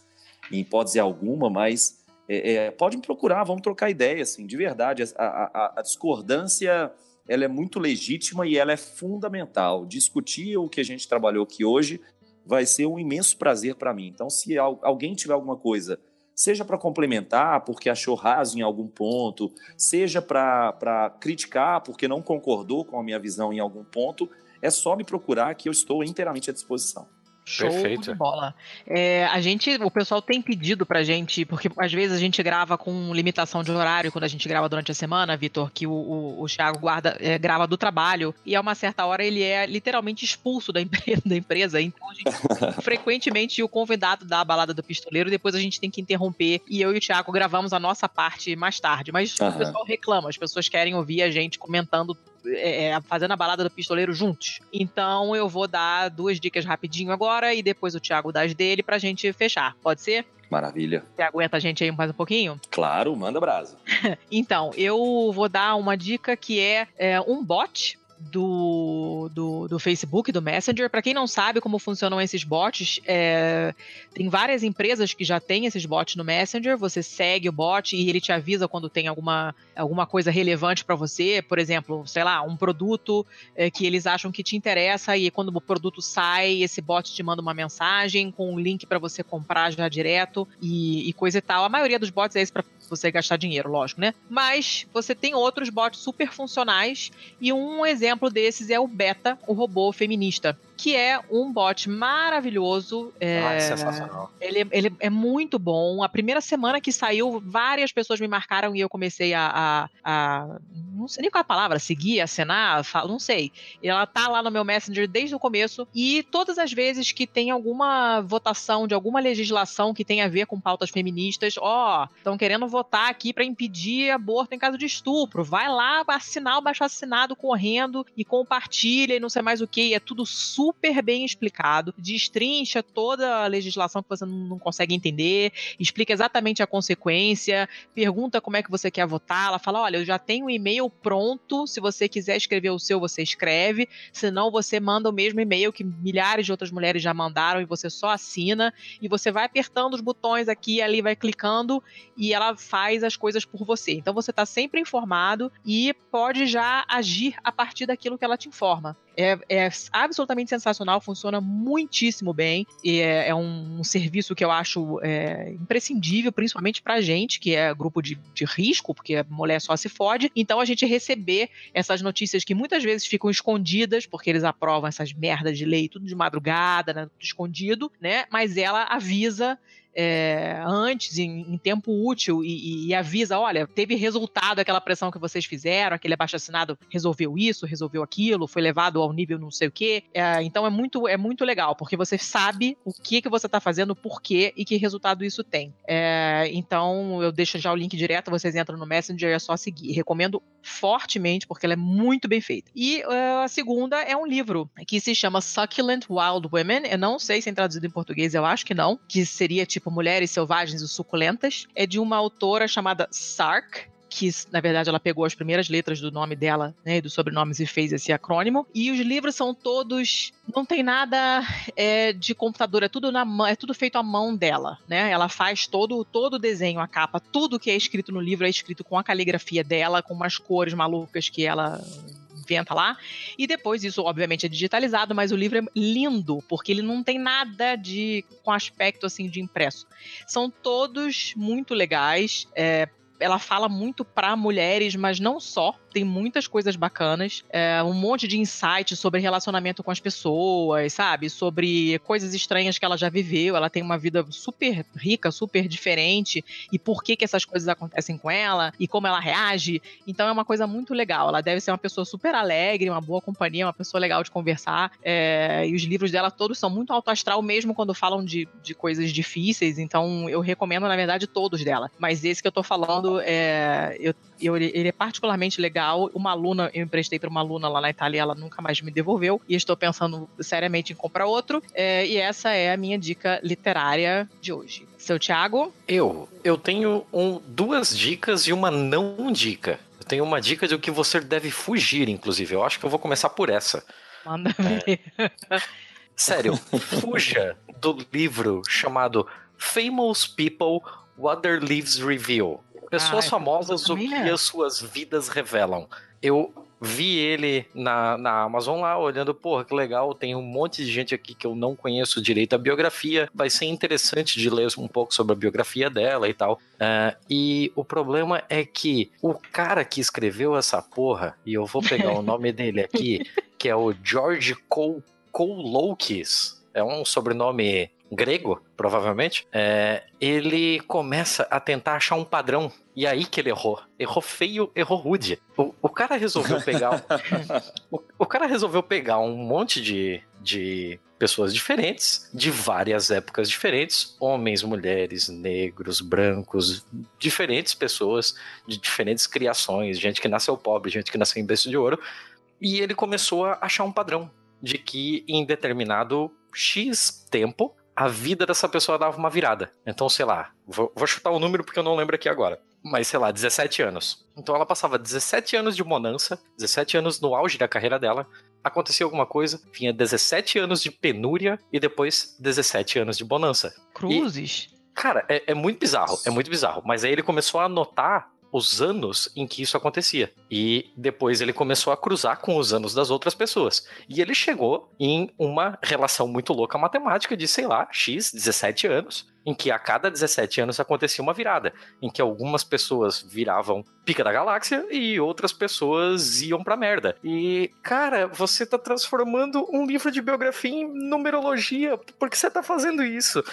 em hipótese alguma, mas é, é, pode me procurar, vamos trocar ideia, assim, de verdade. A, a- a discordância ela é muito legítima e ela é fundamental. Discutir o que a gente trabalhou aqui hoje vai ser um imenso prazer para mim. Então, se al- alguém tiver alguma coisa, seja para complementar, porque achou raso em algum ponto, seja para criticar, porque não concordou com a minha visão em algum ponto, é só me procurar que eu estou inteiramente à disposição. Show Perfeito. de bola. É, a gente, o pessoal tem pedido pra gente, porque às vezes a gente grava com limitação de horário quando a gente grava durante a semana, Vitor, que o, o, o Thiago guarda, é, grava do trabalho, e a uma certa hora ele é literalmente expulso da empresa, da empresa então a gente frequentemente o convidado da balada do pistoleiro, depois a gente tem que interromper, e eu e o Thiago gravamos a nossa parte mais tarde, mas o pessoal reclama, as pessoas querem ouvir a gente comentando é, é, fazendo a balada do pistoleiro juntos. Então eu vou dar duas dicas rapidinho agora e depois o Thiago dá as dele pra gente fechar. Pode ser? Maravilha. Você aguenta a gente aí mais um pouquinho? Claro, manda brasa. Então, eu vou dar uma dica que é, é, um bot do, do, do Facebook, do Messenger. Para quem não sabe como funcionam esses bots, é, tem várias empresas que já têm esses bots no Messenger. Você segue o bot e ele te avisa quando tem alguma, alguma coisa relevante para você. Por exemplo, sei lá, um produto é, que eles acham que te interessa e quando o produto sai, esse bot te manda uma mensagem com um link para você comprar já direto e, e coisa e tal. A maioria dos bots é esse para você gastar dinheiro, lógico, né? Mas você tem outros bots super funcionais e um exemplo desses é o Beta, o robô feminista, que é um bot maravilhoso. é, Ah, é sensacional. ele, ele é muito bom. A primeira semana que saiu, várias pessoas me marcaram e eu comecei a. a- a- não sei nem qual é a palavra, seguir, acenar, falo, não sei. Ela tá lá no meu Messenger desde o começo. E todas as vezes que tem alguma votação de alguma legislação que tem a ver com pautas feministas, ó, estão querendo votar aqui para impedir aborto em caso de estupro. Vai lá assinar o baixo assinado correndo e compartilha e não sei mais o que. É tudo super bem explicado. Destrincha toda a legislação que você não consegue entender, explica exatamente a consequência, pergunta como é que você quer votar. Ela fala: olha, eu já tenho um e-mail pronto. Se você quiser escrever o seu, você escreve. Senão, você manda o mesmo e-mail que milhares de outras mulheres já mandaram e você só assina. E você vai apertando os botões aqui e ali, vai clicando e ela faz as coisas por você. Então você está sempre informado e pode já agir a partir daquilo que ela te informa. É, é absolutamente sensacional, funciona muitíssimo bem. E é, é um, um serviço que eu acho é, imprescindível, principalmente pra gente, que é grupo de, de risco, porque a mulher só se fode. Então a gente receber essas notícias que muitas vezes ficam escondidas, porque eles aprovam essas merdas de lei tudo de madrugada, né, tudo escondido, né? Mas ela avisa é, antes, em, em tempo útil, e, e- e avisa: olha, teve resultado aquela pressão que vocês fizeram, aquele abaixo assinado resolveu isso, resolveu aquilo, foi levado ao nível não sei o quê. É, então é muito, é muito legal, porque você sabe o que, que você está fazendo, por quê e que resultado isso tem. É, então eu deixo já o link direto, vocês entram no Messenger, é só seguir. Recomendo fortemente, porque ela é muito bem feita. E é, a segunda é um livro que se chama Succulent Wild Women. Eu não sei se é traduzido em português, eu acho que não. Que seria tipo Mulheres Selvagens e Suculentas. É de uma autora chamada Sark. que na verdade ela pegou as primeiras letras do nome dela, né, dos sobrenomes e fez esse acrônimo. E os livros são todos, não tem nada é, de computador, é tudo na mão, é tudo feito à mão dela, né? Ela faz todo todo o desenho, a capa, tudo que é escrito no livro é escrito com a caligrafia dela, com umas cores malucas que ela inventa lá. E depois isso, obviamente, é digitalizado, mas o livro é lindo, porque ele não tem nada de com aspecto assim de impresso. São todos muito legais. É, ela fala muito para mulheres, mas não só. Tem muitas coisas bacanas, é, um monte de insights sobre relacionamento com as pessoas, sabe? Sobre coisas estranhas que ela já viveu. Ela tem uma vida super rica, super diferente, e por que que essas coisas acontecem com ela e como ela reage. Então é uma coisa muito legal. Ela deve ser uma pessoa super alegre, uma boa companhia, uma pessoa legal de conversar. É, e os livros dela todos são muito alto astral, mesmo quando falam de, de coisas difíceis. Então eu recomendo, na verdade, todos dela. Mas esse que eu tô falando, é, eu, eu, ele é particularmente legal. Uma aluna, eu emprestei para uma aluna lá na Itália, ela nunca mais me devolveu. E estou pensando seriamente em comprar outro. É, e essa é a minha dica literária de hoje. Seu Thiago? Eu, eu tenho um, duas dicas e uma não dica. Eu tenho uma dica de o que você deve fugir, inclusive. Eu acho que eu vou começar por essa. Manda ver. Sério, fuja do livro chamado Famous People What Their Lives Reveal. Pessoas Ai, famosas, o que é. as suas vidas revelam. Eu vi ele na, na Amazon lá, olhando, porra, que legal, tem um monte de gente aqui que eu não conheço direito a biografia, vai ser interessante de ler um pouco sobre a biografia dela e tal. Ah, e o problema é que o cara que escreveu essa porra, e eu vou pegar o nome dele aqui, que é o George Col Kouloukis, é um sobrenome grego, provavelmente, é, ele começa a tentar achar um padrão. E aí que ele errou. Errou feio, errou rude. O, o cara resolveu pegar. o, o cara resolveu pegar um monte de, de pessoas diferentes, de várias épocas diferentes, homens, mulheres, negros, brancos, diferentes pessoas, de diferentes criações, gente que nasceu pobre, gente que nasceu em berço de ouro. E ele começou a achar um padrão de que em determinado X tempo a vida dessa pessoa dava uma virada. Então, sei lá, vou, vou chutar o número porque eu não lembro aqui agora. Mas, sei lá, 17 anos. Então ela passava 17 anos de bonança, 17 anos no auge da carreira dela. Acontecia alguma coisa, vinha 17 anos de penúria e depois 17 anos de bonança. Cruzes? Cara, é, é muito bizarro, é muito bizarro. Mas aí ele começou a anotar os anos em que isso acontecia. E depois ele começou a cruzar com os anos das outras pessoas. E ele chegou em uma relação muito louca matemática de, sei lá, X, 17 anos, em que a cada 17 anos acontecia uma virada, em que algumas pessoas viravam pica da galáxia e outras pessoas iam pra merda. E, cara, você tá transformando um livro de biografia em numerologia. Por que você tá fazendo isso?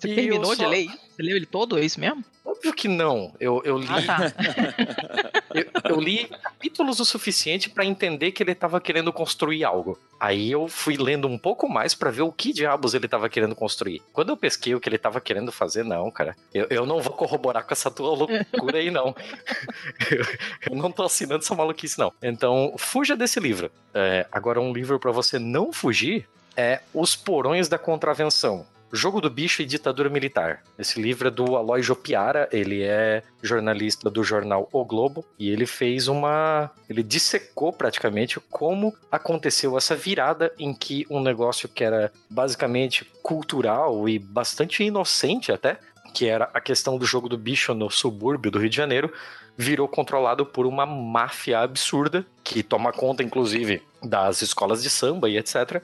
Você E terminou eu de só- ler isso? Você leu ele todo? É isso mesmo? Óbvio que não. Eu, eu li. Ah, tá. eu, eu li capítulos o suficiente pra entender que ele tava querendo construir algo. Aí eu fui lendo um pouco mais pra ver o que diabos ele tava querendo construir. Quando eu pesquei o que ele tava querendo fazer, não, cara. Eu, eu não vou corroborar com essa tua loucura aí, não. eu, eu não tô assinando essa maluquice, não. Então, fuja desse livro. É, agora, um livro pra você não fugir é Os Porões da Contravenção. Jogo do Bicho e Ditadura Militar. Esse livro é do Aloy Jopiara, ele é jornalista do jornal O Globo e ele fez uma. Ele dissecou praticamente como aconteceu essa virada em que um negócio que era basicamente cultural e bastante inocente até, que era a questão do jogo do bicho no subúrbio do Rio de Janeiro, virou controlado por uma máfia absurda que toma conta, inclusive, das escolas de samba e etc.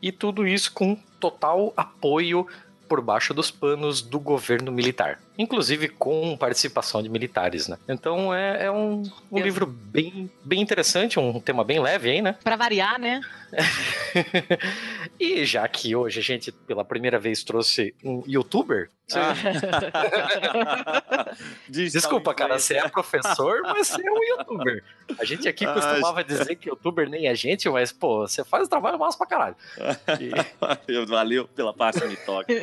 E tudo isso com total apoio por baixo dos panos do governo militar. Inclusive com participação de militares, né? Então é, é um, um livro bem, bem interessante, um tema bem leve aí, né? Pra variar, né? E já que hoje a gente pela primeira vez trouxe um youtuber. você- Desculpa, cara, você é professor, mas você é um youtuber. A gente aqui Ah, costumava dizer que youtuber nem a gente, mas, pô, você faz o trabalho massa pra caralho. Eu- Valeu pela parte me toque.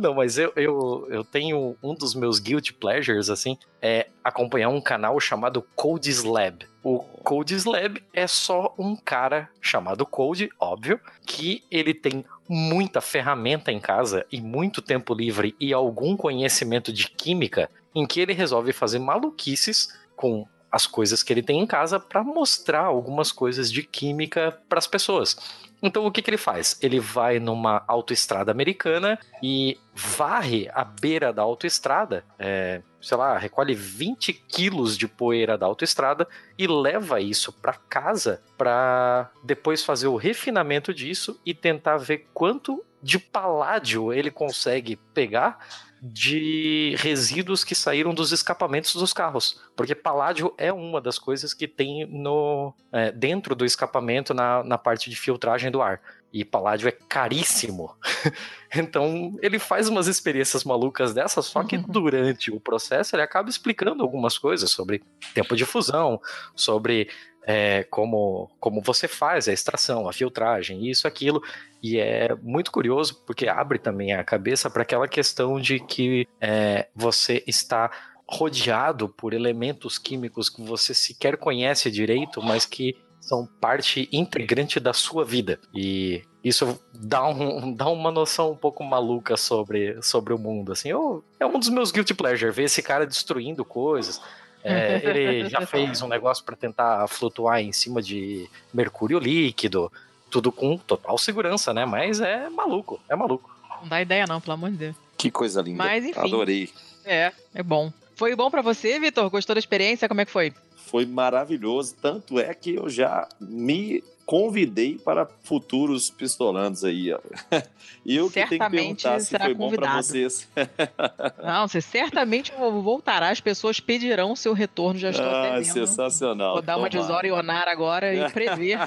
Não, mas eu, eu, eu tenho um dos meus guilty pleasures, assim, é acompanhar um canal chamado Codes Lab. O Cold Slab é só um cara chamado Cold, óbvio, que ele tem muita ferramenta em casa e muito tempo livre e algum conhecimento de química em que ele resolve fazer maluquices com as coisas que ele tem em casa para mostrar algumas coisas de química para as pessoas. Então o que, que ele faz? Ele vai numa autoestrada americana e varre a beira da autoestrada, é, sei lá, recolhe 20 quilos de poeira da autoestrada e leva isso para casa para depois fazer o refinamento disso e tentar ver quanto de paládio ele consegue pegar de resíduos que saíram dos escapamentos dos carros. Porque paládio é uma das coisas que tem no é, dentro do escapamento na, na parte de filtragem do ar. E paládio é caríssimo. então ele faz umas experiências malucas dessas, só que durante o processo ele acaba explicando algumas coisas sobre tempo de fusão, sobre é, como, como você faz a extração, a filtragem, isso, aquilo. E é muito curioso porque abre também a cabeça para aquela questão de que é, você está rodeado por elementos químicos que você sequer conhece direito, mas que são parte integrante da sua vida. E isso dá, um, dá uma noção um pouco maluca sobre, sobre o mundo. Assim, eu, é um dos meus guilty pleasure, ver esse cara destruindo coisas. É, ele já fez um negócio para tentar flutuar em cima de mercúrio líquido, tudo com total segurança, né? Mas é maluco, é maluco. Não dá ideia não, pelo amor de Deus. Que coisa linda. Mas, enfim. Adorei. É, é bom. Foi bom para você, Vitor? Gostou da experiência? Como é que foi? Foi maravilhoso. Tanto é que eu já me convidei para futuros pistolandos aí. Ó. Eu que tenho que Certamente perguntar se será foi bom para convidado. vocês. Não, você certamente voltará, as pessoas pedirão o seu retorno, já estou até Ah, vendo. sensacional. Vou dar uma de Tomara. Zora Ionar agora e prever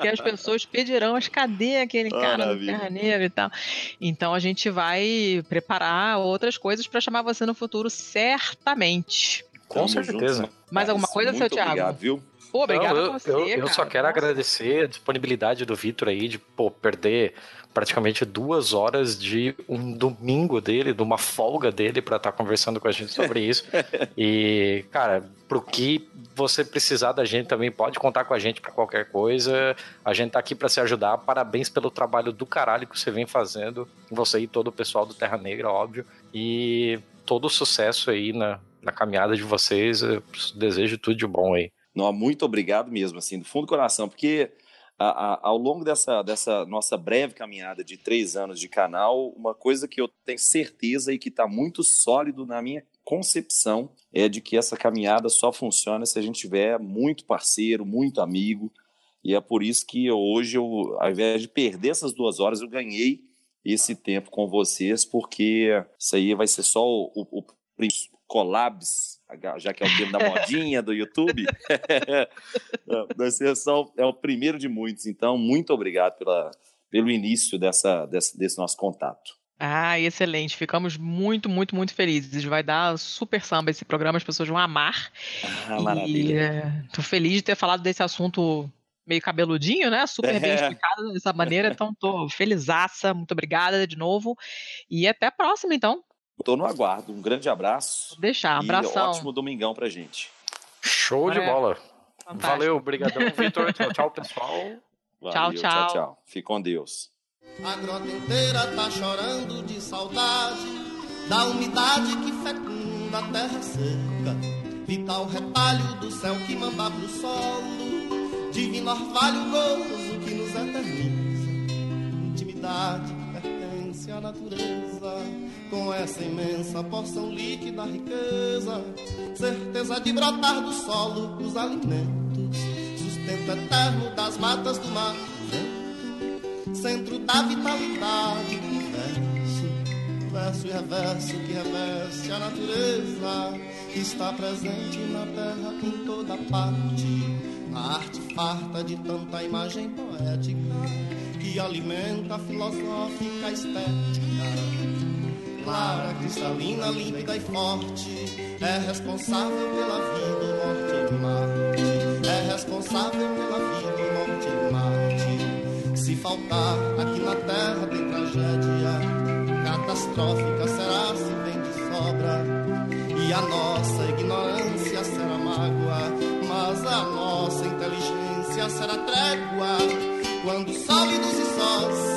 que as pessoas pedirão, mas cadê aquele cara do Maravilha. Terra Negra e tal? Então a gente vai preparar outras coisas para chamar você no futuro, certamente. Com Tamo certeza. junto. Mais alguma coisa, seu Thiago? Obrigado, viu? Pô, obrigado Não, eu, você, eu, eu só quero Nossa. agradecer a disponibilidade do Vitor aí de pô, perder praticamente duas horas de um domingo dele, de uma folga dele pra estar conversando com a gente sobre isso. e, cara, pro que você precisar da gente também pode contar com a gente pra qualquer coisa. A gente tá aqui pra se ajudar. Parabéns pelo trabalho do caralho que você vem fazendo. Você e todo o pessoal do Terra Negra, óbvio. E todo o sucesso aí na, na caminhada de vocês. Eu desejo tudo de bom aí. Não, muito obrigado mesmo, assim, do fundo do coração, porque a- a- ao longo dessa, dessa nossa breve caminhada de três anos de canal, uma coisa que eu tenho certeza e que está muito sólido na minha concepção é de que essa caminhada só funciona se a gente tiver muito parceiro, muito amigo, e é por isso que hoje, eu, ao invés de perder essas duas horas, eu ganhei esse tempo com vocês, porque isso aí vai ser só o, o, o collabs, já que é o termo da modinha do YouTube. ser só é o primeiro de muitos. Então, muito obrigado pela, pelo início dessa, desse, desse nosso contato. Ah, excelente. Ficamos muito, muito, muito felizes. Vai dar super samba esse programa, as pessoas vão amar. Ah, maravilha. é, tô feliz de ter falado desse assunto meio cabeludinho, né? Super bem É. explicado dessa maneira. Então, tô felizaça. Muito obrigada de novo. E até a próxima, então. Estou no aguardo. Um grande abraço. Vou deixar. Abração. ótimo domingão pra gente. Show de bola. Fantástico. Valeu, obrigadão, Vitor. Tchau, tchau, pessoal. Valeu, Tchau, tchau. tchau, tchau. Fique com Deus. A grota inteira tá chorando de saudade da umidade que fecunda a terra seca. Vital retalho do céu que manda pro solo, divino orvalho gozo que nos eterniza. Intimidade que pertence à natureza, com essa imensa porção líquida riqueza, certeza de brotar do solo os alimentos, sustento eterno das matas do mar centro da vitalidade do universo. Verso e reverso que reveste a natureza, está presente na terra em toda parte. A arte farta de tanta imagem poética que alimenta a filosófica estética. Clara, cristalina, límpida e forte, é responsável pela vida, o norte e Marte. É responsável pela vida, o norte e Marte. Se faltar aqui na terra tem tragédia catastrófica, será se vem de sobra. E a nossa ignorância será mágoa, mas a nossa já será trégua. Quando sólidos e sós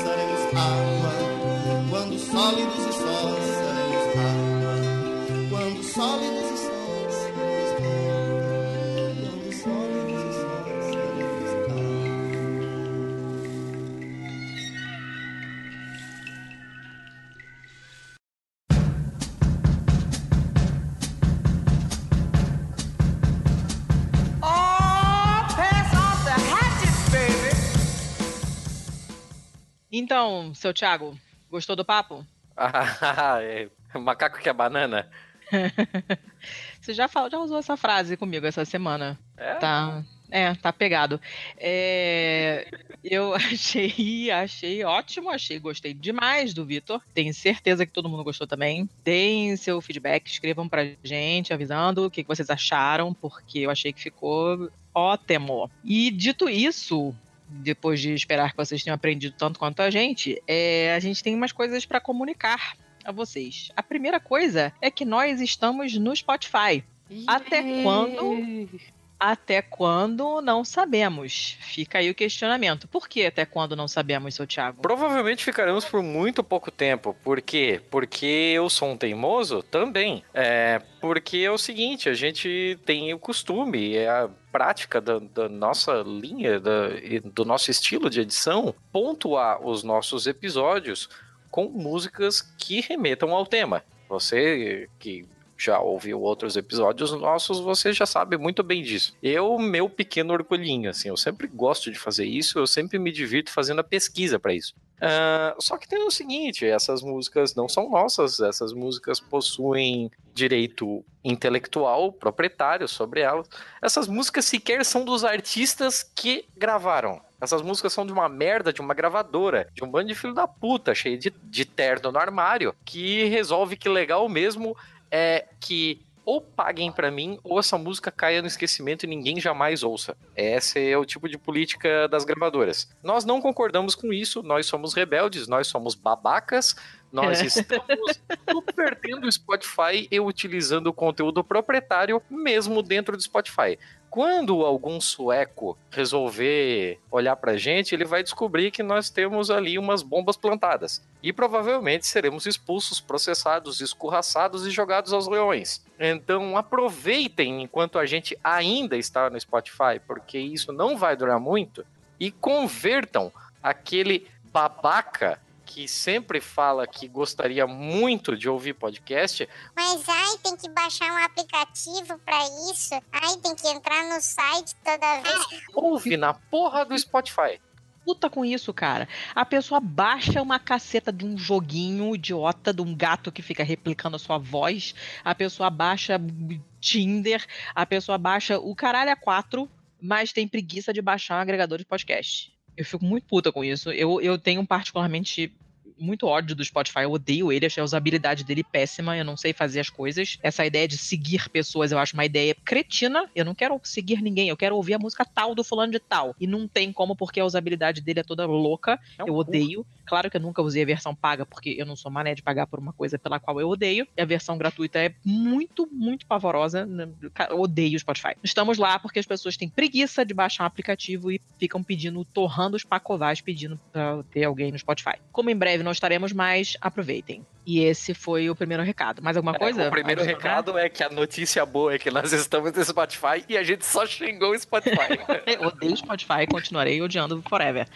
Então, seu Thiago, gostou do papo? Ah, é, macaco que é banana? Você já, falou, já usou essa frase comigo essa semana. É? Tá. É, tá pegado. É, eu achei, achei ótimo, achei, gostei demais do Vitor. Tenho certeza que todo mundo gostou também. Deem seu feedback, escrevam pra gente, avisando o que que vocês acharam, porque eu achei que ficou ótimo. E dito isso, depois de esperar que vocês tenham aprendido tanto quanto a gente, é, a gente tem umas coisas pra comunicar a vocês. A primeira coisa é que nós estamos no Spotify. Até quando? Até quando não sabemos. Fica aí o questionamento. Por que até quando não sabemos, seu Thiago? Provavelmente ficaremos por muito pouco tempo. Por quê? Porque eu sou um teimoso? Também. É, porque é o seguinte, a gente tem o costume, é a prática da, da nossa linha, da- do nosso estilo de edição, pontuar os nossos episódios com músicas que remetam ao tema. Você que já ouviu outros episódios nossos, você já sabe muito bem disso. Eu, meu pequeno orgulhinho, assim, eu sempre gosto de fazer isso, eu sempre me divirto fazendo a pesquisa para isso. Ah, só que tem o seguinte, essas músicas não são nossas, essas músicas possuem direito intelectual proprietário sobre elas. Essas músicas sequer são dos artistas que gravaram. Essas músicas são de uma merda, de uma gravadora, de um bando de filho da puta, cheio de, de terno no armário, que resolve que legal mesmo é que ou paguem pra mim, ou essa música caia no esquecimento e ninguém jamais ouça. Esse é o tipo de política das gravadoras. Nós não concordamos com isso, nós somos rebeldes, nós somos babacas, nós É. estamos subvertendo o Spotify e utilizando o conteúdo proprietário mesmo dentro do Spotify. Quando algum sueco resolver olhar pra gente, ele vai descobrir que nós temos ali umas bombas plantadas. E provavelmente seremos expulsos, processados, escorraçados e jogados aos leões. Então aproveitem enquanto a gente ainda está no Spotify, porque isso não vai durar muito, e convertam aquele babaca que sempre fala que gostaria muito de ouvir podcast Mas ai, tem que baixar um aplicativo pra isso. Ai, tem que entrar no site toda vez. ouve na porra do Spotify. Puta com isso, cara. A pessoa baixa uma caceta de um joguinho idiota, de um gato que fica replicando a sua voz. A pessoa baixa Tinder. A pessoa baixa o caralho a quatro, mas tem preguiça de baixar um agregador de podcast. Eu fico muito puta com isso. Eu, eu tenho particularmente muito ódio do Spotify, eu odeio ele, achei a usabilidade dele péssima, eu não sei fazer as coisas. Essa ideia de seguir pessoas eu acho uma ideia cretina. Eu não quero seguir ninguém, eu quero ouvir a música tal do fulano de tal. E não tem como, porque a usabilidade dele é toda louca. É um eu odeio. Claro que eu nunca usei a versão paga, porque eu não sou mané de pagar por uma coisa pela qual eu odeio. E a versão gratuita é muito, muito pavorosa. Eu odeio o Spotify. Estamos lá porque as pessoas têm preguiça de baixar um aplicativo e ficam pedindo, torrando os pacovais, pedindo pra ter alguém no Spotify. Como em breve não estaremos mais, aproveitem. E esse foi o primeiro recado. Mais alguma coisa? O primeiro recado é que a notícia boa é que nós estamos no Spotify e a gente só xingou o Spotify. Eu odeio o Spotify e continuarei odiando forever.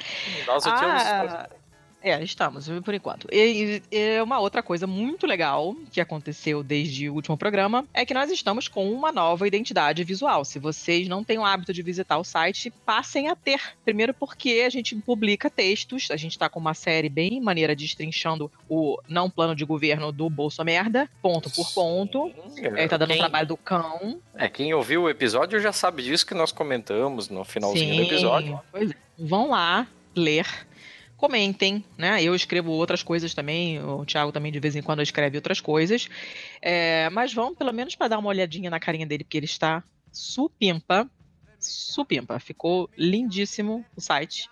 nós odiamos o Ah, Spotify. É, estamos, por enquanto. E, e- uma outra coisa muito legal que aconteceu desde o último programa é que nós estamos com uma nova identidade visual. Se vocês não têm o hábito de visitar o site, passem a ter. Primeiro porque a gente publica textos, a gente tá com uma série bem maneira destrinchando o não plano de governo do Bolso Merda, ponto por ponto. É, tá dando Quem- o trabalho do cão. É, quem ouviu o episódio já sabe disso que nós comentamos no finalzinho do episódio. Pois é. Vão lá ler. Comentem, né? Eu escrevo outras coisas também, o Thiago também de vez em quando escreve outras coisas. É, mas vão pelo menos para dar uma olhadinha na carinha dele, porque ele está supimpa. Supimpa. Ficou lindíssimo o site.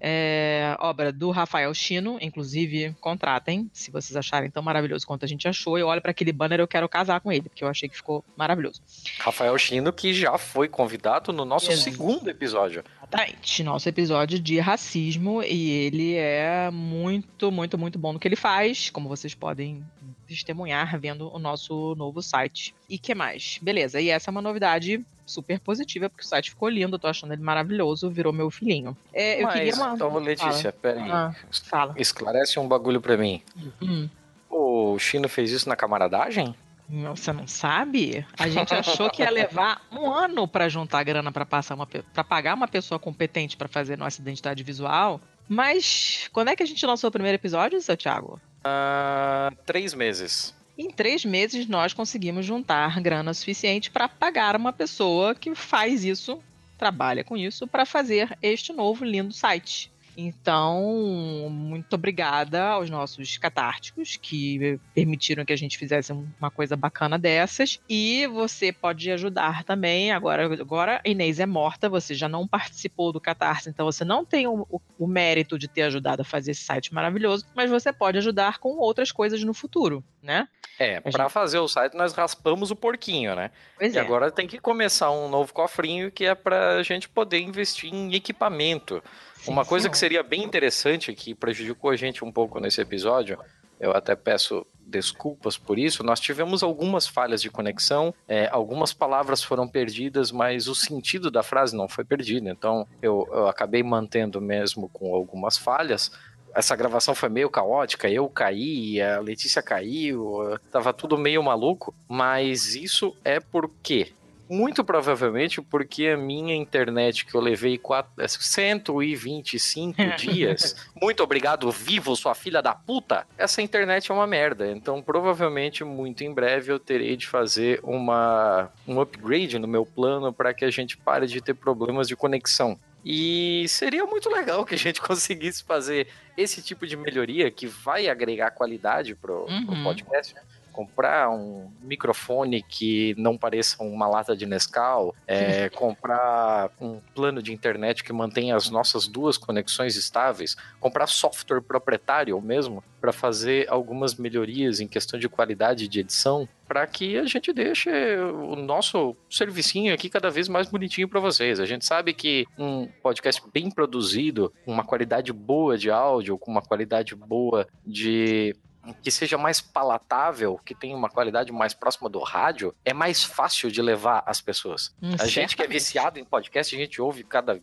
É, obra do Rafael Chino, inclusive contratem, se vocês acharem tão maravilhoso quanto a gente achou. Eu olho para aquele banner eu quero casar com ele, porque eu achei que ficou maravilhoso. Rafael Chino, que já foi convidado no nosso segundo episódio. Exatamente, nosso episódio de racismo e ele é muito, muito, muito bom no que ele faz, como vocês podem testemunhar vendo o nosso novo site. E que mais? Beleza, e essa é uma novidade super positiva, porque o site ficou lindo, eu tô achando ele maravilhoso, virou meu filhinho. É, eu Mas, queria uma... então, Letícia, Fala. peraí. Ah, fala. Esclarece um bagulho pra mim. Hum. O Chino fez isso na camaradagem? Você não sabe? A gente achou que ia levar um ano pra juntar grana pra passar uma para pagar uma pessoa competente pra fazer nossa identidade visual. Mas quando é que a gente lançou o primeiro episódio, seu Thiago? Ah, três meses. Em três meses nós conseguimos juntar grana suficiente para pagar uma pessoa que faz isso, trabalha com isso, para fazer este novo lindo site. Então, muito obrigada aos nossos catárticos que permitiram que a gente fizesse uma coisa bacana dessas. E você pode ajudar também. Agora, agora a Inês é morta, você já não participou do Catarse, então você não tem o, o- o mérito de ter ajudado a fazer esse site maravilhoso, mas você pode ajudar com outras coisas no futuro, né? É, pra fazer o site nós raspamos o porquinho, né? Pois e é. agora tem que começar um novo cofrinho que é pra gente poder investir em equipamento. Uma coisa que seria bem interessante, que prejudicou a gente um pouco nesse episódio, eu até peço desculpas por isso, nós tivemos algumas falhas de conexão, é, algumas palavras foram perdidas, mas o sentido da frase não foi perdido, então eu, eu acabei mantendo mesmo com algumas falhas, essa gravação foi meio caótica, eu caí, a Letícia caiu, tava tudo meio maluco, mas isso é porque muito provavelmente porque a minha internet que eu levei quatro, é, 125 dias. Muito obrigado, vivo, sua filha da puta. Essa internet é uma merda. Então, provavelmente, muito em breve eu terei de fazer uma, um upgrade no meu plano para que a gente pare de ter problemas de conexão. E seria muito legal que a gente conseguisse fazer esse tipo de melhoria que vai agregar qualidade pro, pro Uhum. podcast. né? Comprar um microfone que não pareça uma lata de Nescau, é, comprar um plano de internet que mantenha as nossas duas conexões estáveis, comprar software proprietário mesmo para fazer algumas melhorias em questão de qualidade de edição, para que a gente deixe o nosso servicinho aqui cada vez mais bonitinho para vocês. A gente sabe que um podcast bem produzido, com uma qualidade boa de áudio, com uma qualidade boa de que seja mais palatável, que tenha uma qualidade mais próxima do rádio, é mais fácil de levar as pessoas. Hum, a gente que é certamente. viciado em podcast, a gente ouve cada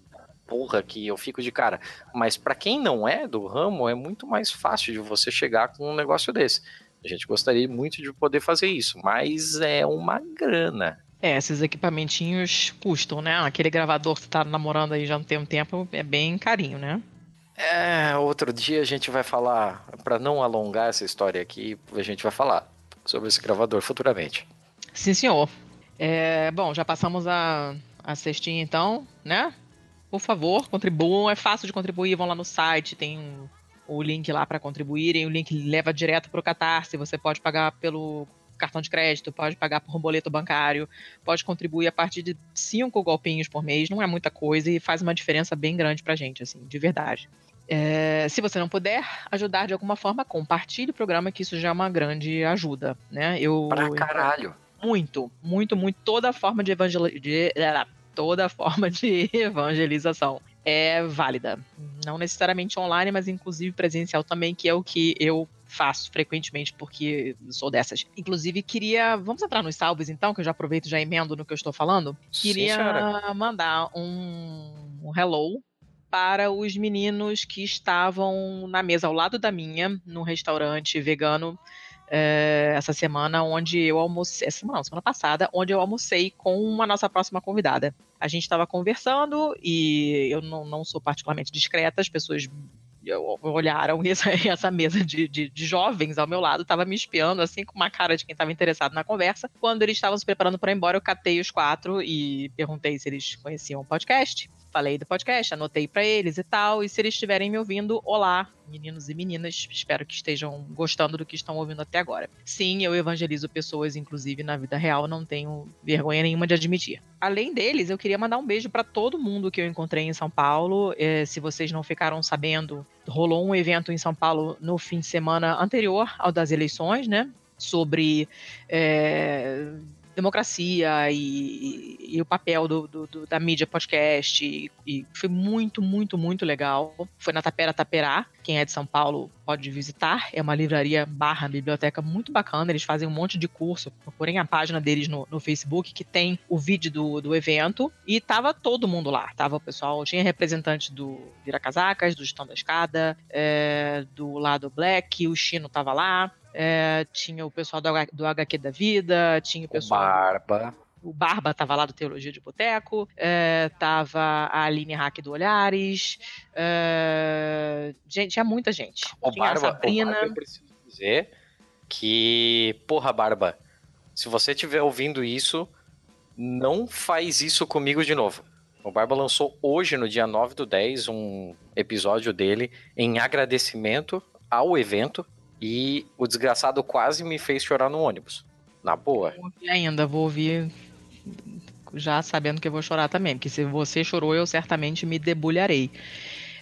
porra que eu fico de cara. Mas para quem não é do ramo, é muito mais fácil de você chegar com um negócio desse. A gente gostaria muito de poder fazer isso, mas é uma grana. É, esses equipamentinhos custam, né? Aquele gravador que você tá namorando aí já não tem um tempo é bem carinho, né? É, outro dia a gente vai falar, para não alongar essa história aqui, a gente vai falar sobre esse gravador futuramente. Sim, senhor. É, bom, já passamos a, a cestinha então, né? Por favor, contribuam. É fácil de contribuir. Vão lá no site, tem um- o link lá para contribuírem. O link leva direto para o Catarse. Você pode pagar pelo cartão de crédito, pode pagar por um boleto bancário, pode contribuir a partir de cinco golpinhos por mês. Não é muita coisa e faz uma diferença bem grande pra gente, assim, de verdade. É, se você não puder ajudar de alguma forma, compartilhe o programa, que isso já é uma grande ajuda, né? Eu, Pra caralho. muito, muito, muito. Toda forma de, evangel... de... eh, toda forma de evangelização é válida. Não necessariamente online, mas inclusive presencial também, que é o que eu faço frequentemente, porque sou dessas. Inclusive, queria. Vamos entrar nos salves, então, que eu já aproveito e já emendo no que eu estou falando. Sim, Queria senhora. mandar um, um hello para os meninos que estavam na mesa ao lado da minha, num restaurante vegano, é, essa semana, onde eu almocei. Essa semana, não, semana passada, onde eu almocei com a nossa próxima convidada. A gente estava conversando e eu não, não sou particularmente discreta, as pessoas olharam essa, essa mesa de, de, de jovens ao meu lado estava me espiando, assim, com uma cara de quem estava interessado na conversa. Quando eles estavam se preparando para ir embora, eu catei os quatro e perguntei se eles conheciam o podcast. Falei do podcast, anotei pra eles e tal. E se eles estiverem me ouvindo, olá, meninos e meninas. Espero que estejam gostando do que estão ouvindo até agora. Sim, eu evangelizo pessoas, inclusive na vida real, não tenho vergonha nenhuma de admitir. Além deles, eu queria mandar um beijo pra todo mundo que eu encontrei em São Paulo. Eh, se vocês não ficaram sabendo, rolou um evento em São Paulo no fim de semana anterior ao das eleições, né? Sobre eh, democracia e, e- e o papel do, do- do- da mídia podcast. E, e foi muito, muito, muito legal. Foi na Tapera Taperá. Quem é de São Paulo pode visitar. É uma livraria barra biblioteca muito bacana. Eles fazem um monte de curso. Procurem a página deles no, no Facebook, que tem o vídeo do, do evento. E tava todo mundo lá. Tava o pessoal, tinha representante do Vira Casacas, do Gestão da Escada, é, do lado Black, o Chino tava lá. É, tinha o pessoal do, do HQ da Vida, tinha o pessoal. Barba. O Barba tava lá do Teologia de Boteco, é, tava a Aline Hack do Olhares, é, gente, tinha muita gente. O tinha a Barba, o Sabrina. Barba, eu preciso dizer que, porra, Barba, se você estiver ouvindo isso, não faz isso comigo de novo. O Barba lançou hoje, no dia 9 do 10, um episódio dele em agradecimento ao evento e o desgraçado quase me fez chorar no ônibus. Na boa. Vou ouvir ainda, vou ouvir já sabendo que eu vou chorar também, porque se você chorou, eu certamente me debulharei.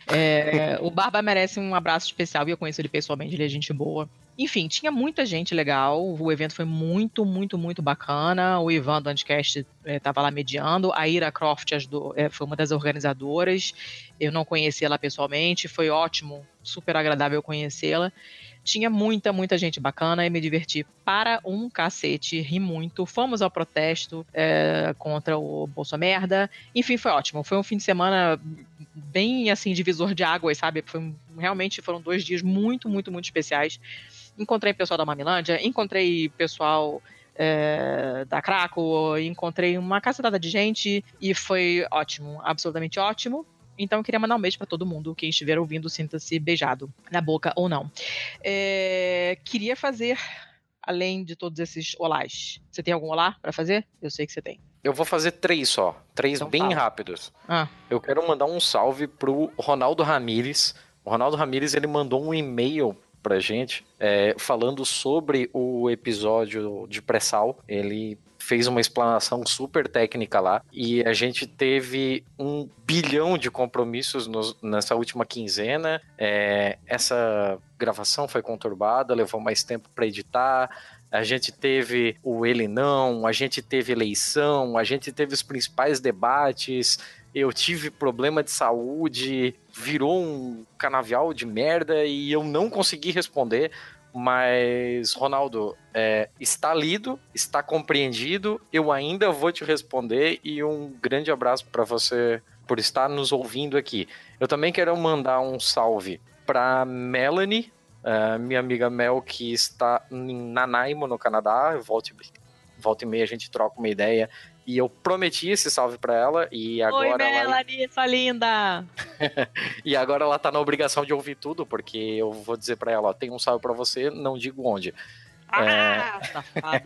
É, o Barba merece um abraço especial e eu conheço ele pessoalmente, ele é gente boa. Enfim, tinha muita gente legal, o evento foi muito, muito, muito bacana. O Ivan do Anticast estava lá mediando, a Ira Croft ajudou, é, foi uma das organizadoras. Eu não conheci ela pessoalmente, foi ótimo, super agradável conhecê-la. Tinha muita, muita gente bacana e me diverti para um cacete, ri muito. Fomos ao protesto é, contra o Bolsonaro. Enfim, foi ótimo. Foi um fim de semana bem assim, divisor de águas, sabe? Foi, realmente foram dois dias muito, muito, muito especiais. Encontrei pessoal da Mamilândia, encontrei pessoal é, da Craco, encontrei uma cacetada de gente e foi ótimo, absolutamente ótimo. Então, eu queria mandar um beijo pra todo mundo. Quem estiver ouvindo, sinta-se beijado na boca ou não. É, queria fazer, além de todos esses olás. Você tem algum olá pra fazer? Eu sei que você tem. Eu vou fazer três só, três bem fala. rápidos. Ah. Eu quero mandar um salve pro Ronaldo Ramires. O Ronaldo Ramires ele mandou um e-mail pra gente é, falando sobre o episódio de pré-sal. Ele fez uma explanação super técnica lá e a gente teve um bilhão de compromissos nos- nessa última quinzena. É, essa gravação foi conturbada, levou mais tempo para editar. A gente teve o ele não, a gente teve eleição, a gente teve os principais debates. Eu tive problema de saúde, virou um canavial de merda e eu não consegui responder. Mas, Ronaldo, é, está lido, está compreendido. Eu ainda vou te responder e um grande abraço para você por estar nos ouvindo aqui. Eu também quero mandar um salve para Melanie, ah, minha amiga Mel, que está em Nanaimo, no Canadá. Volta, e- volta e meia a gente troca uma ideia. E eu prometi esse salve para ela e agora Oi, ela Melanie, sua linda! e agora ela tá na obrigação de ouvir tudo, porque eu vou dizer pra ela, ó, tem um salve pra você, não digo onde. Ah,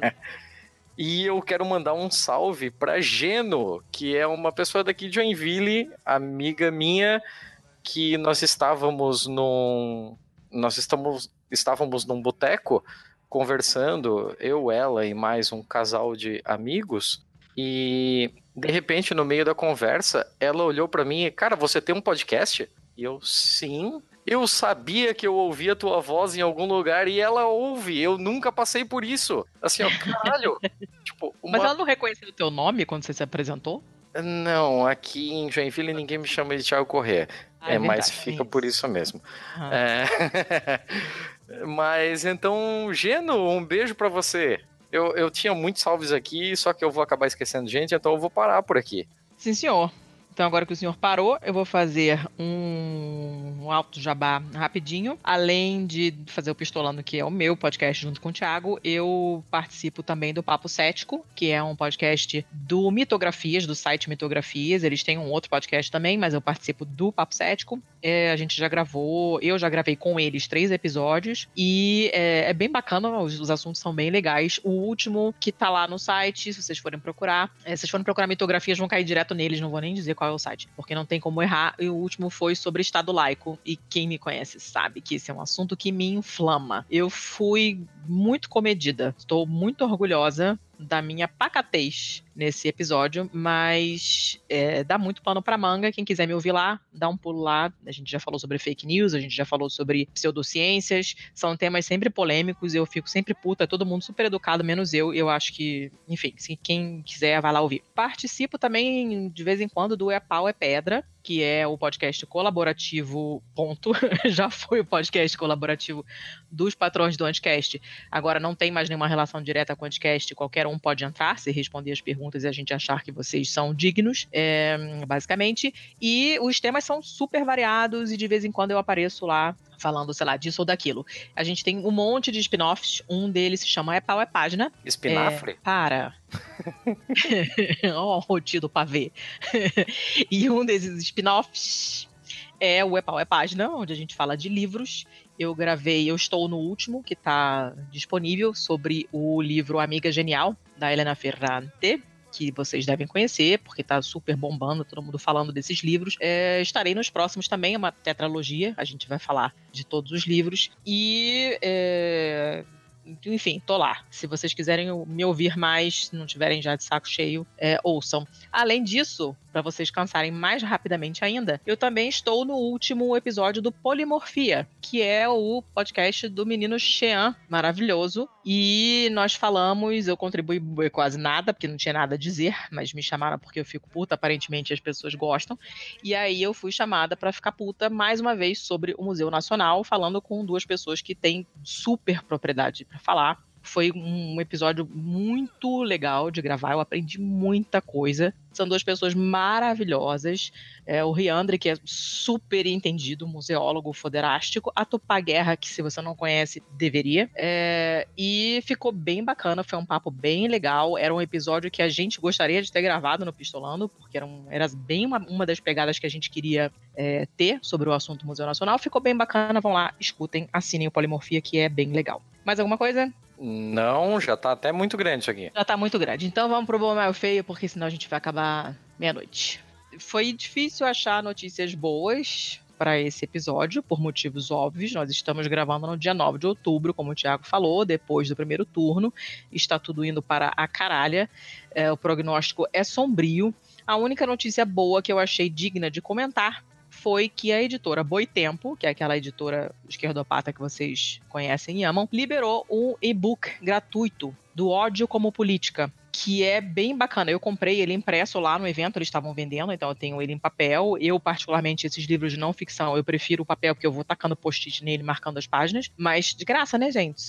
É, E eu quero mandar um salve pra Geno, que é uma pessoa daqui de Joinville, amiga minha, que nós estávamos num nós estamos estávamos num boteco conversando, eu, ela e mais um casal de amigos, e de repente no meio da conversa, ela olhou pra mim e, cara, você tem um podcast? E eu, sim. Eu sabia que eu ouvia tua voz em algum lugar e ela ouve. Eu nunca passei por isso. Assim, ó, caralho. tipo, uma... Mas ela não reconheceu o teu nome quando você se apresentou? Não, aqui em Joinville ninguém me chama de Thiago Corrêa. Ah, é, é mas fica por isso mesmo. Ah. É. mas então, Geno, um beijo pra você. Eu, eu tinha muitos salves aqui, só que eu vou acabar esquecendo gente, então eu vou parar por aqui. Sim, senhor. Então, agora que o senhor parou, eu vou fazer um, um alto jabá rapidinho. Além de fazer o Pistolando, que é o meu podcast junto com o Thiago, eu participo também do Papo Cético, que é um podcast do Mitografias, do site Mitografias. Eles têm um outro podcast também, mas eu participo do Papo Cético. É, a gente já gravou, eu já gravei com eles três episódios e é, é bem bacana, os, os assuntos são bem legais. O último que tá lá no site, se vocês forem procurar, é, se vocês forem procurar mitografias, vão cair direto neles, não vou nem dizer qual qual é o site, porque não tem como errar. E o último foi sobre Estado laico. E quem me conhece sabe que esse é um assunto que me inflama. Eu fui muito comedida. Estou muito orgulhosa da minha pacatez nesse episódio, mas é, dá muito pano pra manga. Quem quiser me ouvir lá, dá um pulo lá. A gente já falou sobre fake news, a gente já falou sobre pseudociências. São temas sempre polêmicos. Eu fico sempre puta, todo mundo super educado, menos eu. Eu acho que, enfim, se quem quiser, vai lá ouvir. Participo também, de vez em quando, do É Pau é Pedra, que é o podcast colaborativo, ponto. já foi o podcast colaborativo dos patrões do Anticast. Agora não tem mais nenhuma relação direta com o Anticast. Qualquer um pode entrar, se responder as perguntas e a gente achar que vocês são dignos, é, basicamente. E os temas são super variados e de vez em quando eu apareço lá falando, sei lá, disso ou daquilo. A gente tem um monte de spin-offs. Um deles se chama É Pau é Página. Espinafre? É, para. Ó, o rotido pavê. e um desses spin-offs é o É Pau é Página, onde a gente fala de livros. Eu gravei, eu estou no último, que está disponível, sobre o livro Amiga Genial, da Helena Ferrante que vocês devem conhecer, porque tá super bombando, todo mundo falando desses livros. É, estarei nos próximos também, é uma tetralogia, a gente vai falar de todos os livros. E é, enfim, tô lá. Se vocês quiserem me ouvir mais, se não tiverem já de saco cheio, é, ouçam. Além disso, para vocês cansarem mais rapidamente ainda, eu também estou no último episódio do Polimorfia, que é o podcast do menino Shean, maravilhoso. E nós falamos, eu contribuí quase nada, porque não tinha nada a dizer, mas me chamaram porque eu fico puta, aparentemente as pessoas gostam. E aí eu fui chamada para ficar puta mais uma vez sobre o Museu Nacional, falando com duas pessoas que têm super propriedade para falar. Foi um episódio muito legal de gravar, eu aprendi muita coisa. São duas pessoas maravilhosas. É, o Riandre, que é super entendido, museólogo foderástico. A Tupá Guerra, que se você não conhece, deveria. É, e ficou bem bacana, foi um papo bem legal. Era um episódio que a gente gostaria de ter gravado no Pistolando, porque era, um, era bem uma, uma das pegadas que a gente queria é, ter sobre o assunto Museu Nacional. Ficou bem bacana, vão lá, escutem, assinem o Polimorfia, que é bem legal. Mais alguma coisa? Não, já tá até muito grande isso aqui. Já tá muito grande. Então vamos pro bom mal feio, porque senão a gente vai acabar meia-noite. Foi difícil achar notícias boas para esse episódio, por motivos óbvios. Nós estamos gravando no dia 9 de outubro, como o Thiago falou, depois do primeiro turno. Está tudo indo para a caralha. É, o prognóstico é sombrio. A única notícia boa que eu achei digna de comentar foi que a editora Boitempo, que é aquela editora esquerdopata que vocês conhecem e amam, liberou um e-book gratuito do ódio como política. Que é bem bacana. Eu comprei ele impresso lá no evento, eles estavam vendendo, então eu tenho ele em papel. Eu, particularmente, esses livros de não ficção, eu prefiro o papel, porque eu vou tacando post-it nele, marcando as páginas. Mas de graça, né, gente?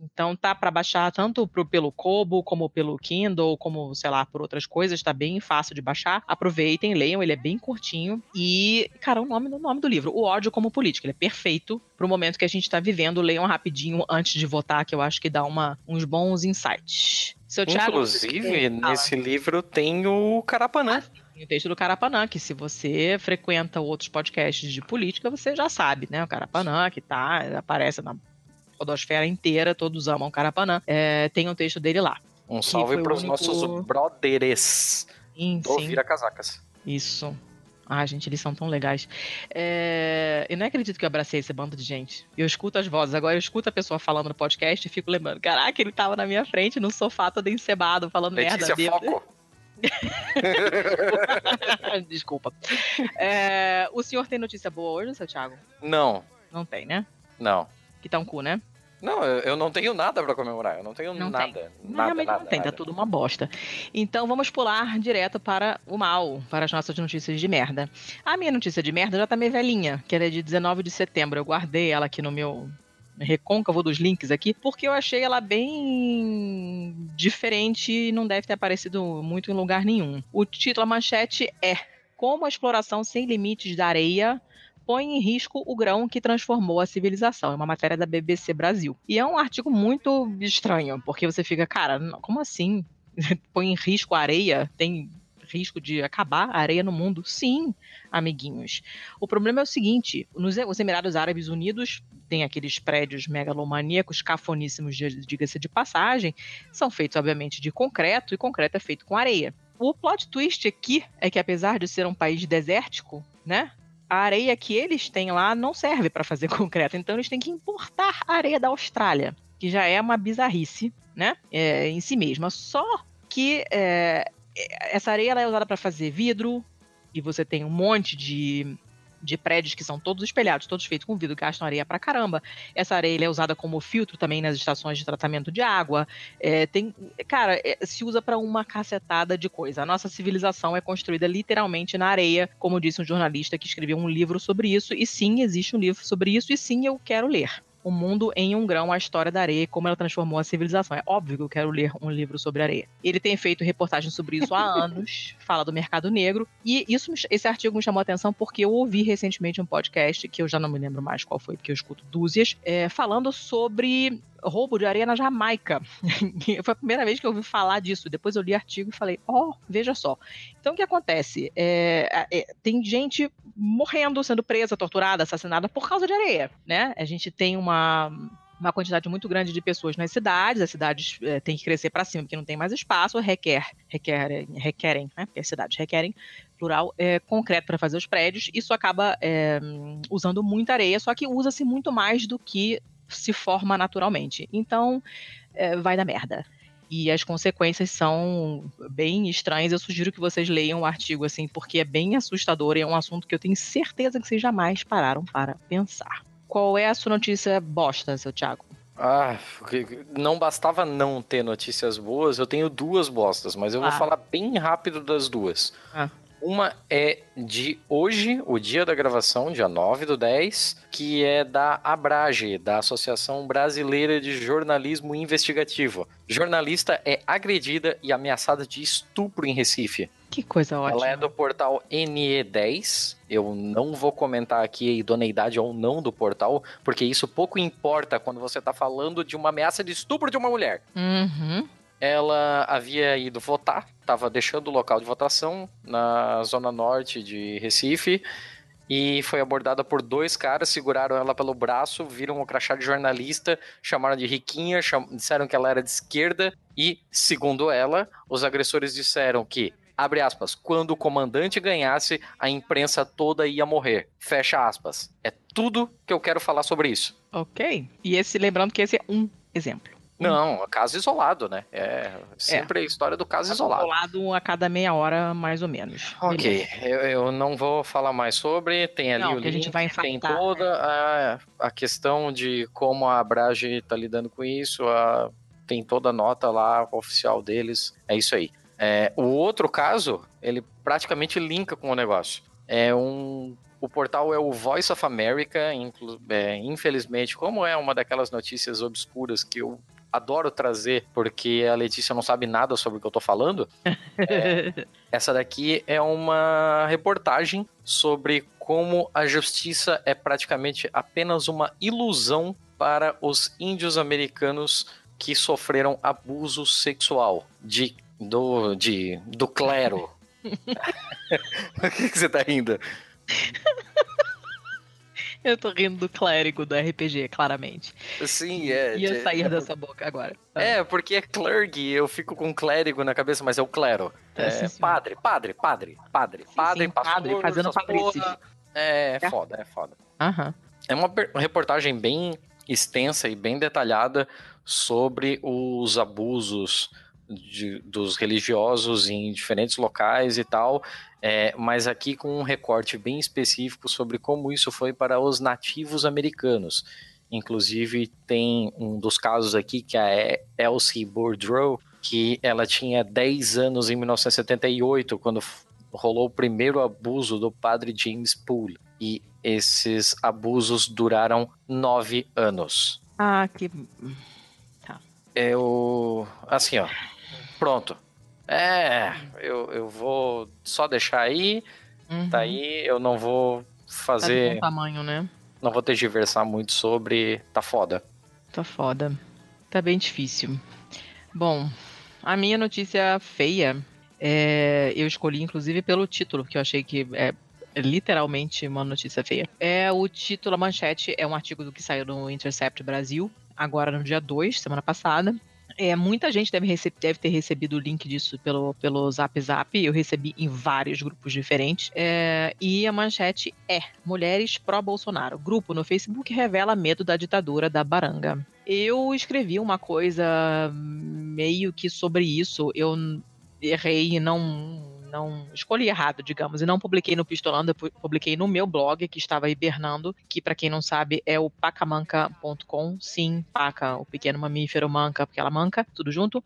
Então tá para baixar tanto pro, pelo Kobo, como pelo Kindle, como, sei lá, por outras coisas, tá bem fácil de baixar. Aproveitem, leiam, ele é bem curtinho. E, cara, o nome do nome do livro, O ódio como política, ele é perfeito pro momento que a gente tá vivendo. Leiam rapidinho antes de votar, que eu acho que dá uma, uns bons insights. Seu Thiago, Inclusive, nesse livro tem o Carapanã. Tem o texto do Carapanã, que se você frequenta outros podcasts de política, você já sabe, né? O Carapanã, que tá, aparece na podosfera inteira, todos amam Carapanã. É, tem um texto dele lá. Um salve foi o pros único- nossos brothers Sim, do sim. Vira Casacas. Isso. Ah, gente, eles são tão legais. É... Eu não acredito que eu abracei esse bando de gente. Eu escuto as vozes. Agora eu escuto a pessoa falando no podcast e fico lembrando. Caraca, ele tava na minha frente, no sofá, todo encebado, falando Letícia merda. Foco. Desculpa. É, O senhor tem notícia boa hoje, seu Thiago? Não, Não tem, né? não. Que tá um cu, né? Não, eu, eu não tenho nada pra comemorar. Eu não tenho Não nada. Não, Nada, realmente nada, não tem, nada. tá tudo uma bosta. Então vamos pular direto para o mal, para as nossas notícias de merda. A minha notícia de merda já tá meio velhinha, que é de 19 de setembro. Eu guardei ela aqui no meu recôncavo dos links aqui, porque eu achei ela bem diferente e não deve ter aparecido muito em lugar nenhum. O título, a manchete é Como a exploração sem limites da areia põe em risco o grão que transformou a civilização. É uma matéria da BBC Brasil. E é um artigo muito estranho, porque você fica, cara, como assim? põe em risco a areia? Tem risco de acabar a areia no mundo? Sim, amiguinhos. O problema é o seguinte: nos os Emirados Árabes Unidos tem aqueles prédios megalomaníacos, cafoníssimos, diga-se de passagem, são feitos, obviamente, de concreto, e concreto é feito com areia. o plot twist aqui é que apesar de ser um país desértico, né? A areia que eles têm lá não serve para fazer concreto, então eles têm que importar areia da Austrália, que já é uma bizarrice, né? É, em si mesma. Só que é, essa areia é usada para fazer vidro e você tem um monte de de prédios que são todos espelhados, todos feitos com vidro, gastam areia pra caramba. Essa areia é usada como filtro também nas estações de tratamento de água. É, tem, cara, é, se usa para uma cacetada de coisa. A nossa civilização é construída literalmente na areia, como disse um jornalista que escreveu um livro sobre isso. E sim, existe um livro sobre isso, e sim, eu quero ler. O Mundo em um Grão, a história da areia e como ela transformou a civilização. É óbvio que eu quero ler um livro sobre areia. Ele tem feito reportagens sobre isso há anos, fala do mercado negro, e isso, esse artigo me chamou a atenção porque eu ouvi recentemente um podcast, que eu já não me lembro mais qual foi, porque eu escuto dúzias, é, falando sobre roubo de areia na Jamaica. Foi a primeira vez que eu ouvi falar disso. Depois eu li artigo e falei, ó, oh, veja só. Então o que acontece? É, é, tem gente morrendo, sendo presa, torturada, assassinada por causa de areia, né? A gente tem uma uma quantidade muito grande de pessoas nas cidades, as cidades é, têm que crescer para cima porque não tem mais espaço, requer, requer requerem, né? Porque as cidades requerem, plural, é, concreto para fazer os prédios. Isso acaba é, usando muita areia, só que usa-se muito mais do que se forma naturalmente. Então, é, vai dar merda. E as consequências são bem estranhas. Eu sugiro que vocês leiam o artigo, assim, porque é bem assustador e é um assunto que eu tenho certeza que vocês jamais pararam para pensar. Qual é a sua notícia bosta, seu Thiago? Ah, não bastava não ter notícias boas, eu tenho duas bostas, mas eu ah. vou falar bem rápido das duas. Ah. Uma é de hoje, o dia da gravação, dia 9 do 10, que é da Abrage, da Associação Brasileira de Jornalismo Investigativo. Jornalista é agredida e ameaçada de estupro em Recife. Que coisa ótima. Ela é do portal NE10. Eu não vou comentar aqui a idoneidade ou não do portal, porque isso pouco importa quando você está falando de uma ameaça de estupro de uma mulher. Uhum ela havia ido votar, estava deixando o local de votação na zona norte de Recife e foi abordada por dois caras, seguraram ela pelo braço, viram o crachá de jornalista, chamaram de riquinha, cham... disseram que ela era de esquerda e, segundo ela, os agressores disseram que abre aspas, quando o comandante ganhasse, a imprensa toda ia morrer. Fecha aspas. É tudo que eu quero falar sobre isso. Ok. E esse, lembrando que esse é um exemplo. Não, caso isolado, né? É sempre é. a história do caso isolado. Isolado a cada meia hora, mais ou menos. Ok, eu, eu, não vou falar mais sobre. Tem ali não, o link, a gente vai tem toda a, a questão de como a Abrage está lidando com isso. A, tem toda a nota lá oficial deles. É isso aí. É, o outro caso, ele praticamente linka com o negócio. É um o portal é o Voice of America, é, infelizmente, como é uma daquelas notícias obscuras que eu adoro trazer, porque a Letícia não sabe nada sobre o que eu tô falando. é, essa daqui é uma reportagem sobre como a justiça é praticamente apenas uma ilusão para os índios americanos que sofreram abuso sexual de, do, de, do clero. Por que, que você tá rindo? Eu tô rindo do clérigo do RPG, claramente. Sim, é. Ia sair é, dessa boca agora. É, porque é clergy, eu fico com clérigo na cabeça, mas é o clero. É, é padre, padre, padre, padre, sim, padre, sim, pastor, padre, fazendo padrice. É, é foda, é foda. Aham. É uma reportagem bem extensa e bem detalhada sobre os abusos de, dos religiosos em diferentes locais e tal, é, mas aqui com um recorte bem específico sobre como isso foi para os nativos americanos. Inclusive, tem um dos casos aqui que é a Elsie Boudreau, que ela tinha 10 anos em 1978, quando rolou o primeiro abuso do padre James Poole. E esses abusos duraram nove anos. Ah, que. Tá. Eu. Assim, ó. Pronto. É, eu, eu vou só deixar aí. Uhum. Tá aí, eu não vou fazer. Tá tamanho, né? Não vou tergiversar muito sobre. Tá foda. Tá foda. Tá bem difícil. Bom, a minha notícia feia é, eu escolhi inclusive pelo título, que eu achei que é literalmente uma notícia feia. É o título, a manchete, é um artigo do que saiu no Intercept Brasil, agora no dia 2, semana passada. É, muita gente deve, deve ter recebido o link disso pelo, pelo Zap Zap. Eu recebi em vários grupos diferentes. É, e a manchete é: Mulheres pró-Bolsonaro. Grupo no Facebook revela medo da ditadura da Baranga. Eu escrevi uma coisa meio que sobre isso. Eu errei e não. Não escolhi errado, digamos, e não publiquei no Pistolando, eu pu- publiquei no meu blog, que estava hibernando, que para quem não sabe é o pacamanca.com. Sim, paca, o pequeno mamífero manca, porque ela manca, tudo junto.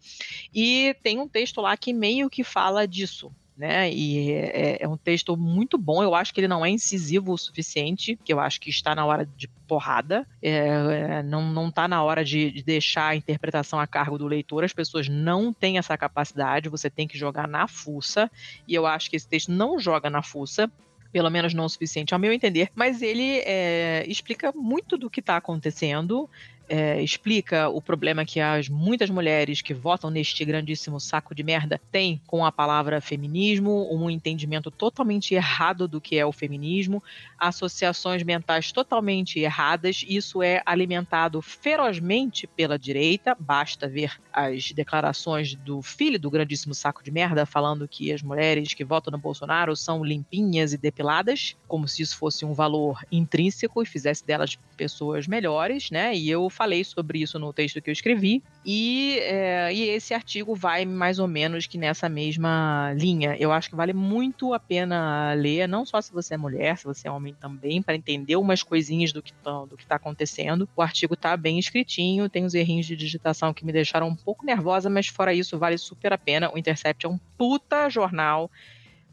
E tem um texto lá que meio que fala disso. Né? E é, é um texto muito bom. Eu acho que ele não é incisivo o suficiente, que eu acho que está na hora de porrada. É, é, não, não está na hora de, de deixar a interpretação a cargo do leitor. As pessoas não têm essa capacidade. Você tem que jogar na fuça. E eu acho que esse texto não joga na fuça pelo menos não o suficiente ao meu entender, mas ele é, explica muito do que está acontecendo, é, explica o problema que as muitas mulheres que votam neste grandíssimo saco de merda têm com a palavra feminismo, um entendimento totalmente errado do que é o feminismo, associações mentais totalmente erradas. Isso é alimentado ferozmente pela direita. Basta ver as declarações do filho do grandíssimo saco de merda falando que as mulheres que votam no Bolsonaro são limpinhas e depiladas, como se isso fosse um valor intrínseco e fizesse delas pessoas melhores, né? E eu falei sobre isso no texto que eu escrevi. E, é, e esse artigo vai mais ou menos que nessa mesma linha. Eu acho que vale muito a pena ler, não só se você é mulher, se você é homem também, para entender umas coisinhas do que está acontecendo. O artigo tá bem escritinho, tem uns errinhos de digitação que me deixaram um pouco nervosa, mas fora isso, vale super a pena. O Intercept é um puta jornal.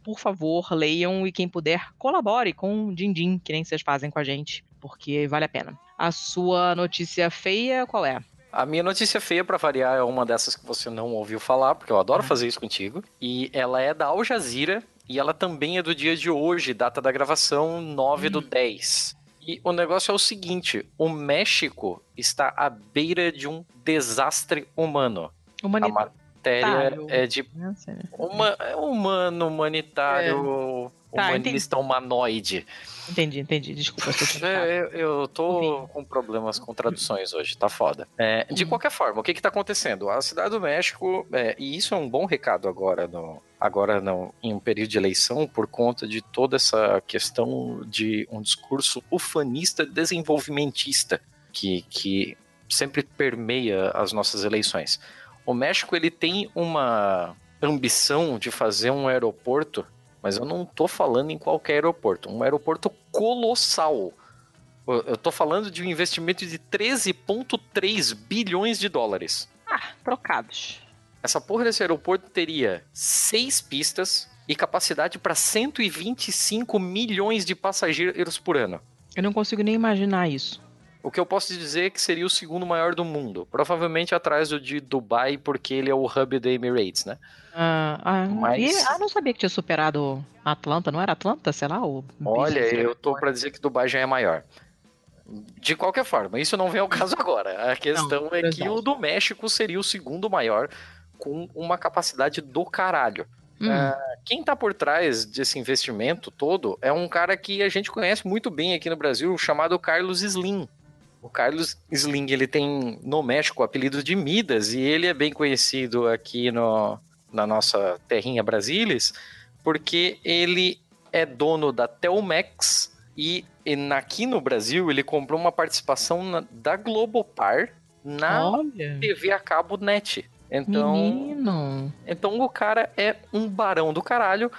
Por favor, leiam e quem puder, colabore com o Din Din, que nem vocês fazem com a gente, porque vale a pena. A sua notícia feia, qual é? A minha notícia feia, pra variar, é uma dessas que você não ouviu falar, porque eu adoro fazer isso contigo. E ela é da Al Jazeera e ela também é do dia de hoje, data da gravação 9 do 10. E o negócio é o seguinte: o México está à beira de um desastre humano. A matéria Humanitário. é de uma, é humano, humanitário, Tá, humanista humanoide. Entendi, entendi. Desculpa. É, eu, eu tô com problemas com traduções hoje, tá foda. É, de qualquer forma, o que que tá acontecendo? A cidade do México, é, e isso é um bom recado agora, no, agora não, em um período de eleição, por conta de toda essa questão de um discurso ufanista desenvolvimentista que, que sempre permeia as nossas eleições. O México, ele tem uma ambição de fazer um aeroporto mas eu não tô falando em qualquer aeroporto, um aeroporto colossal. Eu tô falando de um investimento de 13,3 bilhões de dólares. Ah, trocados. Essa porra desse aeroporto teria seis pistas e capacidade para 125 milhões de passageiros por ano. Eu não consigo nem imaginar isso. O que eu posso dizer é que seria o segundo maior do mundo. Provavelmente atrás do de Dubai, porque ele é o hub da Emirates, né? Ah, ah, Mas- e- ah, não sabia que tinha superado Atlanta, não era Atlanta, sei lá? O Olha, eu tô pra dizer que Dubai já é maior. De qualquer forma, isso não vem ao caso agora. A questão é que exato. o do México seria o segundo maior, com uma capacidade do caralho. Hum. Ah, quem tá por trás desse investimento todo é um cara que a gente conhece muito bem aqui no Brasil, chamado Carlos Slim. O Carlos Slim, ele tem no México o apelido de Midas, e ele é bem conhecido aqui no, na nossa terrinha Brasilis, porque ele é dono da Telmex e, e aqui no Brasil ele comprou uma participação na- da Globopar na Olha. TV a cabo net. Então, Menino. então o cara é um barão do caralho.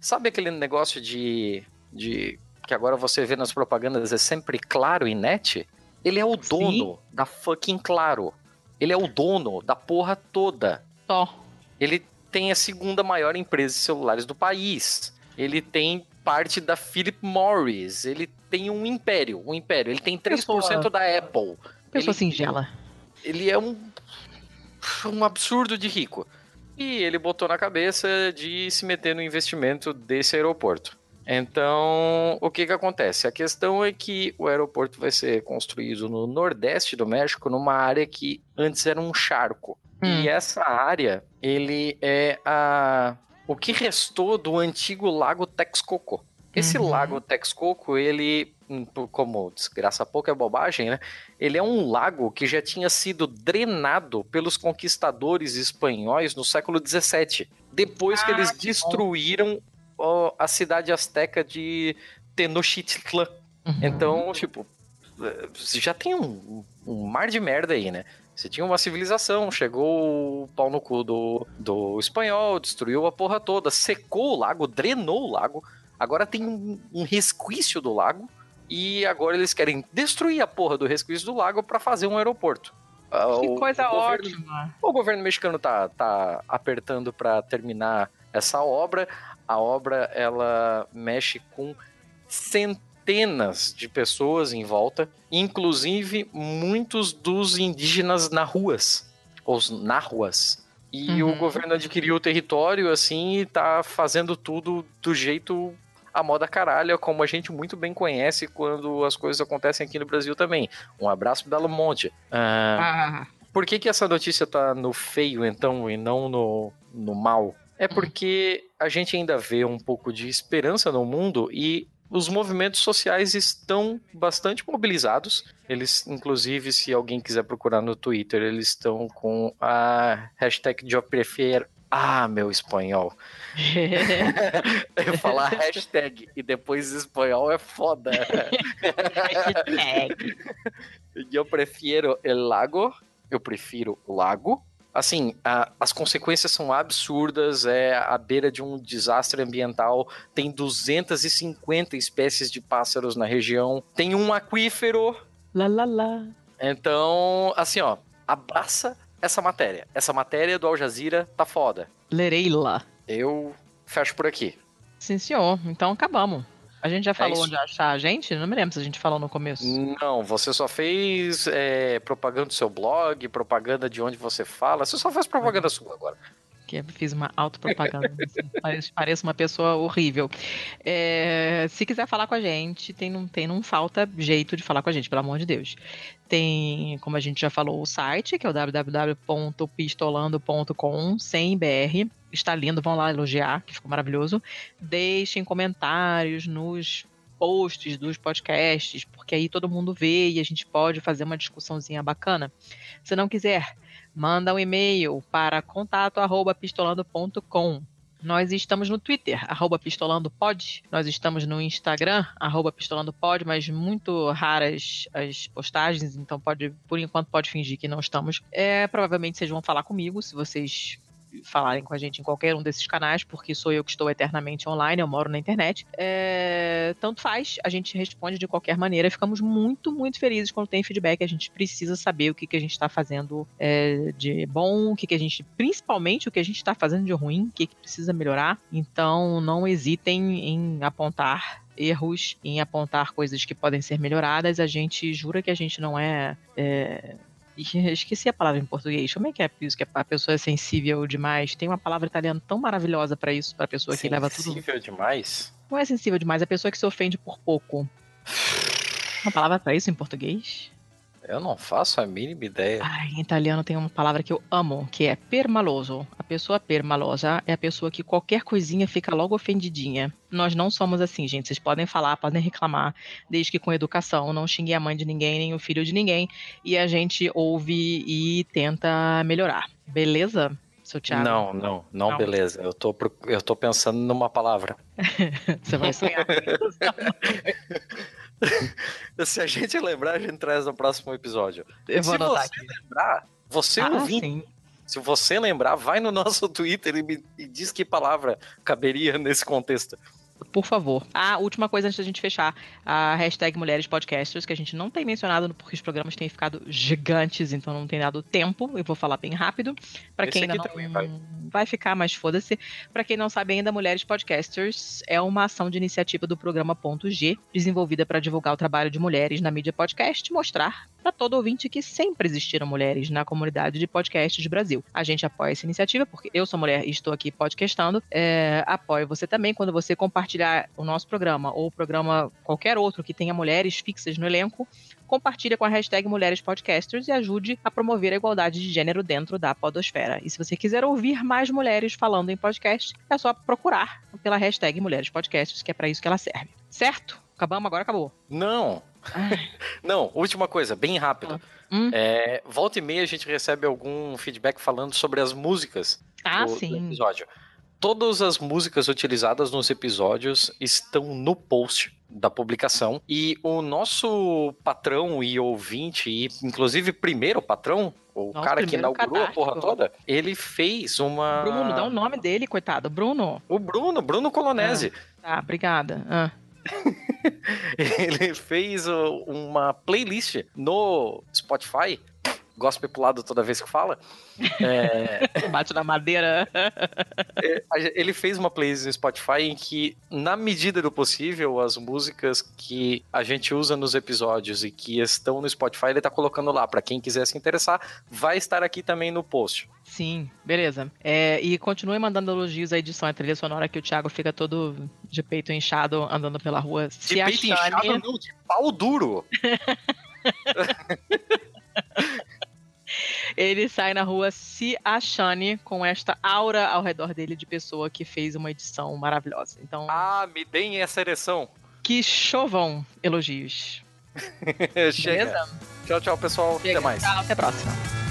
Sabe aquele negócio de, de que agora você vê nas propagandas é sempre claro e net? Ele é o dono da fucking Claro. Ele é o dono da porra toda. Só. Ele tem a segunda maior empresa de celulares do país. Ele tem parte da Philip Morris. Ele tem um império. Um império. Ele tem 3% Pessoa- da Apple. Pessoa Ele- singela. Ele é um, um absurdo de rico. E ele botou na cabeça de se meter no investimento desse aeroporto. Então, o que que acontece? A questão é que o aeroporto vai ser construído no nordeste do México, numa área que antes era um charco. E essa área, ele é a o que restou do antigo lago Texcoco. Esse Uhum. lago Texcoco, ele hum, como desgraça pouco é bobagem, né? Ele é um lago que já tinha sido drenado pelos conquistadores espanhóis no século XVII, depois que Ah, eles que bom. destruíram ó, a cidade azteca de Tenochtitlan. Então, tipo, eh, você já tem um, um mar de merda aí, né? Você tinha uma civilização, chegou o pau no cu do, do espanhol, destruiu a porra toda, secou o lago, drenou o lago. Agora tem um, um resquício do lago e agora eles querem destruir a porra do resquício do lago pra fazer um aeroporto. Ah, Que o- coisa o governo- ótima. o governo mexicano tá, tá apertando para terminar essa obra. A obra ela mexe com centenas de pessoas em volta, inclusive muitos dos indígenas na ruas, os narruas. E Uhum. o governo adquiriu o território assim e tá fazendo tudo do jeito a moda caralho, como a gente muito bem conhece quando as coisas acontecem aqui no Brasil também. Um abraço Belo Monte. Ah, Ah, por que, que essa notícia tá no feio, então, e não no, no mal? É porque a gente ainda vê um pouco de esperança no mundo e os movimentos sociais estão bastante mobilizados. Eles, inclusive, se alguém quiser procurar no Twitter, eles estão com a hashtag prefiro. Ah, meu espanhol. Eu falar hashtag e depois espanhol é foda. Eu prefiro el lago. Eu prefiro o lago. Assim, a- as consequências são absurdas. É à beira de um desastre ambiental. Tem 250 espécies de pássaros na região. Tem um aquífero. lá, lá, lá. Então, assim, ó, abraça essa matéria. Essa matéria do Al Jazeera tá foda. Lerei lá. Eu fecho por aqui. Sim, senhor. Então acabamos. A gente já falou isso. onde achar a gente? Não me lembro se a gente falou no começo. Não, você só fez é, propaganda do seu blog, propaganda de onde você fala. Você só faz propaganda sua agora. Que fiz uma autopropaganda. assim, parece uma pessoa horrível. É, se quiser falar com a gente, tem, não, tem, não falta jeito de falar com a gente, pelo amor de Deus. Tem, como a gente já falou, o site, que é o www.pistolando.com, sem BR. Está lindo, vão lá elogiar, que ficou maravilhoso. Deixem comentários nos posts dos podcasts, porque aí todo mundo vê e a gente pode fazer uma discussãozinha bacana. Se não quiser, manda um e-mail para contato@pistolando.com. Nós estamos no Twitter, arroba pistolandopod. Nós estamos no Instagram, arroba pistolandopod, mas muito raras as postagens, então pode, por enquanto pode fingir que não estamos. É, provavelmente vocês vão falar comigo, se vocês falarem com a gente em qualquer um desses canais, porque sou eu que estou eternamente online, eu moro na internet. É, tanto faz, a gente responde de qualquer maneira. Ficamos muito, muito felizes quando tem feedback. A gente precisa saber o que, que a gente está fazendo é, de bom, o que, que a gente, principalmente o que a gente está fazendo de ruim, o que, que precisa melhorar. Então, não hesitem em apontar erros, em apontar coisas que podem ser melhoradas. A gente jura que a gente não é, é Esqueci a palavra em português. Como é que é isso? Que a pessoa é sensível demais. Tem uma palavra italiana tão maravilhosa pra isso, pra pessoa que leva tudo. Sensível demais? Não é sensível demais, é a pessoa que se ofende por pouco. Uma palavra pra isso em português? Eu não faço a mínima ideia. Ai, em italiano tem uma palavra que eu amo, que é permaloso. A pessoa permalosa é a pessoa que qualquer coisinha fica logo ofendidinha. Nós não somos assim, gente. Vocês podem falar, podem reclamar, desde que com educação, não xingue a mãe de ninguém, nem o filho de ninguém. E a gente ouve e tenta melhorar. Beleza, seu Thiago? Não, não, não, Não. beleza. Eu tô, eu tô pensando numa palavra. Você vai sonhar. Se a gente lembrar, a gente traz no próximo episódio. Eu vou Se você lembrar, você Ah, ouvinte, sim. se você lembrar, vai no nosso Twitter e, me, e diz que palavra caberia nesse contexto. Por favor. Ah, última coisa antes da gente fechar. A hashtag Mulheres Podcasters, que a gente não tem mencionado porque os programas têm ficado gigantes, então não tem dado tempo. Eu vou falar bem rápido. Pra Esse quem ainda não vai. vai ficar, mas foda-se. Pra quem não sabe ainda, Mulheres Podcasters é uma ação de iniciativa do programa Ponto G, desenvolvida para divulgar o trabalho de mulheres na mídia podcast mostrar para todo ouvinte que sempre existiram mulheres na comunidade de podcasts do Brasil. A gente apoia essa iniciativa porque eu sou mulher e estou aqui podcastando. É, apoio você também quando você compartilhar o nosso programa ou o programa qualquer outro que tenha mulheres fixas no elenco. Compartilha com a hashtag Mulheres Podcasters e ajude a promover a igualdade de gênero dentro da podosfera. E se você quiser ouvir mais mulheres falando em podcast, é só procurar pela hashtag Mulheres Podcasters, que é para isso que ela serve. Certo? Acabamos, agora acabou. Não. Não, última coisa, bem rápido. Hum. É, volta e meia a gente recebe algum feedback falando sobre as músicas Ah, do, do episódio. Todas as músicas utilizadas nos episódios estão no post da publicação. E o nosso patrão e ouvinte, e inclusive primeiro patrão, o cara que inaugurou a porra cadastro. toda, ele fez uma. Bruno, dá o nome dele, coitado. Bruno. O Bruno, Bruno Colonese. Tá, obrigada. Ah. Ele fez uma playlist no Spotify. Gospel pro lado toda vez que fala. É, Bate na madeira. é, ele fez uma playlist no Spotify em que, na medida do possível, as músicas que a gente usa nos episódios e que estão no Spotify, ele tá colocando lá. Pra quem quiser se interessar, vai estar aqui também no post. Sim, beleza. É, e continue mandando elogios à edição, à trilha sonora, que o Thiago fica todo de peito inchado andando pela rua. De se peito achando... inchado, não, de pau duro. Ele sai na rua se achando com esta aura ao redor dele de pessoa que fez uma edição maravilhosa. Então, Ah, me deem essa ereção. que chovam elogios. Chega. Beleza? Tchau, tchau, pessoal. Até mais. Tchau, até a próxima.